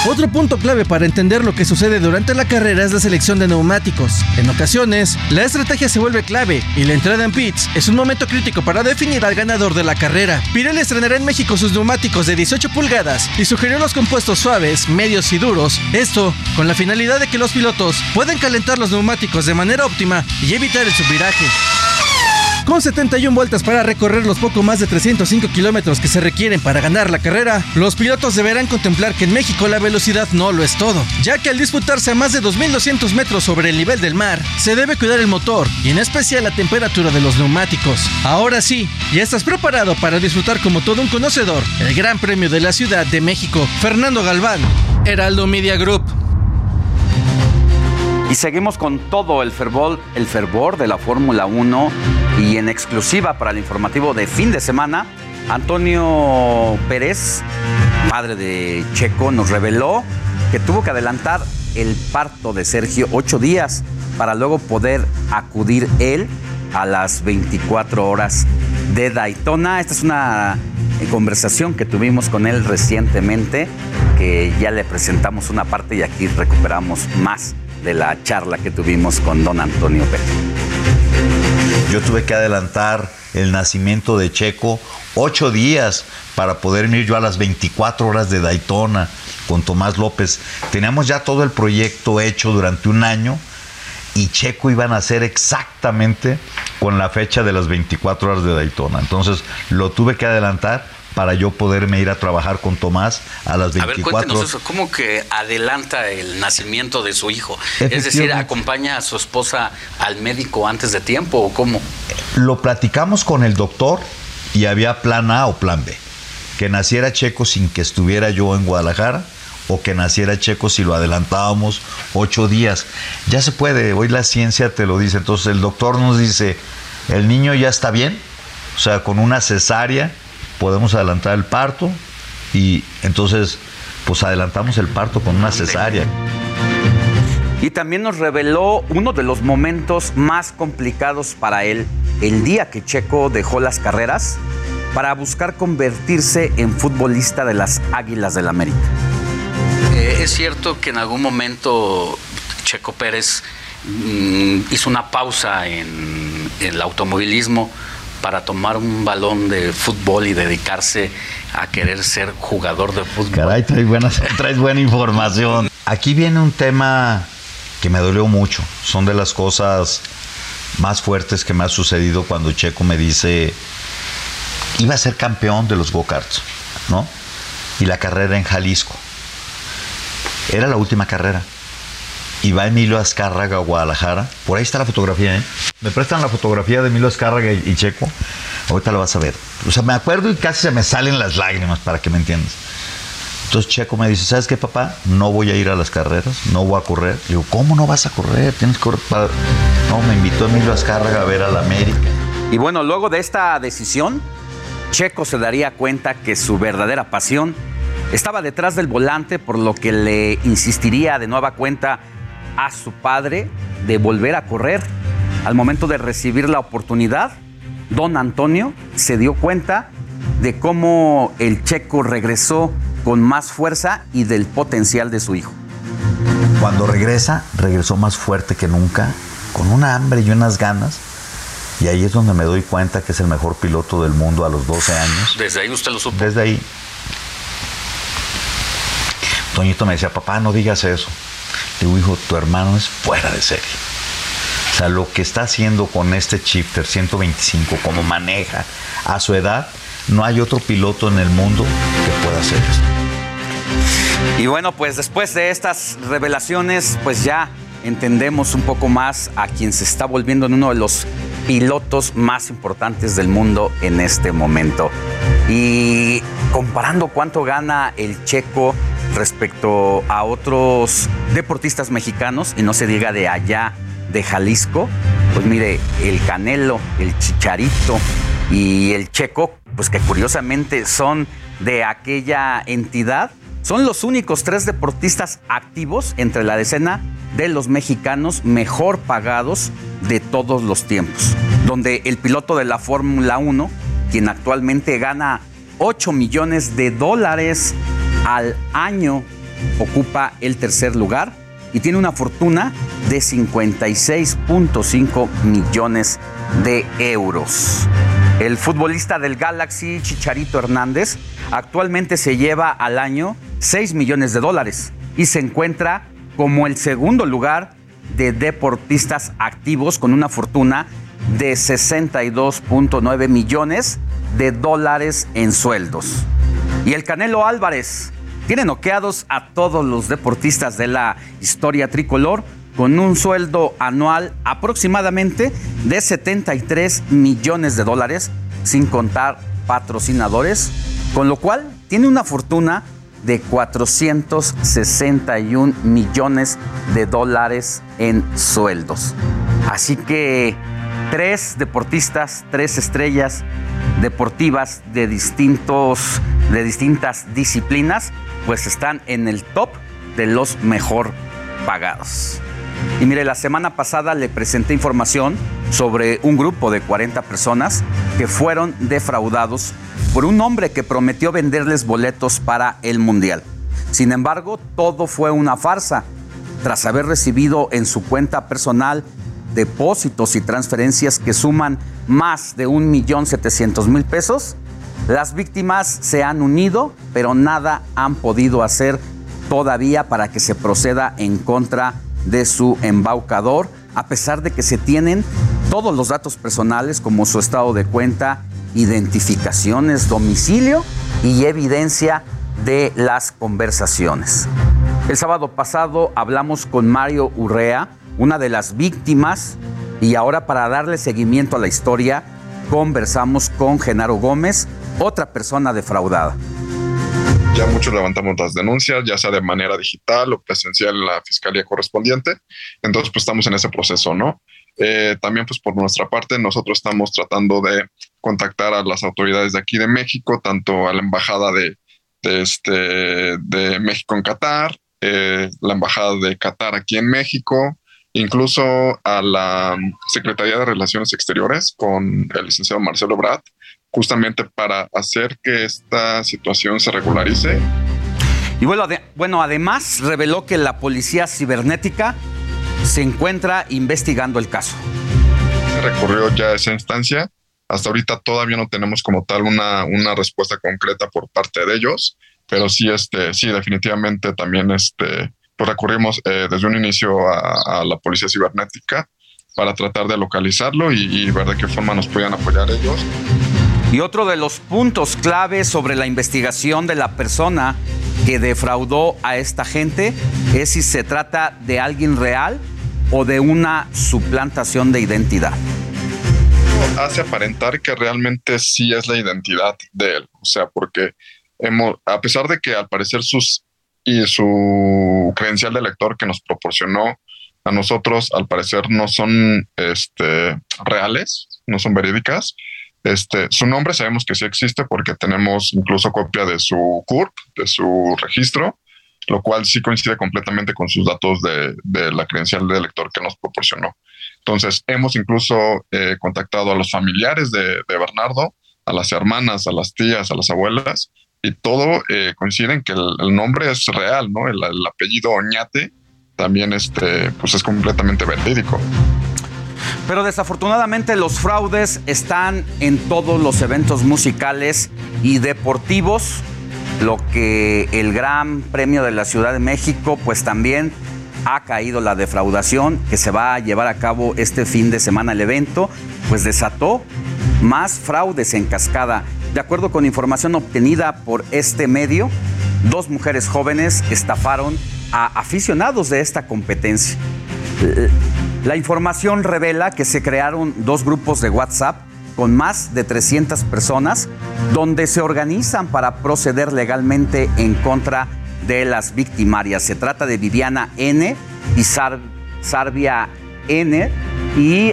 Speaker 52: Otro punto clave para entender lo que sucede durante la carrera es la selección de neumáticos. En ocasiones, la estrategia se vuelve clave y la entrada en pits es un momento crítico para definir al ganador de la carrera. Pirelli estrenará en México sus neumáticos de 18 pulgadas y sugirió los compuestos suaves, medios y duros. Esto con la finalidad de que los pilotos puedan calentar los neumáticos de manera óptima y evitar el subviraje. Con 71 vueltas para recorrer los poco más de 305 kilómetros que se requieren para ganar la carrera, los pilotos deberán contemplar que en México la velocidad no lo es todo, ya que al disputarse a más de 2.200 metros sobre el nivel del mar, se debe cuidar el motor y en especial la temperatura de los neumáticos. Ahora sí, ya estás preparado para disfrutar como todo un conocedor el Gran Premio de la Ciudad de México. Fernando Galván, Heraldo Media Group.
Speaker 6: Y seguimos con todo el fervor, el fervor de la Fórmula 1 y en exclusiva para el informativo de fin de semana, Antonio Pérez, padre de Checo, nos reveló que tuvo que adelantar el parto de Sergio ocho días para luego poder acudir él a las 24 horas de Daytona. Esta es una eh, conversación que tuvimos con él recientemente, que ya le presentamos una parte y aquí recuperamos más de la charla que tuvimos con don Antonio Pérez.
Speaker 53: Yo tuve que adelantar el nacimiento de Checo ocho días para poder ir yo a las 24 horas de Daytona con Tomás López. Teníamos ya todo el proyecto hecho durante un año y Checo iba a nacer exactamente con la fecha de las 24 horas de Daytona. Entonces lo tuve que adelantar para yo poderme ir a trabajar con Tomás a las 24
Speaker 54: A ver, cuéntenos eso, ¿cómo que adelanta el nacimiento de su hijo? Es decir. ¿acompaña a su esposa al médico antes de tiempo o cómo?
Speaker 53: Lo platicamos con el doctor y había plan A o plan B. Que naciera Checo sin que estuviera yo en Guadalajara o que naciera Checo si lo adelantábamos ocho días. Ya se puede, hoy la ciencia te lo dice. Entonces el doctor nos dice, el niño ya está bien, o sea, con una cesárea podemos adelantar el parto y entonces pues adelantamos el parto con una cesárea.
Speaker 6: Y también nos reveló uno de los momentos más complicados para él, el día que Checo dejó las carreras para buscar convertirse en futbolista de las Águilas del América.
Speaker 54: Eh, es cierto que en algún momento Checo Pérez mm, hizo una pausa en, en el automovilismo para tomar un balón de fútbol y dedicarse a querer ser jugador de fútbol.
Speaker 53: Caray, traes buena, traes buena información. Aquí viene un tema que me dolió mucho. Son de las cosas más fuertes que me ha sucedido cuando Checo me dice, iba a ser campeón de los go-karts, ¿no? Y la carrera en Jalisco. Era la última carrera. Y va Emilio Azcárraga a Guadalajara. Por ahí está la fotografía, ¿eh? Me prestan la fotografía de Emilio Azcárraga y, Checo. Ahorita la vas a ver. O sea, me acuerdo y casi se me salen las lágrimas para que me entiendas. Entonces Checo me dice, ¿sabes qué, papá? No voy a ir a las carreras, no voy a correr. Digo, ¿cómo no vas a correr? Tienes que correr para... No, me invitó Emilio Azcárraga a ver a la América.
Speaker 6: Y bueno, luego de esta decisión, Checo se daría cuenta que su verdadera pasión estaba detrás del volante, por lo que le insistiría de nueva cuenta a su padre de volver a correr. Al momento de recibir la oportunidad, don Antonio se dio cuenta de cómo el checo regresó con más fuerza y del potencial de su hijo.
Speaker 53: Cuando regresa, regresó más fuerte que nunca, con una hambre y unas ganas. Y ahí es donde me doy cuenta que es el mejor piloto del mundo a los 12 años.
Speaker 54: Desde ahí usted lo supo.
Speaker 53: Desde ahí. Toñito me decía, papá, no digas eso. Hijo, tu hermano es fuera de serie. O sea, lo que está haciendo con este Shifter 125, como maneja a su edad, no hay otro piloto en el mundo que pueda hacer esto.
Speaker 6: Y bueno, pues después de estas revelaciones, pues ya entendemos un poco más a quien se está volviendo en uno de los pilotos más importantes del mundo en este momento. Y comparando cuánto gana el checo respecto a otros deportistas mexicanos, y no se diga de allá de Jalisco, pues mire, el Canelo, el Chicharito y el Checo, pues que curiosamente son de aquella entidad, son los únicos tres deportistas activos entre la decena de los mexicanos mejor pagados de todos los tiempos, donde el piloto de la Fórmula 1, quien actualmente gana 8 millones de dólares al año, ocupa el tercer lugar y tiene una fortuna de 56.5 millones de euros. El futbolista del Galaxy, Chicharito Hernández, actualmente se lleva al año 6 millones de dólares y se encuentra como el segundo lugar de deportistas activos con una fortuna de 62.9 millones de dólares en sueldos. Y el Canelo Álvarez tiene noqueados a todos los deportistas de la historia tricolor con un sueldo anual aproximadamente de 73 millones de dólares, sin contar patrocinadores, con lo cual tiene una fortuna de 461 millones de dólares en sueldos. Así que tres deportistas, tres estrellas deportivas de distintos de distintas disciplinas, pues están en el top de los mejor pagados. Y mire, la semana pasada le presenté información sobre un grupo de 40 personas que fueron defraudados por un hombre que prometió venderles boletos para el Mundial. Sin embargo, todo fue una farsa. Tras haber recibido en su cuenta personal depósitos y transferencias que suman más de 1.700.000 pesos, las víctimas se han unido, pero nada han podido hacer todavía para que se proceda en contra de su embaucador, a pesar de que se tienen todos los datos personales como su estado de cuenta, identificaciones, domicilio y evidencia de las conversaciones. El sábado pasado hablamos con Mario Urrea, una de las víctimas, y ahora para darle seguimiento a la historia, conversamos con Genaro Gómez, otra persona defraudada.
Speaker 55: Ya muchos levantamos las denuncias, ya sea de manera digital o presencial en la fiscalía correspondiente. Entonces, pues estamos en ese proceso, ¿no? Eh, también, pues por nuestra parte, nosotros estamos tratando de contactar a las autoridades de aquí de México, tanto a la embajada de, este, de México en Qatar, eh, la embajada de Qatar aquí en México, incluso a la Secretaría de Relaciones Exteriores con el licenciado Marcelo Brad, justamente para hacer que esta situación se regularice.
Speaker 6: Y bueno, bueno, además reveló que la policía cibernética se encuentra investigando el caso.
Speaker 55: Se recurrió ya a esa instancia. Hasta ahorita todavía no tenemos como tal una, una respuesta concreta por parte de ellos, pero sí, este, sí, definitivamente también este, pues recurrimos eh, desde un inicio a, la policía cibernética para tratar de localizarlo y, y ver de qué forma nos podían apoyar ellos.
Speaker 6: Y otro de los puntos clave sobre la investigación de la persona que defraudó a esta gente es si se trata de alguien real o de una suplantación de identidad.
Speaker 55: Hace aparentar que realmente sí es la identidad de él, o sea, porque hemos, a pesar de que al parecer sus y su credencial de lector que nos proporcionó a nosotros al parecer no son este, reales, no son verídicas. Este, su nombre sabemos que sí existe porque tenemos incluso copia de su CURP, de su registro, lo cual sí coincide completamente con sus datos de, la credencial de lector que nos proporcionó. Entonces, hemos incluso eh, contactado a los familiares de, Bernardo, a las hermanas, a las tías, a las abuelas, y todo eh, coincide en que el, nombre es real, ¿no? El, apellido Oñate también este, pues es completamente verídico.
Speaker 6: Pero desafortunadamente los fraudes están en todos los eventos musicales y deportivos, lo que el Gran Premio de la Ciudad de México pues también ha caído la defraudación que se va a llevar a cabo este fin de semana el evento, pues desató más fraudes en cascada. De acuerdo con información obtenida por este medio, dos mujeres jóvenes estafaron a aficionados de esta competencia. La información revela que se crearon dos grupos de WhatsApp con más de 300 personas donde se organizan para proceder legalmente en contra de las victimarias. Se trata de Viviana N y Sarvia N y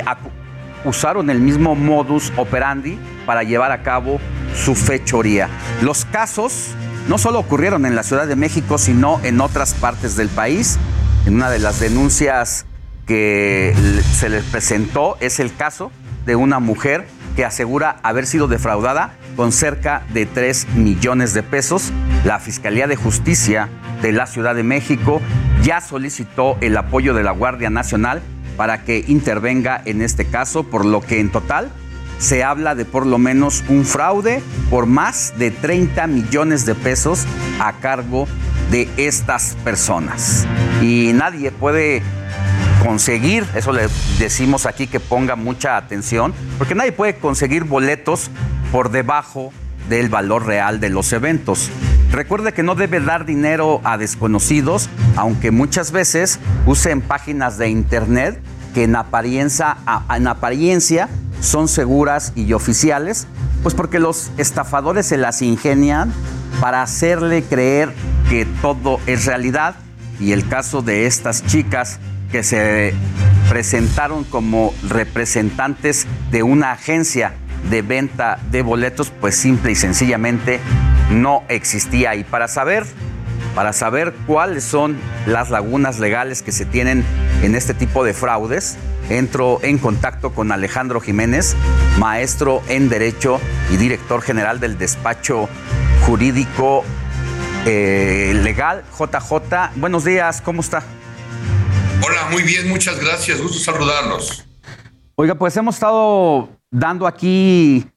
Speaker 6: usaron el mismo modus operandi para llevar a cabo su fechoría. Los casos no solo ocurrieron en la Ciudad de México, sino en otras partes del país. En una de las denuncias que se les presentó es el caso de una mujer que asegura haber sido defraudada con cerca de 3 millones de pesos. La Fiscalía de Justicia de la Ciudad de México ya solicitó el apoyo de la Guardia Nacional para que intervenga en este caso, por lo que en total se habla de por lo menos un fraude por más de 30 millones de pesos a cargo de estas personas. Y nadie puede conseguir, eso le decimos aquí que ponga mucha atención, porque nadie puede conseguir boletos por debajo del valor real de los eventos. Recuerde que no debe dar dinero a desconocidos, aunque muchas veces usen páginas de internet que en apariencia, en apariencia son seguras y oficiales, pues porque los estafadores se las ingenian para hacerle creer que todo es realidad. Y el caso de estas chicas que se presentaron como representantes de una agencia de venta de boletos, pues simple y sencillamente no existía. Y para saber, para saber cuáles son las lagunas legales que se tienen en este tipo de fraudes. Entro en contacto con Alejandro Jiménez, maestro en Derecho y director general del despacho jurídico eh, legal JJ. Buenos días, ¿cómo está?
Speaker 56: Hola, muy bien, muchas gracias, gusto saludarlos.
Speaker 6: Oiga, pues hemos estado dando aquí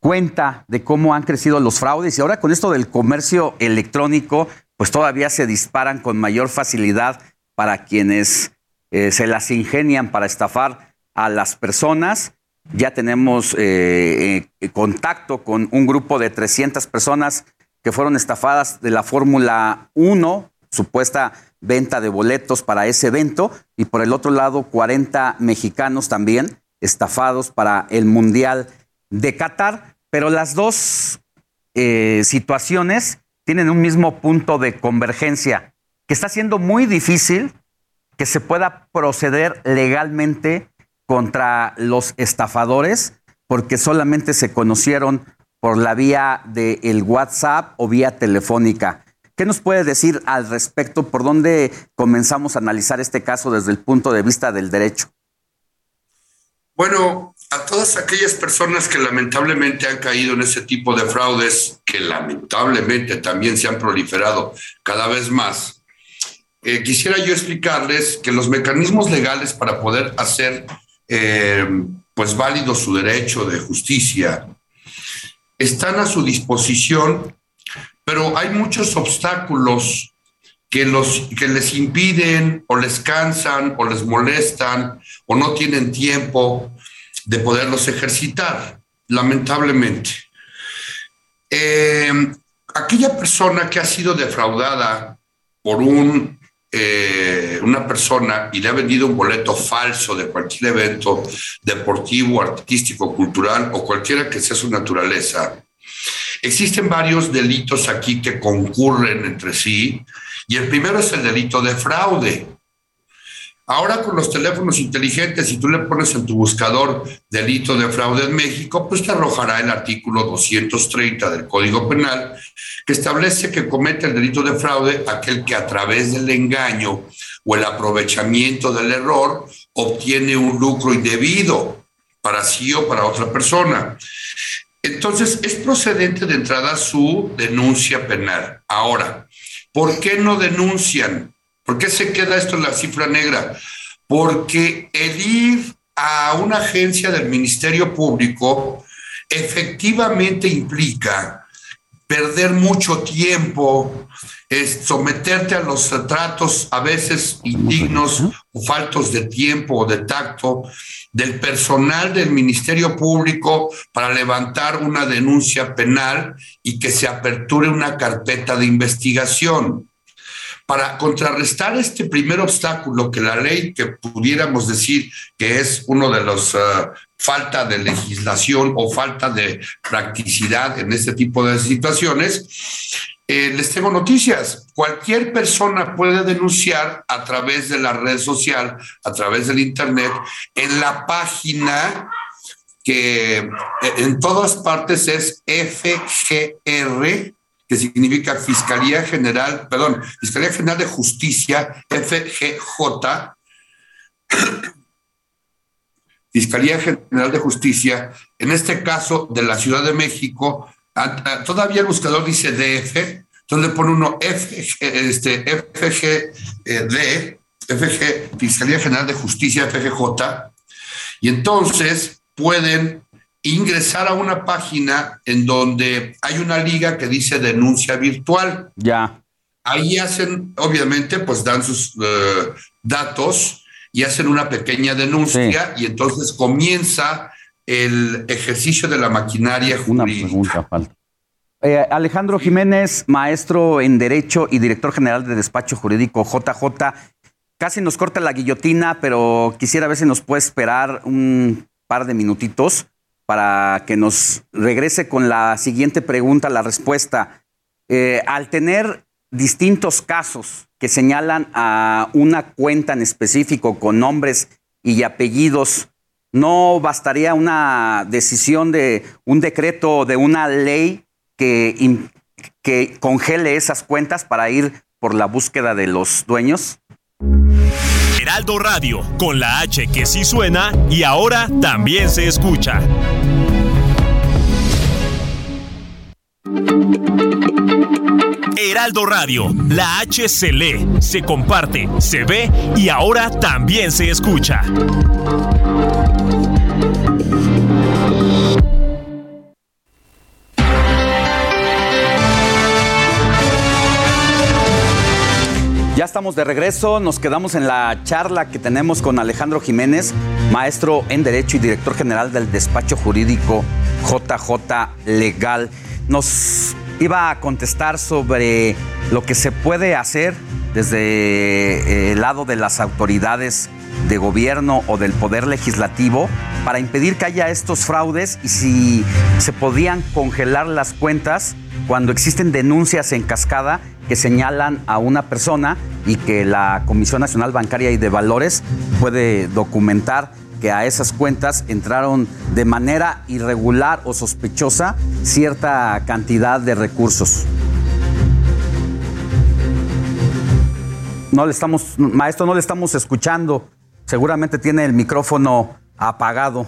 Speaker 6: cuenta de cómo han crecido los fraudes y ahora con esto del comercio electrónico, pues todavía se disparan con mayor facilidad para quienes eh, se las ingenian para estafar a las personas. Ya tenemos eh, eh, contacto con un grupo de 300 personas que fueron estafadas de la Fórmula 1, supuesta venta de boletos para ese evento, y por el otro lado 40 mexicanos también estafados para el Mundial de Qatar, pero las dos eh, situaciones tienen un mismo punto de convergencia, que está siendo muy difícil que se pueda proceder legalmente contra los estafadores, porque solamente se conocieron por la vía del WhatsApp o vía telefónica. ¿Qué nos puede decir al respecto? ¿Por dónde comenzamos a analizar este caso desde el punto de vista del derecho?
Speaker 56: Bueno, a todas aquellas personas que lamentablemente han caído en ese tipo de fraudes, que lamentablemente también se han proliferado cada vez más, eh, quisiera yo explicarles que los mecanismos legales para poder hacer eh, pues válido su derecho de justicia están a su disposición, pero hay muchos obstáculos que, los, que les impiden o les cansan o les molestan o no tienen tiempo de poderlos ejercitar, lamentablemente. Eh, aquella persona que ha sido defraudada por un, eh, una persona y le ha vendido un boleto falso de cualquier evento deportivo, artístico, cultural o cualquiera que sea su naturaleza, existen varios delitos aquí que concurren entre sí y el primero es el delito de fraude. Ahora con los teléfonos inteligentes, si tú le pones en tu buscador delito de fraude en México, pues te arrojará el artículo 230 del Código Penal, que establece que comete el delito de fraude aquel que a través del engaño o el aprovechamiento del error obtiene un lucro indebido para sí o para otra persona. Entonces, es procedente de entrada su denuncia penal. Ahora, ¿por qué no denuncian? ¿Por qué se queda esto en la cifra negra? Porque el ir a una agencia del Ministerio Público efectivamente implica perder mucho tiempo, es someterte a los tratos a veces indignos o faltos de tiempo o de tacto del personal del Ministerio Público para levantar una denuncia penal y que se aperture una carpeta de investigación. Para contrarrestar este primer obstáculo que la ley, que pudiéramos decir que es uno de los uh, falta de legislación o falta de practicidad en este tipo de situaciones, eh, les tengo noticias. Cualquier persona puede denunciar a través de la red social, a través del Internet, en la página que eh, en todas partes es FGR, que significa Fiscalía General, perdón, Fiscalía General de Justicia, FGJ, Fiscalía General de Justicia, en este caso de la Ciudad de México, todavía el buscador dice DF, entonces le pone uno FG, este, FGD, FG, Fiscalía General de Justicia, FGJ, y entonces pueden ingresar a una página en donde hay una liga que dice denuncia virtual.
Speaker 6: Ya.
Speaker 56: Ahí hacen, obviamente, pues dan sus uh, datos y hacen una pequeña denuncia sí. y entonces comienza el ejercicio de la maquinaria jurídica. Una pregunta falta.
Speaker 6: Eh, Alejandro Jiménez, maestro en Derecho y director general de despacho jurídico JJ. Casi nos corta la guillotina, pero quisiera ver si nos puede esperar un par de minutitos para que nos regrese con la siguiente pregunta, la respuesta. Eh, al tener distintos casos que señalan a una cuenta en específico con nombres y apellidos, ¿no bastaría una decisión de un decreto de una ley que, que congele esas cuentas para ir por la búsqueda de los dueños?
Speaker 46: Heraldo Radio, con la H que sí suena y ahora también se escucha. Heraldo Radio, la H se lee, se comparte, se ve y ahora también se escucha.
Speaker 6: Ya estamos de regreso, nos quedamos en la charla que tenemos con Alejandro Jiménez, maestro en Derecho y director general del despacho jurídico JJ Legal. Nos iba a contestar sobre lo que se puede hacer desde eh, el lado de las autoridades de gobierno o del poder legislativo para impedir que haya estos fraudes y si se podían congelar las cuentas cuando existen denuncias en cascada que señalan a una persona y que la Comisión Nacional Bancaria y de Valores puede documentar que a esas cuentas entraron de manera irregular o sospechosa cierta cantidad de recursos. No le estamos, maestro, no le estamos escuchando. Seguramente tiene el micrófono apagado.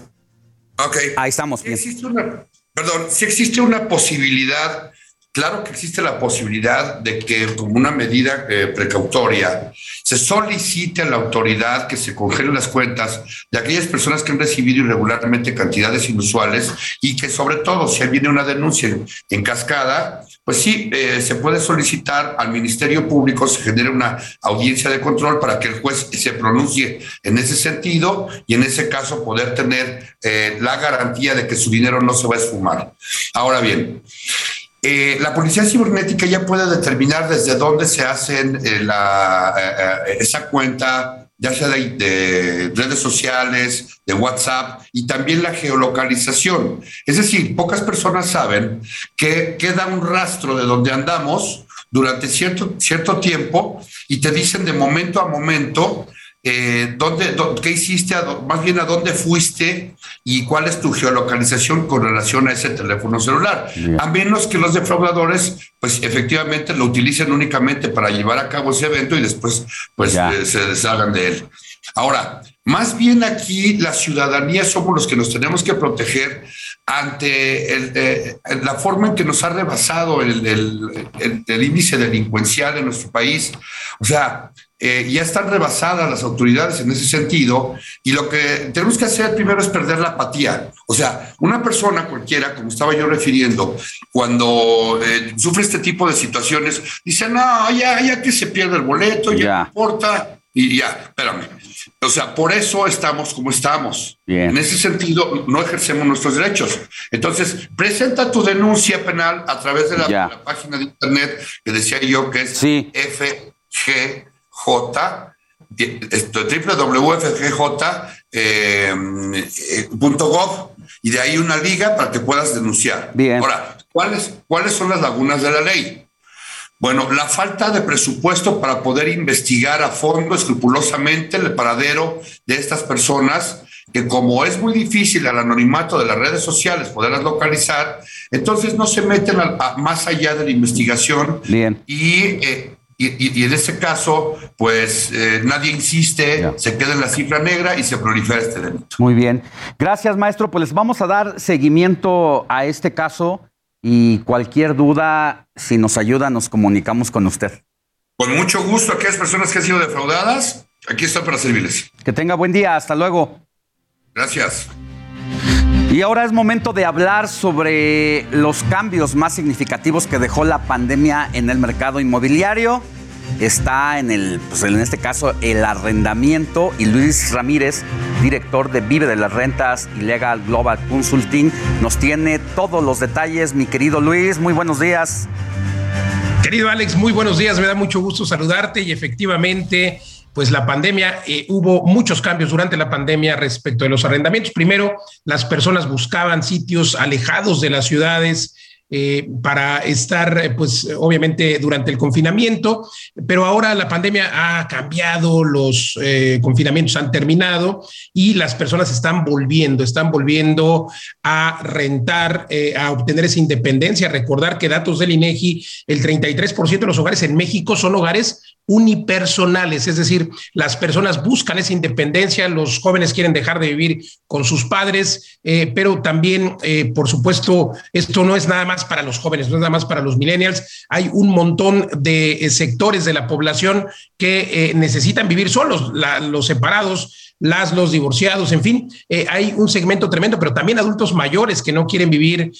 Speaker 56: Ok.
Speaker 6: Ahí estamos.
Speaker 56: Sí existe una, perdón, si existe una posibilidad, claro que existe la posibilidad de que como una medida eh, precautoria se solicite a la autoridad que se congelen las cuentas de aquellas personas que han recibido irregularmente cantidades inusuales y que sobre todo si viene una denuncia en, en cascada, pues sí, eh, se puede solicitar al Ministerio Público, se genere una audiencia de control para que el juez se pronuncie en ese sentido y en ese caso poder tener eh, la garantía de que su dinero no se va a esfumar. Ahora bien, eh, la policía cibernética ya puede determinar desde dónde se hacen la, esa cuenta, ya sea de, de redes sociales, de WhatsApp y también la geolocalización. Es decir, pocas personas saben que queda un rastro de donde andamos durante cierto, cierto tiempo y te dicen de momento a momento eh, dónde, dó- qué hiciste, más bien a dónde fuiste y cuál es tu geolocalización con relación a ese teléfono celular. A menos que los defraudadores, pues efectivamente lo utilicen únicamente para llevar a cabo ese evento y después, pues eh, se deshagan de él. Ahora, más bien aquí la ciudadanía somos los que nos tenemos que proteger ante el, eh, la forma en que nos ha rebasado el, el- el- índice delincuencial en nuestro país. O sea, eh, ya están rebasadas las autoridades en ese sentido y lo que tenemos que hacer primero es perder la apatía. O sea, una persona cualquiera, como estaba yo refiriendo, cuando eh, sufre este tipo de situaciones, dice, no, ya, ya que se pierde el boleto, ya, no importa, y ya, espérame. O sea, por eso estamos como estamos. En ese sentido, no ejercemos nuestros derechos. Entonces, presenta tu denuncia penal a través de la, la página de internet que decía yo que es FGJ, di- esto, www.fgj.gov y de ahí una liga para que puedas denunciar.
Speaker 6: Bien.
Speaker 56: Ahora, ¿cuáles, ¿cuáles son las lagunas de la ley? Bueno, la falta de presupuesto para poder investigar a fondo, escrupulosamente, el paradero de estas personas, que como es muy difícil al anonimato de las redes sociales poderlas localizar, entonces no se meten a- a- más allá de la investigación
Speaker 6: Bien.
Speaker 56: y, eh, y, en este caso, pues eh, nadie insiste, se queda en la cifra negra y se prolifera este delito.
Speaker 6: Muy bien. Gracias, maestro. Pues les vamos a dar seguimiento a este caso y cualquier duda, si nos ayuda, nos comunicamos con usted.
Speaker 56: Con mucho gusto, aquellas personas que han sido defraudadas, aquí están para servirles.
Speaker 6: Que tenga buen día. Hasta luego.
Speaker 56: Gracias.
Speaker 6: Y ahora es momento de hablar sobre los cambios más significativos que dejó la pandemia en el mercado inmobiliario. Está en el, pues en este caso, el arrendamiento y Luis Ramírez, director de Vive de las Rentas y Legal Global Consulting, nos tiene todos los detalles. Mi querido Luis, muy buenos días.
Speaker 57: Querido Alex, muy buenos días. Me da mucho gusto saludarte y efectivamente, pues la pandemia, eh, hubo muchos cambios durante la pandemia respecto de los arrendamientos. Primero, las personas buscaban sitios alejados de las ciudades eh, para estar, eh, pues obviamente durante el confinamiento, pero ahora la pandemia ha cambiado, los eh, confinamientos han terminado y las personas están volviendo, están volviendo a rentar, a obtener esa independencia. Recordar que datos del INEGI, el 33% de los hogares en México son hogares unipersonales, es decir, las personas buscan esa independencia, los jóvenes quieren dejar de vivir con sus padres, pero también, por supuesto, esto no es nada más para los jóvenes, no es nada más para los millennials. Hay un montón de eh, sectores de la población que eh, necesitan vivir solos, los separados, las, los divorciados, en fin, eh, hay un segmento tremendo, pero también adultos mayores que no quieren vivir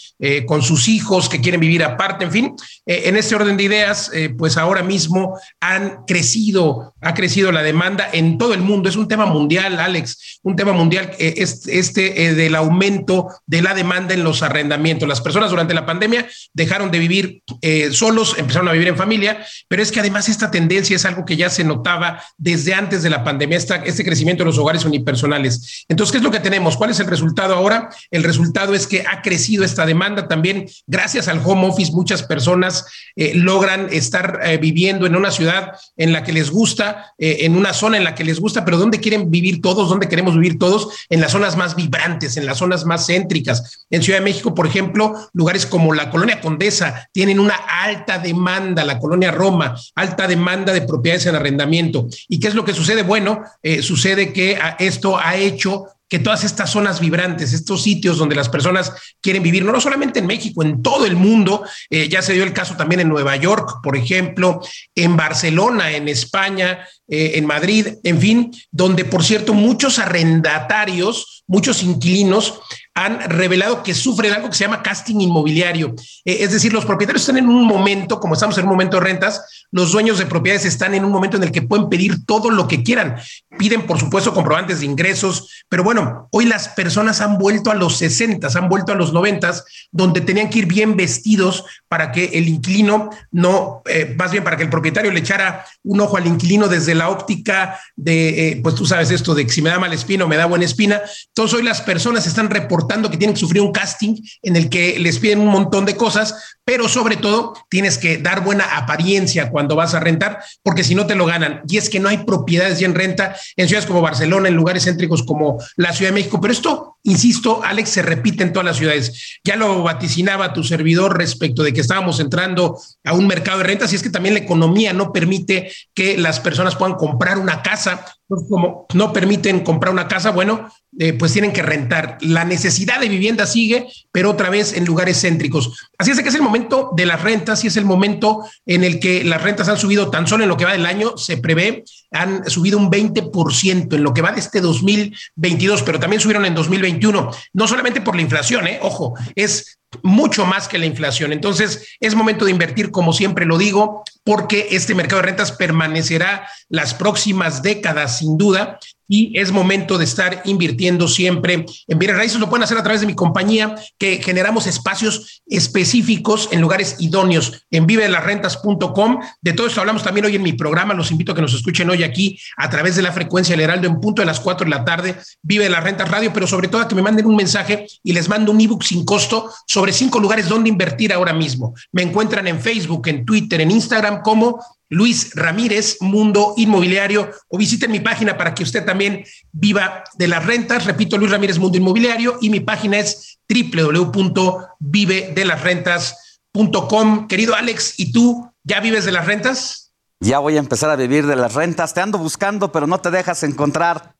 Speaker 57: con sus hijos, que quieren vivir aparte, en fin, en este orden de ideas, pues ahora mismo han crecido, ha crecido la demanda en todo el mundo, es un tema mundial, Alex, un tema mundial, este del aumento de la demanda en los arrendamientos. Las personas durante la pandemia dejaron de vivir eh, solos, empezaron a vivir en familia, pero es que además esta tendencia es algo que ya se notaba desde antes de la pandemia, este crecimiento de los hogares unipersonales. Entonces, ¿qué es lo que tenemos? ¿Cuál es el resultado ahora? El resultado es que ha crecido esta demanda también gracias al home office. Muchas personas eh, logran estar eh, viviendo en una ciudad en la que les gusta, en una zona en la que les gusta, pero ¿dónde quieren vivir todos? ¿Dónde queremos vivir todos? En las zonas más vibrantes, en las zonas más céntricas. En Ciudad de México, por ejemplo, lugares como la colonia Condesa tienen una alta demanda, la colonia Roma, alta demanda de propiedades en arrendamiento. ¿Y qué es lo que sucede? Bueno, eh, sucede que esto ha hecho que todas estas zonas vibrantes, estos sitios donde las personas quieren vivir, no, solamente en México, en todo el mundo, eh, ya se dio el caso también en Nueva York, por ejemplo, en Barcelona, en España, eh, en Madrid, en fin, donde por cierto muchos arrendatarios, muchos inquilinos han revelado que sufren algo que se llama casting inmobiliario. Eh, es decir, los propietarios están en un momento, como estamos en un momento de rentas, los dueños de propiedades están en un momento en el que pueden pedir todo lo que quieran. Piden, por supuesto, comprobantes de ingresos, pero bueno, hoy las personas han vuelto a los 60, han vuelto a los 90, donde tenían que ir bien vestidos para que el inquilino no, eh, más bien para que el propietario le echara un ojo al inquilino desde la óptica de, eh, pues tú sabes esto, de que si me da mal espina o me da buena espina. Entonces hoy las personas están reportando que tienen que sufrir un casting en el que les piden un montón de cosas, pero sobre todo tienes que dar buena apariencia cuando vas a rentar, porque si no te lo ganan. Y es que no hay propiedades ya en renta en ciudades como Barcelona, en lugares céntricos como la Ciudad de México. Pero esto, insisto, Alex, se repite en todas las ciudades. Ya lo vaticinaba tu servidor respecto de que estábamos entrando a un mercado de rentas y es que también la economía no permite que las personas puedan comprar una casa como no permiten comprar una casa, bueno, eh, pues tienen que rentar. La necesidad de vivienda sigue, pero otra vez en lugares céntricos. Así es que es el momento de las rentas y es el momento en el que las rentas han subido tan solo en lo que va del año, se prevé, han subido un 20% en lo que va de este 2022, pero también subieron en 2021, no solamente por la inflación, eh, ojo, es mucho más que la inflación. Entonces, es momento de invertir, como siempre lo digo, porque este mercado de rentas permanecerá las próximas décadas, sin duda, y es momento de estar invirtiendo siempre en bienes raíces. Lo pueden hacer a través de mi compañía, que generamos espacios específicos en lugares idóneos en vivedelasrentas.com. De todo esto hablamos también hoy en mi programa. Los invito a que nos escuchen hoy aquí a través de la frecuencia del Heraldo en punto de las 4 de la tarde, Vive las Rentas Radio, pero sobre todo a que me manden un mensaje y les mando un ebook sin costo sobre cinco lugares donde invertir ahora mismo. Me encuentran en Facebook, en Twitter, en Instagram como Luis Ramírez, Mundo Inmobiliario, o visiten mi página para que usted también viva de las rentas. Repito, Luis Ramírez, Mundo Inmobiliario, y mi página es www.vivedelasrentas.com. Querido Alex, ¿y tú ya vives de las rentas?
Speaker 6: Ya voy a empezar a vivir de las rentas. Te ando buscando, pero no te dejas encontrar.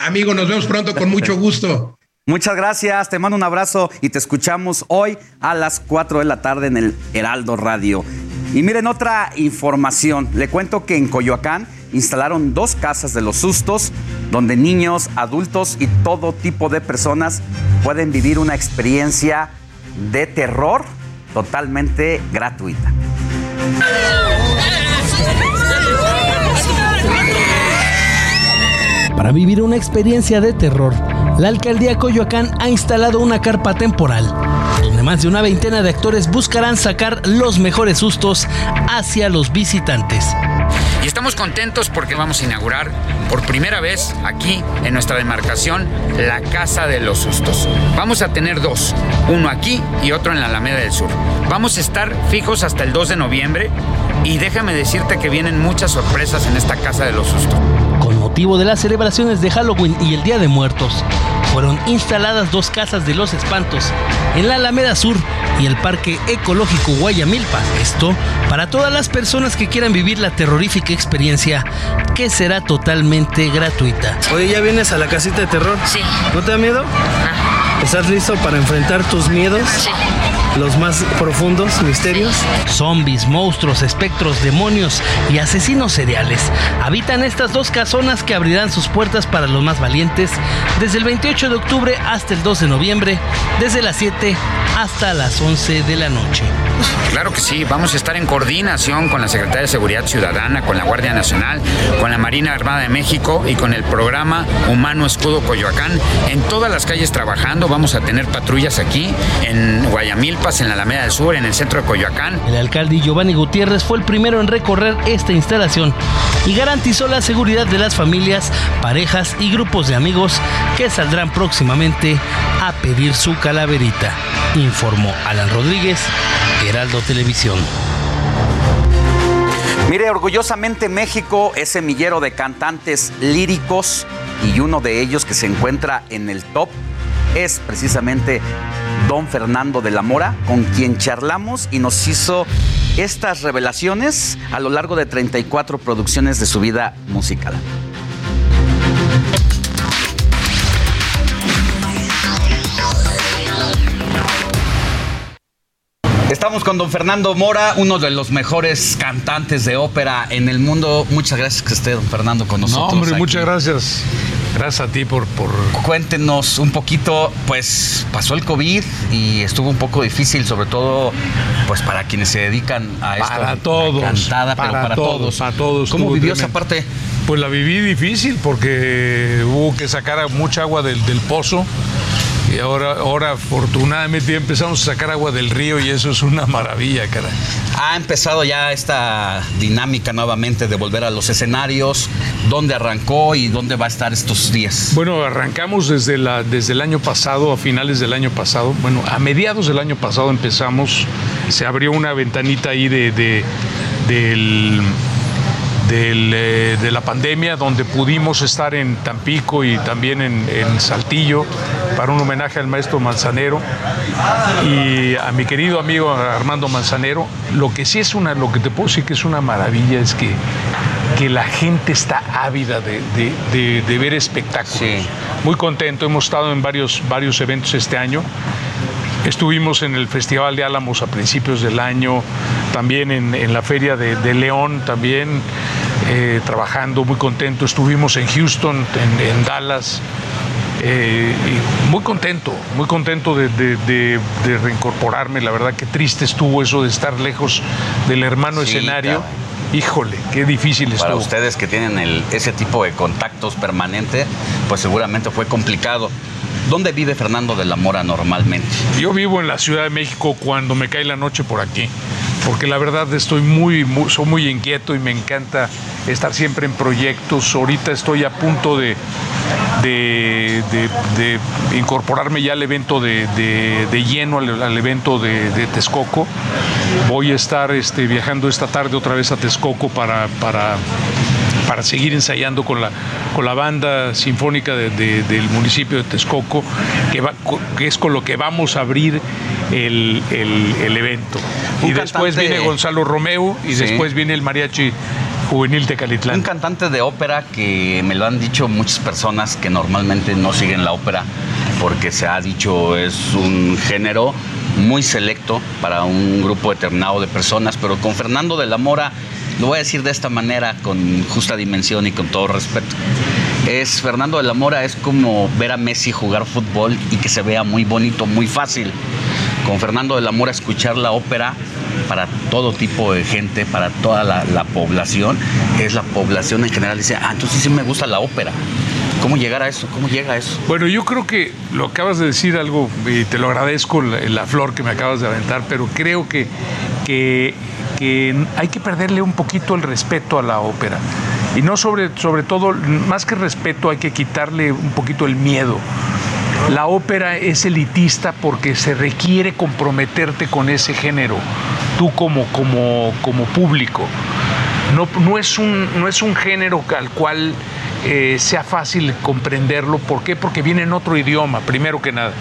Speaker 57: Amigo, nos vemos pronto con mucho gusto.
Speaker 6: Muchas gracias, te mando un abrazo y te escuchamos hoy a las 4 de la tarde en el Heraldo Radio. Y miren otra información, le cuento que en Coyoacán instalaron dos casas de los sustos donde niños, adultos y todo tipo de personas pueden vivir una experiencia de terror totalmente gratuita.
Speaker 52: Para vivir una experiencia de terror, la alcaldía Coyoacán ha instalado una carpa temporal, donde más de una veintena de actores buscarán sacar los mejores sustos hacia los visitantes.
Speaker 58: Y estamos contentos porque vamos a inaugurar por primera vez aquí en nuestra demarcación la Casa de los Sustos. Vamos a tener dos, uno aquí y otro en la Alameda del Sur. Vamos a estar fijos hasta el 2 de noviembre y déjame decirte que vienen muchas sorpresas en esta Casa de los Sustos.
Speaker 59: Motivo de las celebraciones de Halloween y el Día de Muertos, fueron instaladas dos casas de los espantos en la Alameda Sur y el Parque Ecológico Guayamilpa. Esto para todas las personas que quieran vivir la terrorífica experiencia que será totalmente gratuita.
Speaker 60: Oye, ¿ya vienes a la casita de terror?
Speaker 61: Sí.
Speaker 60: ¿No te da miedo? ¿Estás listo para enfrentar tus miedos?
Speaker 61: Sí.
Speaker 60: Los más profundos misterios.
Speaker 59: Zombies, monstruos, espectros, demonios y asesinos seriales habitan estas dos casonas que abrirán sus puertas para los más valientes desde el 28 de octubre hasta el 2 de noviembre, desde las 7 hasta las 11 de la noche.
Speaker 58: Claro que sí, vamos a estar en coordinación con la Secretaría de Seguridad Ciudadana, con la Guardia Nacional, con la Marina Armada de México y con el programa Humano Escudo Coyoacán. En todas las calles trabajando, vamos a tener patrullas aquí, en En la Alameda del Sur, en el centro de Coyoacán.
Speaker 59: El alcalde Giovanni Gutiérrez fue el primero en recorrer esta instalación y garantizó la seguridad de las familias, parejas y grupos de amigos que saldrán próximamente a pedir su calaverita, informó Alan Rodríguez, Heraldo Televisión.
Speaker 6: Mire, orgullosamente México es semillero de cantantes líricos y uno de ellos que se encuentra en el top es precisamente don Fernando de la Mora, con quien charlamos y nos hizo estas revelaciones a lo largo de 34 producciones de su vida musical. Estamos con don Fernando Mora, uno de los mejores cantantes de ópera en el mundo. Muchas gracias que esté don Fernando con nosotros.
Speaker 45: No, hombre,
Speaker 6: aquí.
Speaker 45: muchas gracias. Gracias a ti por, por...
Speaker 6: Cuéntenos un poquito, pues pasó el COVID y estuvo un poco difícil, sobre todo pues para quienes se dedican a esto.
Speaker 45: Para todos.
Speaker 6: cantada, pero para todos.
Speaker 45: Para todos.
Speaker 6: ¿Cómo vivió esa parte?
Speaker 45: Pues la viví difícil porque hubo que sacar mucha agua del, del pozo. Y ahora, ahora afortunadamente ya empezamos a sacar agua del río y eso es una maravilla, cara.
Speaker 6: Ha empezado ya esta dinámica nuevamente de volver a los escenarios. ¿Dónde arrancó y dónde va a estar estos días?
Speaker 45: Bueno, arrancamos desde, la, desde el año pasado, a finales del año pasado. Bueno, a mediados del año pasado empezamos. Se abrió una ventanita ahí de, de- del, del, eh, de la pandemia donde pudimos estar en Tampico y también en, en Saltillo para un homenaje al maestro Manzanero y a mi querido amigo Armando Manzanero. Lo que sí es una, lo que te puedo decir que es una maravilla es que, que la gente está ávida de, de- de- de ver espectáculos. Muy contento, hemos estado en varios, varios eventos este año. Estuvimos en el Festival de Álamos a principios del año, también en, en la Feria de, de León, también eh, trabajando, muy contento. Estuvimos en Houston, en, en Dallas, eh, y muy contento, muy contento de, de- de- de reincorporarme. La verdad que triste estuvo eso de estar lejos del hermano
Speaker 6: Sí,
Speaker 45: escenario. Híjole, qué difícil
Speaker 6: Para
Speaker 45: estuvo.
Speaker 6: ustedes que tienen el- ese tipo de contactos permanente, pues seguramente fue complicado. ¿Dónde vive Fernando de la Mora normalmente?
Speaker 45: Yo vivo en la Ciudad de México cuando me cae la noche por aquí, porque la verdad estoy muy, muy- soy muy inquieto y me encanta estar siempre en proyectos. Ahorita estoy a punto de, de, de- de incorporarme ya al evento de, de- de lleno, al, al evento de, Texcoco. Voy a estar este, viajando esta tarde otra vez a Texcoco para, para, para seguir ensayando con la, con la banda sinfónica de- de- del municipio de Texcoco, que, va- que es con lo que vamos a abrir el, el- el evento.
Speaker 6: Un
Speaker 45: y después viene Gonzalo Romeo y
Speaker 6: Sí.
Speaker 45: después viene el mariachi juvenil de Calitlán.
Speaker 6: Un cantante de ópera que me lo han dicho muchas personas que normalmente no siguen la ópera porque se ha dicho es un género muy selecto para un grupo determinado de personas, pero con Fernando de la Mora, lo voy a decir de esta manera con justa dimensión y con todo respeto. Es Fernando de la Mora es como ver a Messi jugar fútbol y que se vea muy bonito, muy fácil. Con Fernando de la Mora escuchar la ópera para todo tipo de gente, para toda la, la población, es la población en general dice, ah, entonces sí me gusta la ópera. ¿Cómo llegar a eso? ¿Cómo llega a eso?
Speaker 45: Bueno, yo creo que lo acabas de decir algo, y te lo agradezco, la, flor que me acabas de aventar, pero creo que, que que hay que perderle un poquito el respeto a la ópera. Y no sobre, sobre todo, más que respeto, hay que quitarle un poquito el miedo. La ópera es elitista porque se requiere comprometerte con ese género, tú como, como, como público. No, no, es un, no es un género al cual eh, sea fácil comprenderlo. ¿Por qué? Porque viene en otro idioma, primero que nada.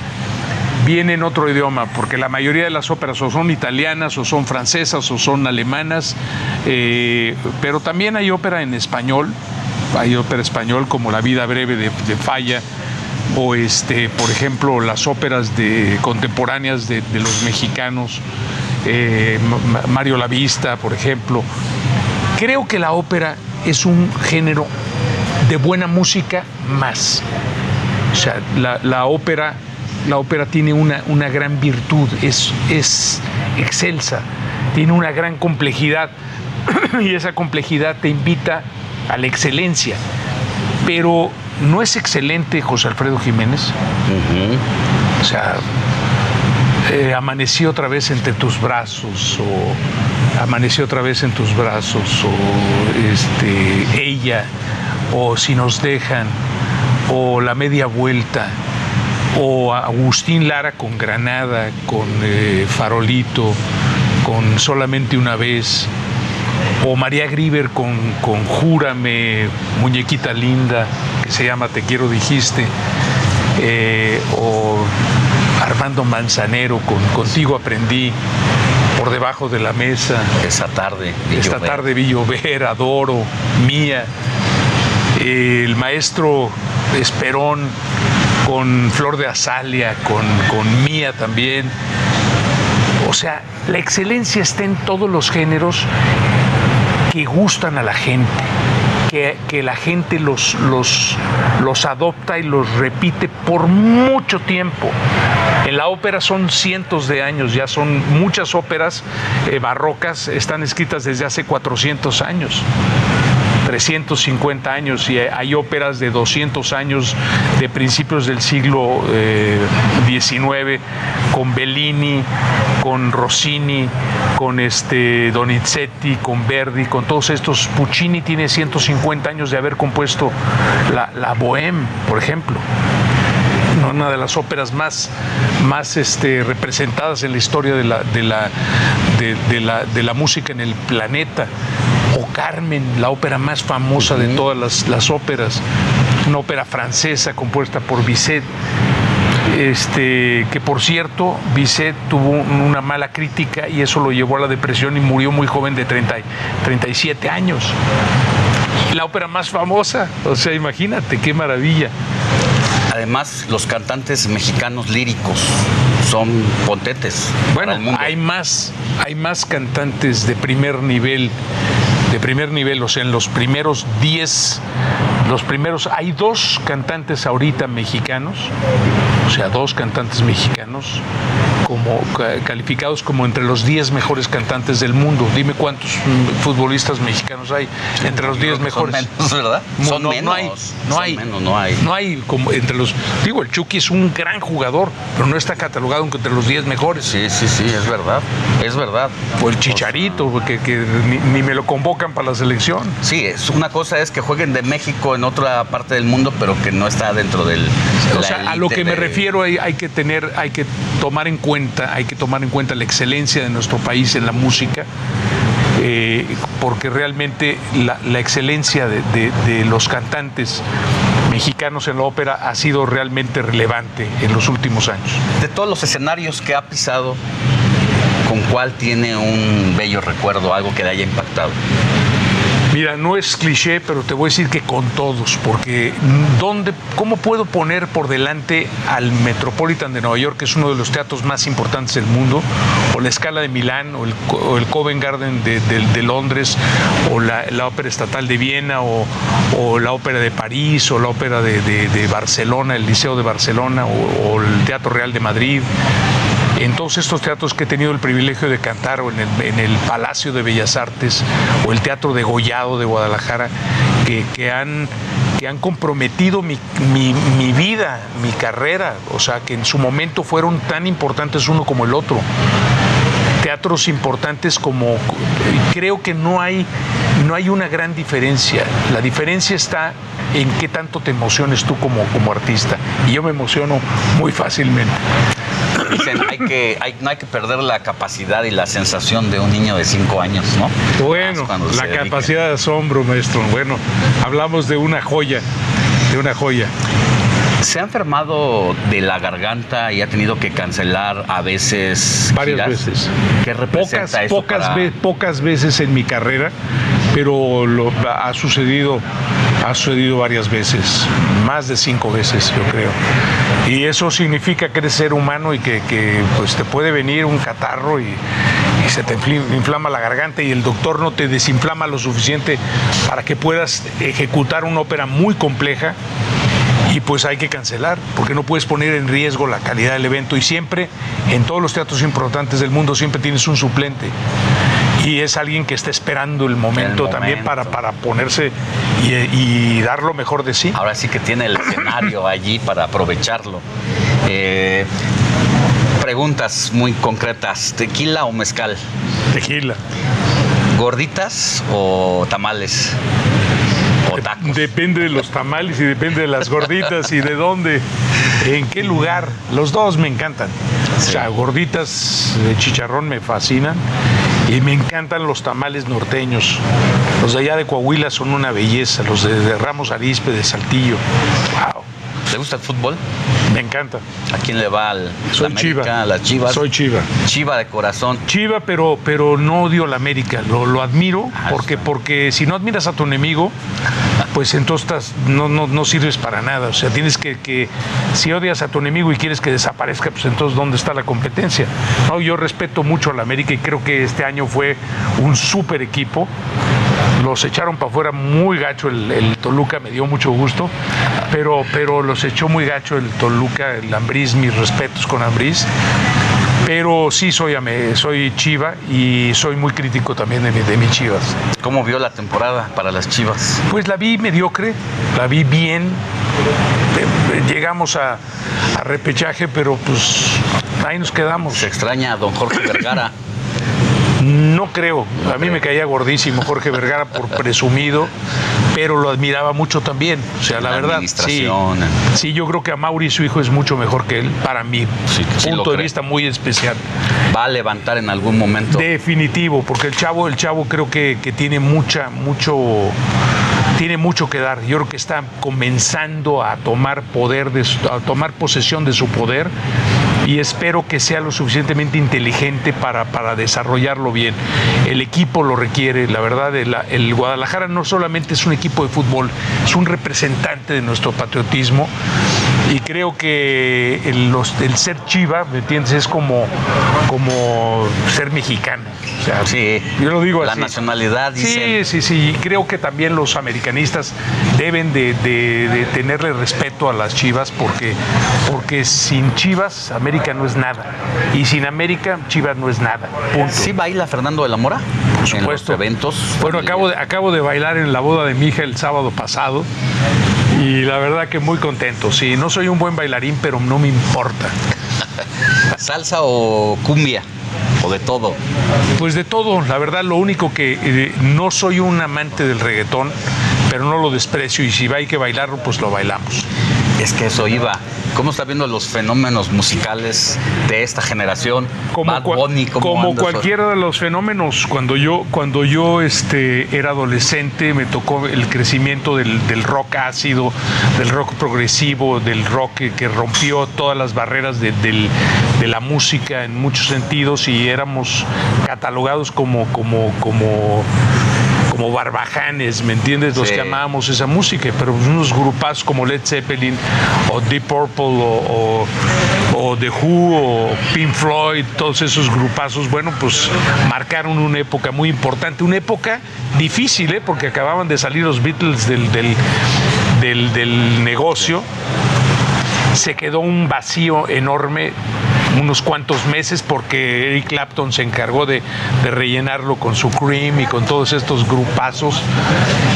Speaker 45: Viene en otro idioma, porque la mayoría de las óperas o son italianas, o son francesas, o son alemanas, eh, pero también hay ópera en español, hay ópera español como La vida breve de, de Falla, o este, por ejemplo, las óperas contemporáneas de, los mexicanos, eh, Mario Lavista, por ejemplo. Creo que la ópera es un género de buena música más. O sea, la, la ópera, la ópera tiene una, una gran virtud, es, es excelsa, tiene una gran complejidad y esa complejidad te invita a la excelencia. Pero no es excelente José Alfredo Jiménez. O sea, eh, amaneció otra vez entre tus brazos o amaneció otra vez en tus brazos o este, ella o si nos dejan o la media vuelta o Agustín Lara con Granada, con eh, Farolito, con solamente una vez o María Grieber con, con Júrame, Muñequita Linda, que se llama Te Quiero Dijiste, eh, o Armando Manzanero con Contigo Aprendí, Por Debajo de la Mesa.
Speaker 6: Esa tarde.
Speaker 45: Esta tarde vi llover, Adoro, Mía, el maestro Esperón con Flor de Azalia, con, con Mía también. O sea, la excelencia está en todos los géneros que gustan a la gente, que, que la gente los, los, los adopta y los repite por mucho tiempo. En la ópera son cientos de años, ya son muchas óperas eh, barrocas, están escritas desde hace 400 años. 350 años y hay óperas de 200 años de principios del siglo XIX con Bellini, con Rossini, con este Donizetti, con Verdi, con todos estos. Puccini tiene 150 años de haber compuesto la, la Bohème, por ejemplo una de las óperas más, más este, representadas en la historia de la, de, la, de, la, de la música en el planeta. O Carmen, la ópera más famosa de todas las, las óperas, una ópera francesa compuesta por Bizet. Este, que por cierto, Bizet tuvo una mala crítica y eso lo llevó a la depresión y murió muy joven de 30, 37 años. La ópera más famosa, o sea, imagínate, qué maravilla.
Speaker 6: Además, los cantantes mexicanos líricos son potentes.
Speaker 45: Bueno, hay más, hay más cantantes de primer nivel, de primer nivel, o sea, en los primeros 10, los primeros, hay dos cantantes ahorita mexicanos, o sea, dos cantantes mexicanos como calificados como entre los 10 mejores cantantes del mundo. Dime cuántos futbolistas mexicanos hay entre los 10 mejores.
Speaker 6: Son menos, ¿verdad? Son
Speaker 45: no,
Speaker 6: menos.
Speaker 45: no hay, no
Speaker 6: Son
Speaker 45: hay,
Speaker 6: menos, no hay.
Speaker 45: no hay como entre los. Digo, el Chucky es un gran jugador, pero no está catalogado entre los 10 mejores.
Speaker 6: Sí, sí, sí, es verdad. Es verdad.
Speaker 45: O el Chicharito, que, que ni, ni me lo convocan para la selección.
Speaker 6: Sí, es una cosa es que jueguen de México en otra parte del mundo, pero que no está dentro del.
Speaker 45: O sea, a lo que me refiero hay, hay que tener, hay que tomar en cuenta, hay que tomar en cuenta la excelencia de nuestro país en la música, eh, porque realmente la, excelencia de los cantantes mexicanos en la ópera ha sido realmente relevante en los últimos años.
Speaker 6: De todos los escenarios que ha pisado, ¿con cuál tiene un bello recuerdo, algo que le haya impactado?
Speaker 45: Mira, no es cliché, pero te voy a decir que con todos, porque ¿dónde, ¿cómo puedo poner por delante al Metropolitan de Nueva York, que es uno de los teatros más importantes del mundo, o la Scala de Milán, o el, Covent Garden de, Londres, o la, Ópera Estatal de Viena, o, la Ópera de París, o la Ópera de, Barcelona, el Liceo de Barcelona, o el Teatro Real de Madrid? En todos estos teatros que he tenido el privilegio de cantar, o en el, Palacio de Bellas Artes, o el Teatro de Gollado de Guadalajara, que, que han, que han comprometido mi, mi- mi vida, mi carrera, o sea, que en su momento fueron tan importantes uno como el otro. teatros importantes como creo que no hay no hay una gran diferencia. La diferencia está en qué tanto te emociones tú como, como artista. Y yo me emociono muy fácilmente.
Speaker 6: Dicen, hay que, hay, no hay que perder la capacidad y la sensación de un niño de cinco años, ¿no?
Speaker 45: Bueno, la capacidad de asombro, maestro. Bueno, hablamos de una joya, de una joya.
Speaker 6: ¿Se ha enfermado de la garganta y ha tenido que cancelar a veces?
Speaker 45: Varias veces.
Speaker 6: ¿Qué representa
Speaker 45: pocas,
Speaker 6: eso
Speaker 45: pocas,
Speaker 6: para-
Speaker 45: ve- pocas veces en mi carrera, pero lo, ha sucedido, ha sucedido varias veces, más de cinco veces, yo creo. Y eso significa que eres ser humano y que, que, pues te puede venir un catarro y, y se te inflama la garganta y el doctor no te desinflama lo suficiente para que puedas ejecutar una ópera muy compleja y pues hay que cancelar, porque no puedes poner en riesgo la calidad del evento y siempre, en todos los teatros importantes del mundo, siempre tienes un suplente. Y es alguien que está esperando el momento,
Speaker 6: El
Speaker 45: también para, para ponerse y, y dar lo mejor de sí.
Speaker 6: Ahora sí que tiene el escenario allí para aprovecharlo. Eh, preguntas muy concretas. ¿Tequila o mezcal?
Speaker 45: Tequila.
Speaker 6: ¿Gorditas o tamales? ¿O tacos?
Speaker 45: Depende de los tamales y depende de las gorditas y de dónde, en qué lugar. Los dos me encantan. O sea, gorditas de chicharrón me fascinan y me encantan los tamales norteños. Los de allá de Coahuila son una belleza, los de, de Ramos Arispe, de Saltillo.
Speaker 6: ¿Te gusta el fútbol?
Speaker 45: Me encanta.
Speaker 6: ¿A quién le va al
Speaker 45: Soy
Speaker 6: la
Speaker 45: Chiva.
Speaker 6: América, a las Chivas?
Speaker 45: Soy Chiva.
Speaker 6: Chiva de corazón.
Speaker 45: Chiva, pero, pero no odio a la América, lo, lo admiro, porque, porque si no admiras a tu enemigo, pues entonces no, no, no sirves para nada. O sea, tienes que, que, si odias a tu enemigo y quieres que desaparezca, pues entonces ¿dónde está la competencia? No, yo respeto mucho a la América y creo que este año fue un súper equipo. Los echaron para afuera muy gacho el, el Toluca, me dio mucho gusto, pero, pero los echó muy gacho el Toluca, el Ambriz, mis respetos con Ambriz. Pero sí soy, soy Chiva y soy muy crítico también de, mi- de mis Chivas.
Speaker 6: ¿Cómo vio la temporada para las Chivas?
Speaker 45: Pues la vi mediocre, la vi bien. Eh, eh, Llegamos a, a repechaje, pero pues ahí nos quedamos.
Speaker 6: Se extraña a don Jorge Vergara.
Speaker 45: No creo. A mí me caía gordísimo Jorge Vergara por presumido, pero lo admiraba mucho también. O sea, la,
Speaker 6: La
Speaker 45: verdad. Sí,
Speaker 6: administración.
Speaker 45: sí, yo creo que a Mauri, su hijo, es mucho mejor que él, para mí.
Speaker 6: sí
Speaker 45: punto de vista muy especial.
Speaker 6: ¿Va a levantar en algún momento?
Speaker 45: Definitivo, porque el chavo, el chavo creo que, que tiene mucha, mucho, tiene mucho que dar. Yo creo que está comenzando a tomar poder, de su- a tomar posesión de su poder y espero que sea lo suficientemente inteligente para, para desarrollarlo bien. El equipo lo requiere, la verdad, el, el Guadalajara no solamente es un equipo de fútbol, es un representante de nuestro patriotismo y creo que el, los- el ser chiva, ¿me entiendes? Es como, como ser mexicano. O sea,
Speaker 6: Sí.
Speaker 45: yo lo digo
Speaker 6: La
Speaker 45: así.
Speaker 6: nacionalidad, dicen.
Speaker 45: Sí, sí, sí. Creo que también los americanistas deben de, de- de tenerle respeto a las Chivas porque, porque sin Chivas América no es nada. Y sin América Chivas no es nada. Punto.
Speaker 6: ¿Sí baila Fernando de la Mora?
Speaker 45: Por supuesto.
Speaker 6: En los eventos.
Speaker 45: Bueno, acabo de, acabo de bailar en la boda de mi hija el sábado pasado y la verdad que muy contento. Sí, no soy un buen bailarín, pero no me importa.
Speaker 6: ¿Salsa o cumbia? ¿O de todo?
Speaker 45: Pues de todo, la verdad, lo único que eh, no soy un amante del reggaetón, pero no lo desprecio y si hay que bailarlo, pues lo bailamos.
Speaker 6: Es que eso iba. ¿Cómo está viendo los fenómenos musicales de esta generación? Bad
Speaker 45: cua-
Speaker 6: Bunny, ¿cómo
Speaker 45: como
Speaker 6: anda eso?
Speaker 45: cualquiera de los fenómenos, cuando yo, cuando yo este, era adolescente me tocó el crecimiento del, del rock ácido, del rock progresivo, del rock que, que rompió todas las barreras de, del- de la música en muchos sentidos y éramos catalogados como, como, como como barbajanes, ¿me entiendes? Los
Speaker 6: Sí.
Speaker 45: que amábamos esa música, pero unos grupazos como Led Zeppelin o Deep Purple o, o- o The Who o Pink Floyd, todos esos grupazos, bueno, pues marcaron una época muy importante, una época difícil, ¿eh? porque acababan de salir los Beatles del, del, del- del negocio, se quedó un vacío enorme unos cuantos meses porque Eric Clapton se encargó de, de rellenarlo con su Cream y con todos estos grupazos,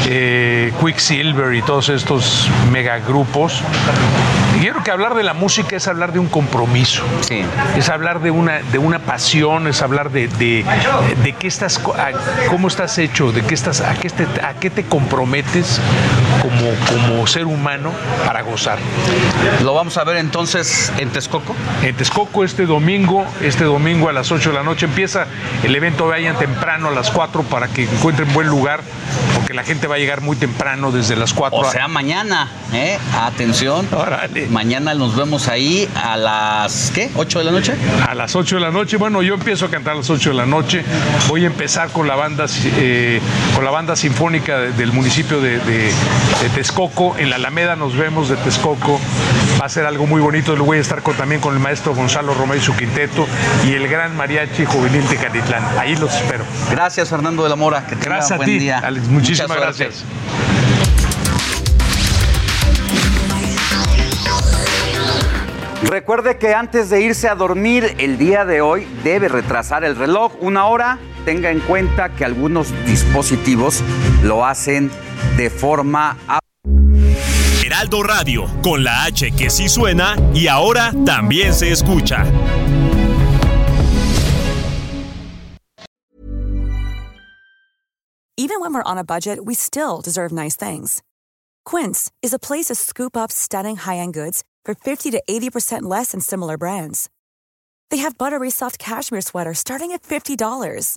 Speaker 45: eh, Quicksilver y todos estos megagrupos. Y yo creo que hablar de la música es hablar de un compromiso, es hablar de una, de una pasión, es hablar de, de, de qué estás, a- cómo estás hecho, de qué estás, a qué te, a qué te comprometes como, como ser humano para gozar.
Speaker 6: ¿Lo vamos a ver entonces en Texcoco?
Speaker 45: En Texcoco este domingo, este domingo a las 8 de la noche empieza el evento, vayan temprano a las 4 para que encuentren buen lugar, porque la gente va a llegar muy temprano desde las 4.
Speaker 6: O sea, mañana, ¿eh? Atención. Mañana nos vemos ahí a las, ¿qué? ¿8 de la noche?
Speaker 45: A las 8 de la noche, bueno, yo empiezo a cantar a las 8 de la noche. Voy a empezar con la banda, eh, con la banda sinfónica de- del municipio de, de- de Texcoco. En la Alameda nos vemos de Texcoco. Va a ser algo muy bonito. Lo voy a estar con, también con el maestro Gonzalo Romero y su quinteto y el gran mariachi juvenil de Catitlán. Ahí los espero.
Speaker 6: Gracias, Fernando de la Mora. Que tenga
Speaker 45: Gracias a
Speaker 6: buen
Speaker 45: ti,
Speaker 6: día.
Speaker 45: Alex. Muchísimas gracias.
Speaker 6: Recuerde que antes de irse a dormir el día de hoy debe retrasar el reloj una hora. Tenga en cuenta que algunos dispositivos lo hacen de forma...
Speaker 46: Heraldo Radio, con la H que sí suena y ahora también se escucha.
Speaker 47: Even when we're on a budget, we still deserve nice things. Quince is a place to scoop up stunning high-end goods for 50 to 80% less than similar brands. They have buttery soft cashmere sweaters starting at $50,